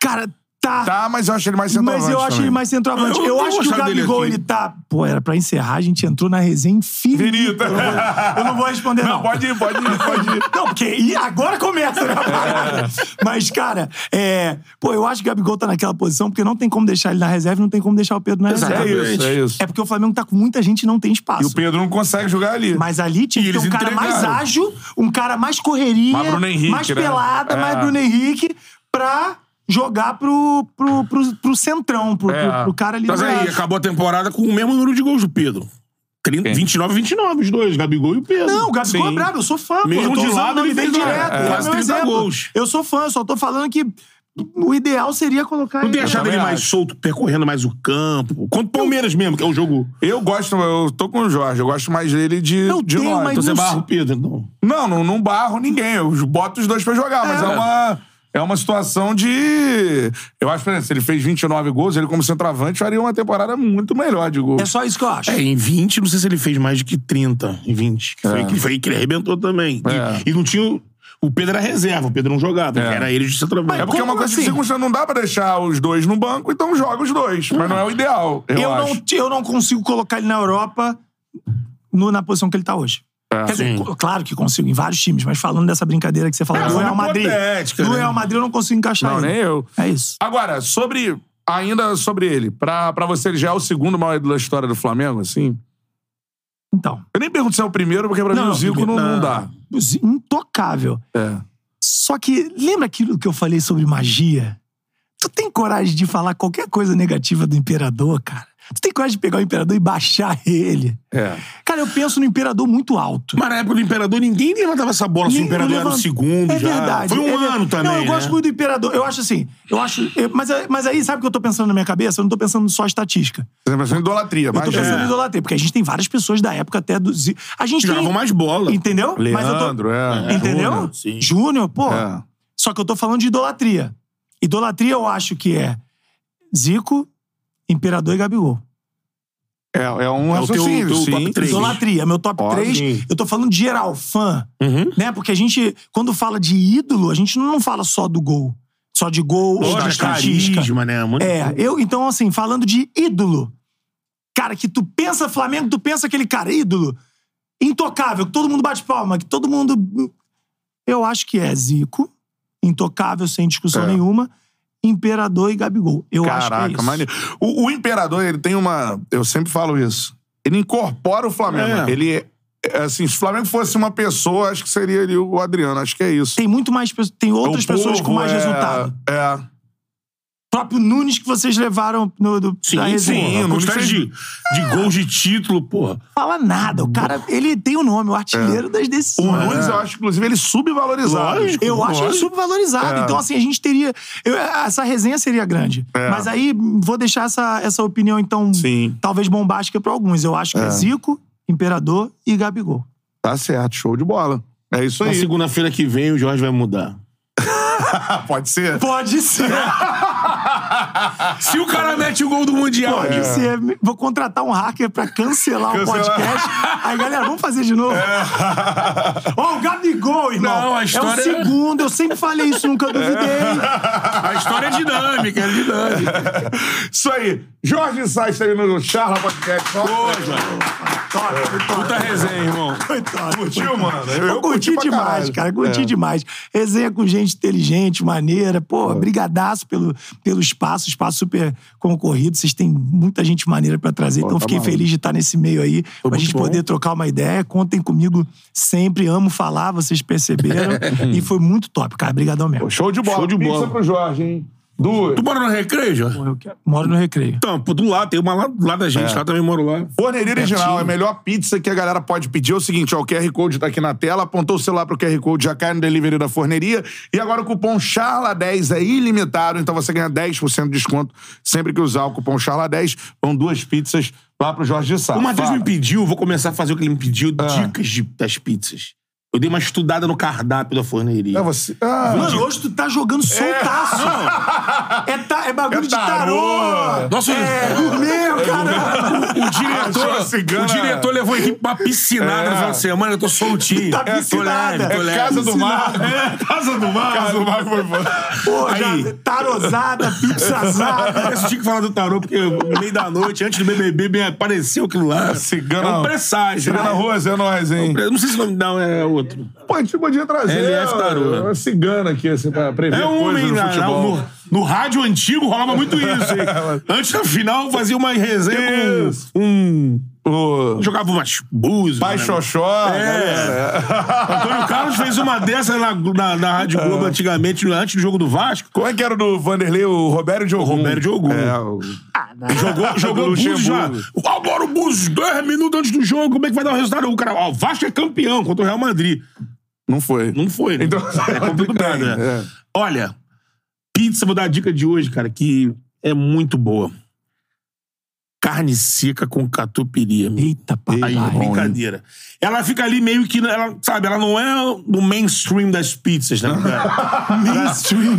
Cara, tá. Tá, mas eu acho ele mais centroavante Mas eu acho também. ele mais centroavante. Eu- Eu, eu acho que o Gabigol, aqui. ele tá. Pô, era pra encerrar, a gente entrou na resenha infinita. Infinita. Eu, não vou- eu não vou responder, não. Não, pode ir, pode ir, pode ir. Não, porque e agora começa, né? Mas, cara, é, pô, eu acho que o Gabigol tá naquela posição porque não tem como deixar ele na reserva e não tem como deixar o Pedro na É reserva. isso, é isso. É porque o Flamengo tá com muita gente e não tem E espaço. o Pedro não consegue jogar ali. Mas ali tinha E que ter um cara mais entregaram. ágil, um cara mais correria, Henrique, mais né? pelada, É. mais Bruno Henrique, pra jogar pro, pro, pro, pro centrão, pro, É. pro, pro cara ali Mas do aí, lado. acabou a temporada com o mesmo número de gols do Pedro. 30, 29 29, os dois, Gabigol e o Pedro. Não, o Gabigol Sim. é brabo, eu sou fã. Mesmo pô, eu tô de lado, ele dele fez, direto. é, é quase meu 30 exemplo. gols. Eu sou fã, eu só tô falando que o ideal seria colocar Não tem ele. achado ele mais solto, percorrendo mais o campo? Contra o Palmeiras mesmo, que é o jogo. Eu gosto, eu tô com o Jorge, eu gosto mais dele de, Eu de tenho, nós. mas Então você não barra o Pedro, não. Não, não, não barro ninguém. Eu boto os dois pra jogar, mas é uma. É uma situação de. Eu acho, por exemplo, se ele fez 29 gols, ele, como centroavante, faria uma temporada muito melhor de gols. É só isso que eu acho. É, em 20, não sei se ele fez mais de que 30 em 20. Que foi, É. que foi aí que ele arrebentou também. E- É. E, não tinha. o- Pedro era reserva, o Pedro não jogava, É. era ele de centroavante. É porque é uma coisa assim? que circunstância não dá pra deixar os dois no banco, então joga os dois. Mas não é o ideal. Eu, eu, acho. não, eu não consigo colocar ele na Europa no- na posição que ele tá hoje. Quer dizer, claro que consigo em vários times, mas falando dessa brincadeira que você falou É, do Real Madrid. hipotética, Do né? Real Madrid eu não consigo encaixar Não, ele. nem eu. É isso. Agora, sobre. Ainda sobre ele. Pra, pra você, ele já é o segundo maior ídolo da história do Flamengo, assim? Então. Eu nem pergunto se é o primeiro, porque pra mim o Zico não, não dá. Intocável. É. Só que lembra aquilo que eu falei sobre magia? Tu tem coragem de falar qualquer coisa negativa do imperador, cara? Tu tem coragem de pegar o imperador e baixar ele? É. Cara, eu penso no imperador muito alto. Mas na época do Imperador, ninguém levantava essa bola se o Imperador era o segundo é já. Verdade, Foi um é ver- ano também, Não, eu né? gosto muito do Imperador. Eu acho assim, eu acho... eu- mas, mas aí, sabe o que eu tô pensando na minha cabeça? Eu não tô pensando só estatística. Você tá pensando em idolatria, Eu tô pensando é. em idolatria, porque a gente tem várias pessoas da época até do... A gente tem... Jogavam mais bola. Entendeu? Mas eu tô- Leandro, é. Entendeu? Júnior, sim. Júnior, pô. É. Só que eu tô falando de idolatria. Idolatria eu acho que é Zico, Imperador e Gabigol. É, é um É o teu- teu sim. top três. Idolatria, meu top Óbvio. 3. Eu tô falando de geral, fã. Uhum. Né? Porque a gente, quando fala de ídolo, a gente não fala só do gol. Só de gol ou de estatística. carisma, né? Muito- É, eu, então, assim, falando de ídolo. Cara, que tu pensa Flamengo, tu pensa aquele cara, ídolo. Intocável, que todo mundo bate palma, que todo mundo. Eu acho que é Zico, intocável, sem discussão É. nenhuma. Imperador e Gabigol. Eu acho que é Caraca, isso. maneiro. O, o Imperador, ele tem uma. Eu sempre falo isso. Ele incorpora o Flamengo. É. Ele é. é Assim, se o Flamengo fosse uma pessoa, acho que seria ali o Adriano. Acho que é isso. Tem muito mais tem outras O pessoas com povo mais é- resultado. É. O próprio Nunes que vocês levaram no, do, Sim, da sim. resenha. A não quantidade fez- de, de gols de título, porra. Fala nada. O cara, ele tem o nome, o artilheiro das O decisões. Nunes, eu acho, inclusive, ele subvalorizado. Lógico. Eu acho ele Lógico. subvalorizado. É. Então, assim, a gente teria. eu- essa resenha seria grande. É. Mas aí, vou deixar essa, essa opinião, então, Sim. talvez bombástica pra alguns. Eu acho que é, Zico, Imperador e Gabigol. Tá certo, show de bola. É isso Na aí. segunda-feira que vem, o Jorge vai mudar. Pode ser? Pode ser. Se o cara mete o gol do Mundial. Ser. Vou contratar um hacker pra cancelar, o Cancelar. podcast. Aí, galera, vamos fazer de novo. Ó, o Gabigol, irmão. Não, a É história- o segundo. Eu sempre falei isso, nunca duvidei. A história é dinâmica, é dinâmica. Isso aí. Jorge Sainz tá no Charla Podcast. Pô, Jorge. Top. Puta resenha, irmão. Foi top. Curtiu, mano? Eu, Eu, curti pra demais, caralho. cara. Curti É. demais. Resenha com gente inteligente, maneira. Pô, brigadaço pelo, pelo espaço. Espaço super concorrido. Vocês têm muita gente maneira pra trazer. então, tá fiquei maluco. feliz de estar nesse meio aí. pra muito gente bom. poder trocar uma ideia. Contem comigo sempre. Amo falar, vocês perceberam. e foi muito top, cara. Obrigadão mesmo. Pô, Show de bola. Show de Pizza bola. pro Jorge, hein? Duas. Tu mora no Recreio, Jorge? Eu quero- Moro no Recreio. Então, pô, do lado, tem uma lá do lado da gente, lá também moro lá. Forneria Original, é a melhor pizza que a galera pode pedir. É o seguinte, ó, o QR Code tá aqui na tela, apontou o celular pro QR Code, já cai no delivery da Forneria. E agora o cupom CHARLA10 é ilimitado, então você ganha 10% de desconto sempre que usar o cupom CHARLA10. Vão duas pizzas lá pro Jorge de Sá. O Matheus Fala. me pediu, vou começar a fazer o que ele me pediu, Ah. dicas de- das pizzas. Eu dei uma estudada no cardápio da forneria. É você. Ah, Mano, hoje tu tá jogando soltaço. É, ta- é bagulho É de tarô. tarô. Nossa, É gourmet, cara. o diretor, a cigana- o diretor levou a equipe pra piscinada É. no final de semana, eu tô soltinho. Tá É, tô piscinada. leve, tô é leve. Casa do Mar. É, Casa do Mar. Casa do Mar foi foda. Pô, Aí. já, tarosada, pizzazada. Eu tinha que falar do tarô, porque no meio da noite, antes do BBB, me apareceu aquilo lá. Cigana- É um presságio. Cigana né? Rose, é nóis, hein? Eu Não sei se o nome não é outro. Pô, a gente podia trazer LF Tarô. uma cigana aqui, assim, pra prever É um homem no na- futebol. no, no rádio antigo rolava muito isso, hein? Antes da final, fazia uma resenha Isso. com um. O Jogava umas búzios. Pai né? Xoxó. É. Antônio Carlos fez uma dessa na, na, na Rádio Globo antigamente, antes do jogo do Vasco. Como é que era o do Vanderlei? O Roberto Diogo. Roberto Diogo. É, o... Jogou, jogou o Búzios já. Agora o Búzios, 10 minutos antes do jogo, como é que vai dar o resultado? O cara, ó, o Vasco é campeão contra o Real Madrid. Não foi. Não foi, né? Então, é complicado, né? é. Olha, pizza, vou dar a dica de hoje, cara, que é muito boa. Carne seca com catupiry. amigo. Eita, papai. Aí, hein? brincadeira. Ela fica ali meio que, ela, sabe, ela não é no mainstream das pizzas, né? Mainstream.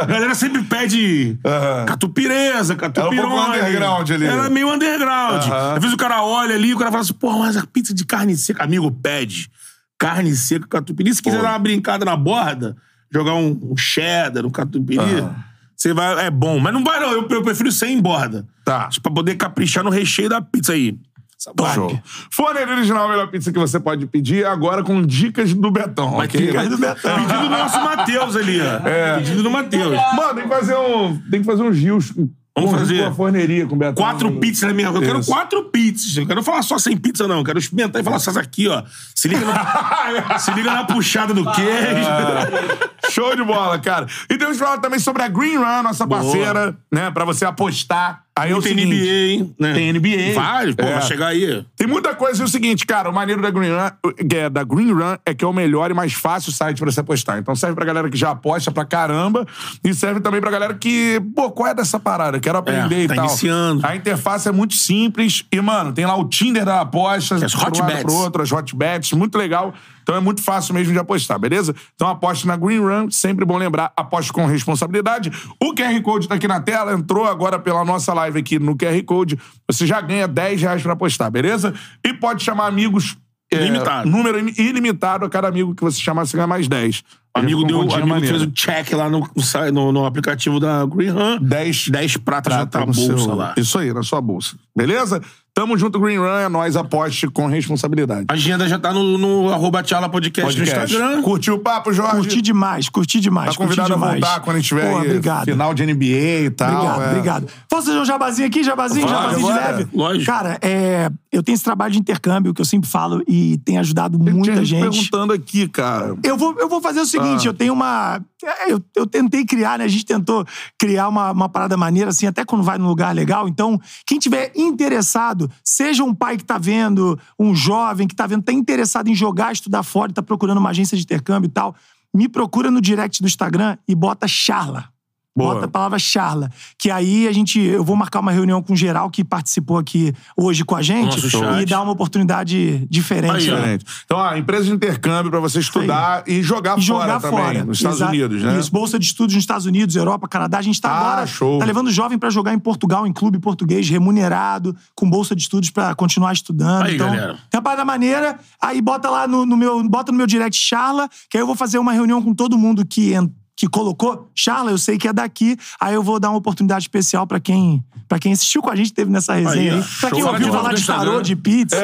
A galera sempre pede Aham. catupireza, catupirone. Ela é um pouco underground ali. Ela é meio underground. Aham. Às vezes o cara olha ali e o cara fala assim, porra, mas a pizza de carne seca. Amigo, pede. Carne seca, catupiry. Se quiser Pô. dar uma brincada na borda, jogar um, um cheddar, um catupiry, você vai... É bom. Mas não vai não, eu, eu prefiro sem borda. Tá. Pra poder caprichar no recheio da pizza aí. Vai. Show. Fone original, a melhor pizza que você pode pedir, agora com dicas do Betão. Vai ok? ter- Dicas do Betão. Pedido do nosso Matheus ali, ó. É. Pedido do Matheus. Mano, tem que fazer um. Tem que fazer rios com, Vamos fazer. com a forneria com o Betão. Quatro pizzas na minha. Eu quero quatro pizzas. Eu quero falar só sem pizza, não. Eu quero experimentar e falar só aqui, ó. Se liga, no- se liga na puxada do queijo. Show de bola, cara. E temos que falar também sobre a Green Run, nossa Boa. parceira, né? Pra você apostar. Aí é o tem seguinte, NBA, hein? Né? Tem NBA. Vários, pô, É. vai chegar aí. Tem muita coisa. E o seguinte, cara, o maneiro da Green Run, é, da Green Run é que é o melhor e mais fácil site pra você apostar. Então serve pra galera que já aposta pra caramba e serve também pra galera que, pô, qual é dessa parada? Quero aprender É, e tá tal. iniciando. A interface é muito simples e, mano, tem lá o Tinder da aposta, As hot lado bets. pro outro, as hot bets, muito legal. Então é muito fácil mesmo de apostar, beleza? Então aposte na Green Run, sempre bom lembrar, aposte com responsabilidade. O QR Code tá aqui na tela, entrou agora pela nossa live aqui no QR Code. Você já ganha 10 reais pra apostar, beleza? E pode chamar amigos. é, Ilimitado. número ilimitado a cada amigo que você chamar, você ganha mais 10. O amigo, deu, amigo maneira. fez o check lá no, no, no- aplicativo da Green Run. 10 10 pratas já tá no bolsa seu- lá. Isso aí, na sua bolsa. Beleza? Tamo junto, Green Run, é nós, aposte com responsabilidade. A agenda já tá no, no arroba Tchala Podcast, no Podcast. Instagram. Curtiu o papo, Jorge? Curti demais, curti demais. Tá convidado curti a demais. voltar quando a gente tiver Pô, aí obrigado. final de NBA e tal. Obrigado, é. obrigado. Posso fazer um jabazinho aqui? Jabazinho, Pode, jabazinho de leve? Lógico. Cara, é, eu tenho esse trabalho de intercâmbio que eu sempre falo e tem ajudado Tem muita gente. perguntando aqui, cara. Eu vou, eu vou fazer o seguinte, Ah. eu tenho uma... Eu, eu tentei criar, né? A gente tentou criar uma, uma parada maneira, assim, até quando vai num lugar legal. Então, quem tiver interessado, seja um pai que tá vendo, um jovem que tá vendo, tá interessado em jogar, estudar fora, tá procurando uma agência de intercâmbio e tal, me procura no direct do Instagram e bota Charla. Boa. Bota a palavra charla. Que aí a gente. Eu vou marcar uma reunião com geral que participou aqui hoje com a gente Nosso chat. e dar uma oportunidade diferente. Aí, né? Então, ó, empresa de intercâmbio pra você estudar e jogar, E fora jogar também, fora. nos Estados Exa- Unidos, né? Isso, bolsa de estudos nos Estados Unidos, Europa, Canadá. A gente tá Ah, agora. show. Tá levando jovem pra jogar em Portugal, em clube português, remunerado, com bolsa de estudos pra continuar estudando. Aí, então, galera. tem uma parada maneira. Aí bota lá no, no meu. Bota no meu direct Charla, que aí eu vou fazer uma reunião com todo mundo que en- que colocou, Charla, eu sei que é daqui, aí eu vou dar uma oportunidade especial pra quem para quem assistiu com a gente, teve nessa resenha Aí, aí. Pra quem Show. ouviu Fala de falar de tarô, Instagram. de pizza.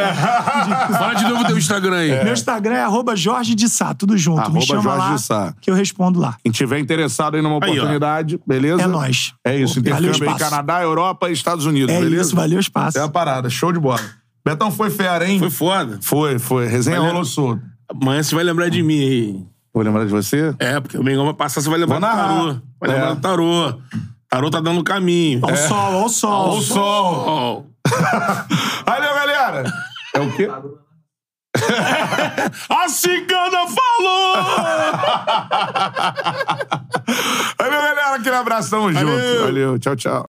Fala de novo o teu Instagram aí. Meu Instagram é arroba Jorge de Sá, tudo junto. Arroba Me chama Jorge lá de Sá. que eu respondo lá. Quem tiver interessado aí numa Aí, oportunidade, beleza? É nóis. É isso, intercâmbio aí, espaço. Canadá, Europa e Estados Unidos, É beleza? isso, valeu o espaço. É a parada, show de bola. Betão foi fera, hein? Foi foda. Foi, foi. Resenha rolou solto. Amanhã você vai lembrar de mim aí. Vou lembrar de você? É, porque o Mengão vai passar, você vai lembrar Vou do narrar. tarô. Vai É. lembrar do tarô. Tarô tá dando caminho. Ó o sol, ó o sol. O sol. Ó, Valeu, galera! É o quê? A cigana falou! Valeu, galera. Aquele abraço, tamo junto. Valeu, tchau, tchau.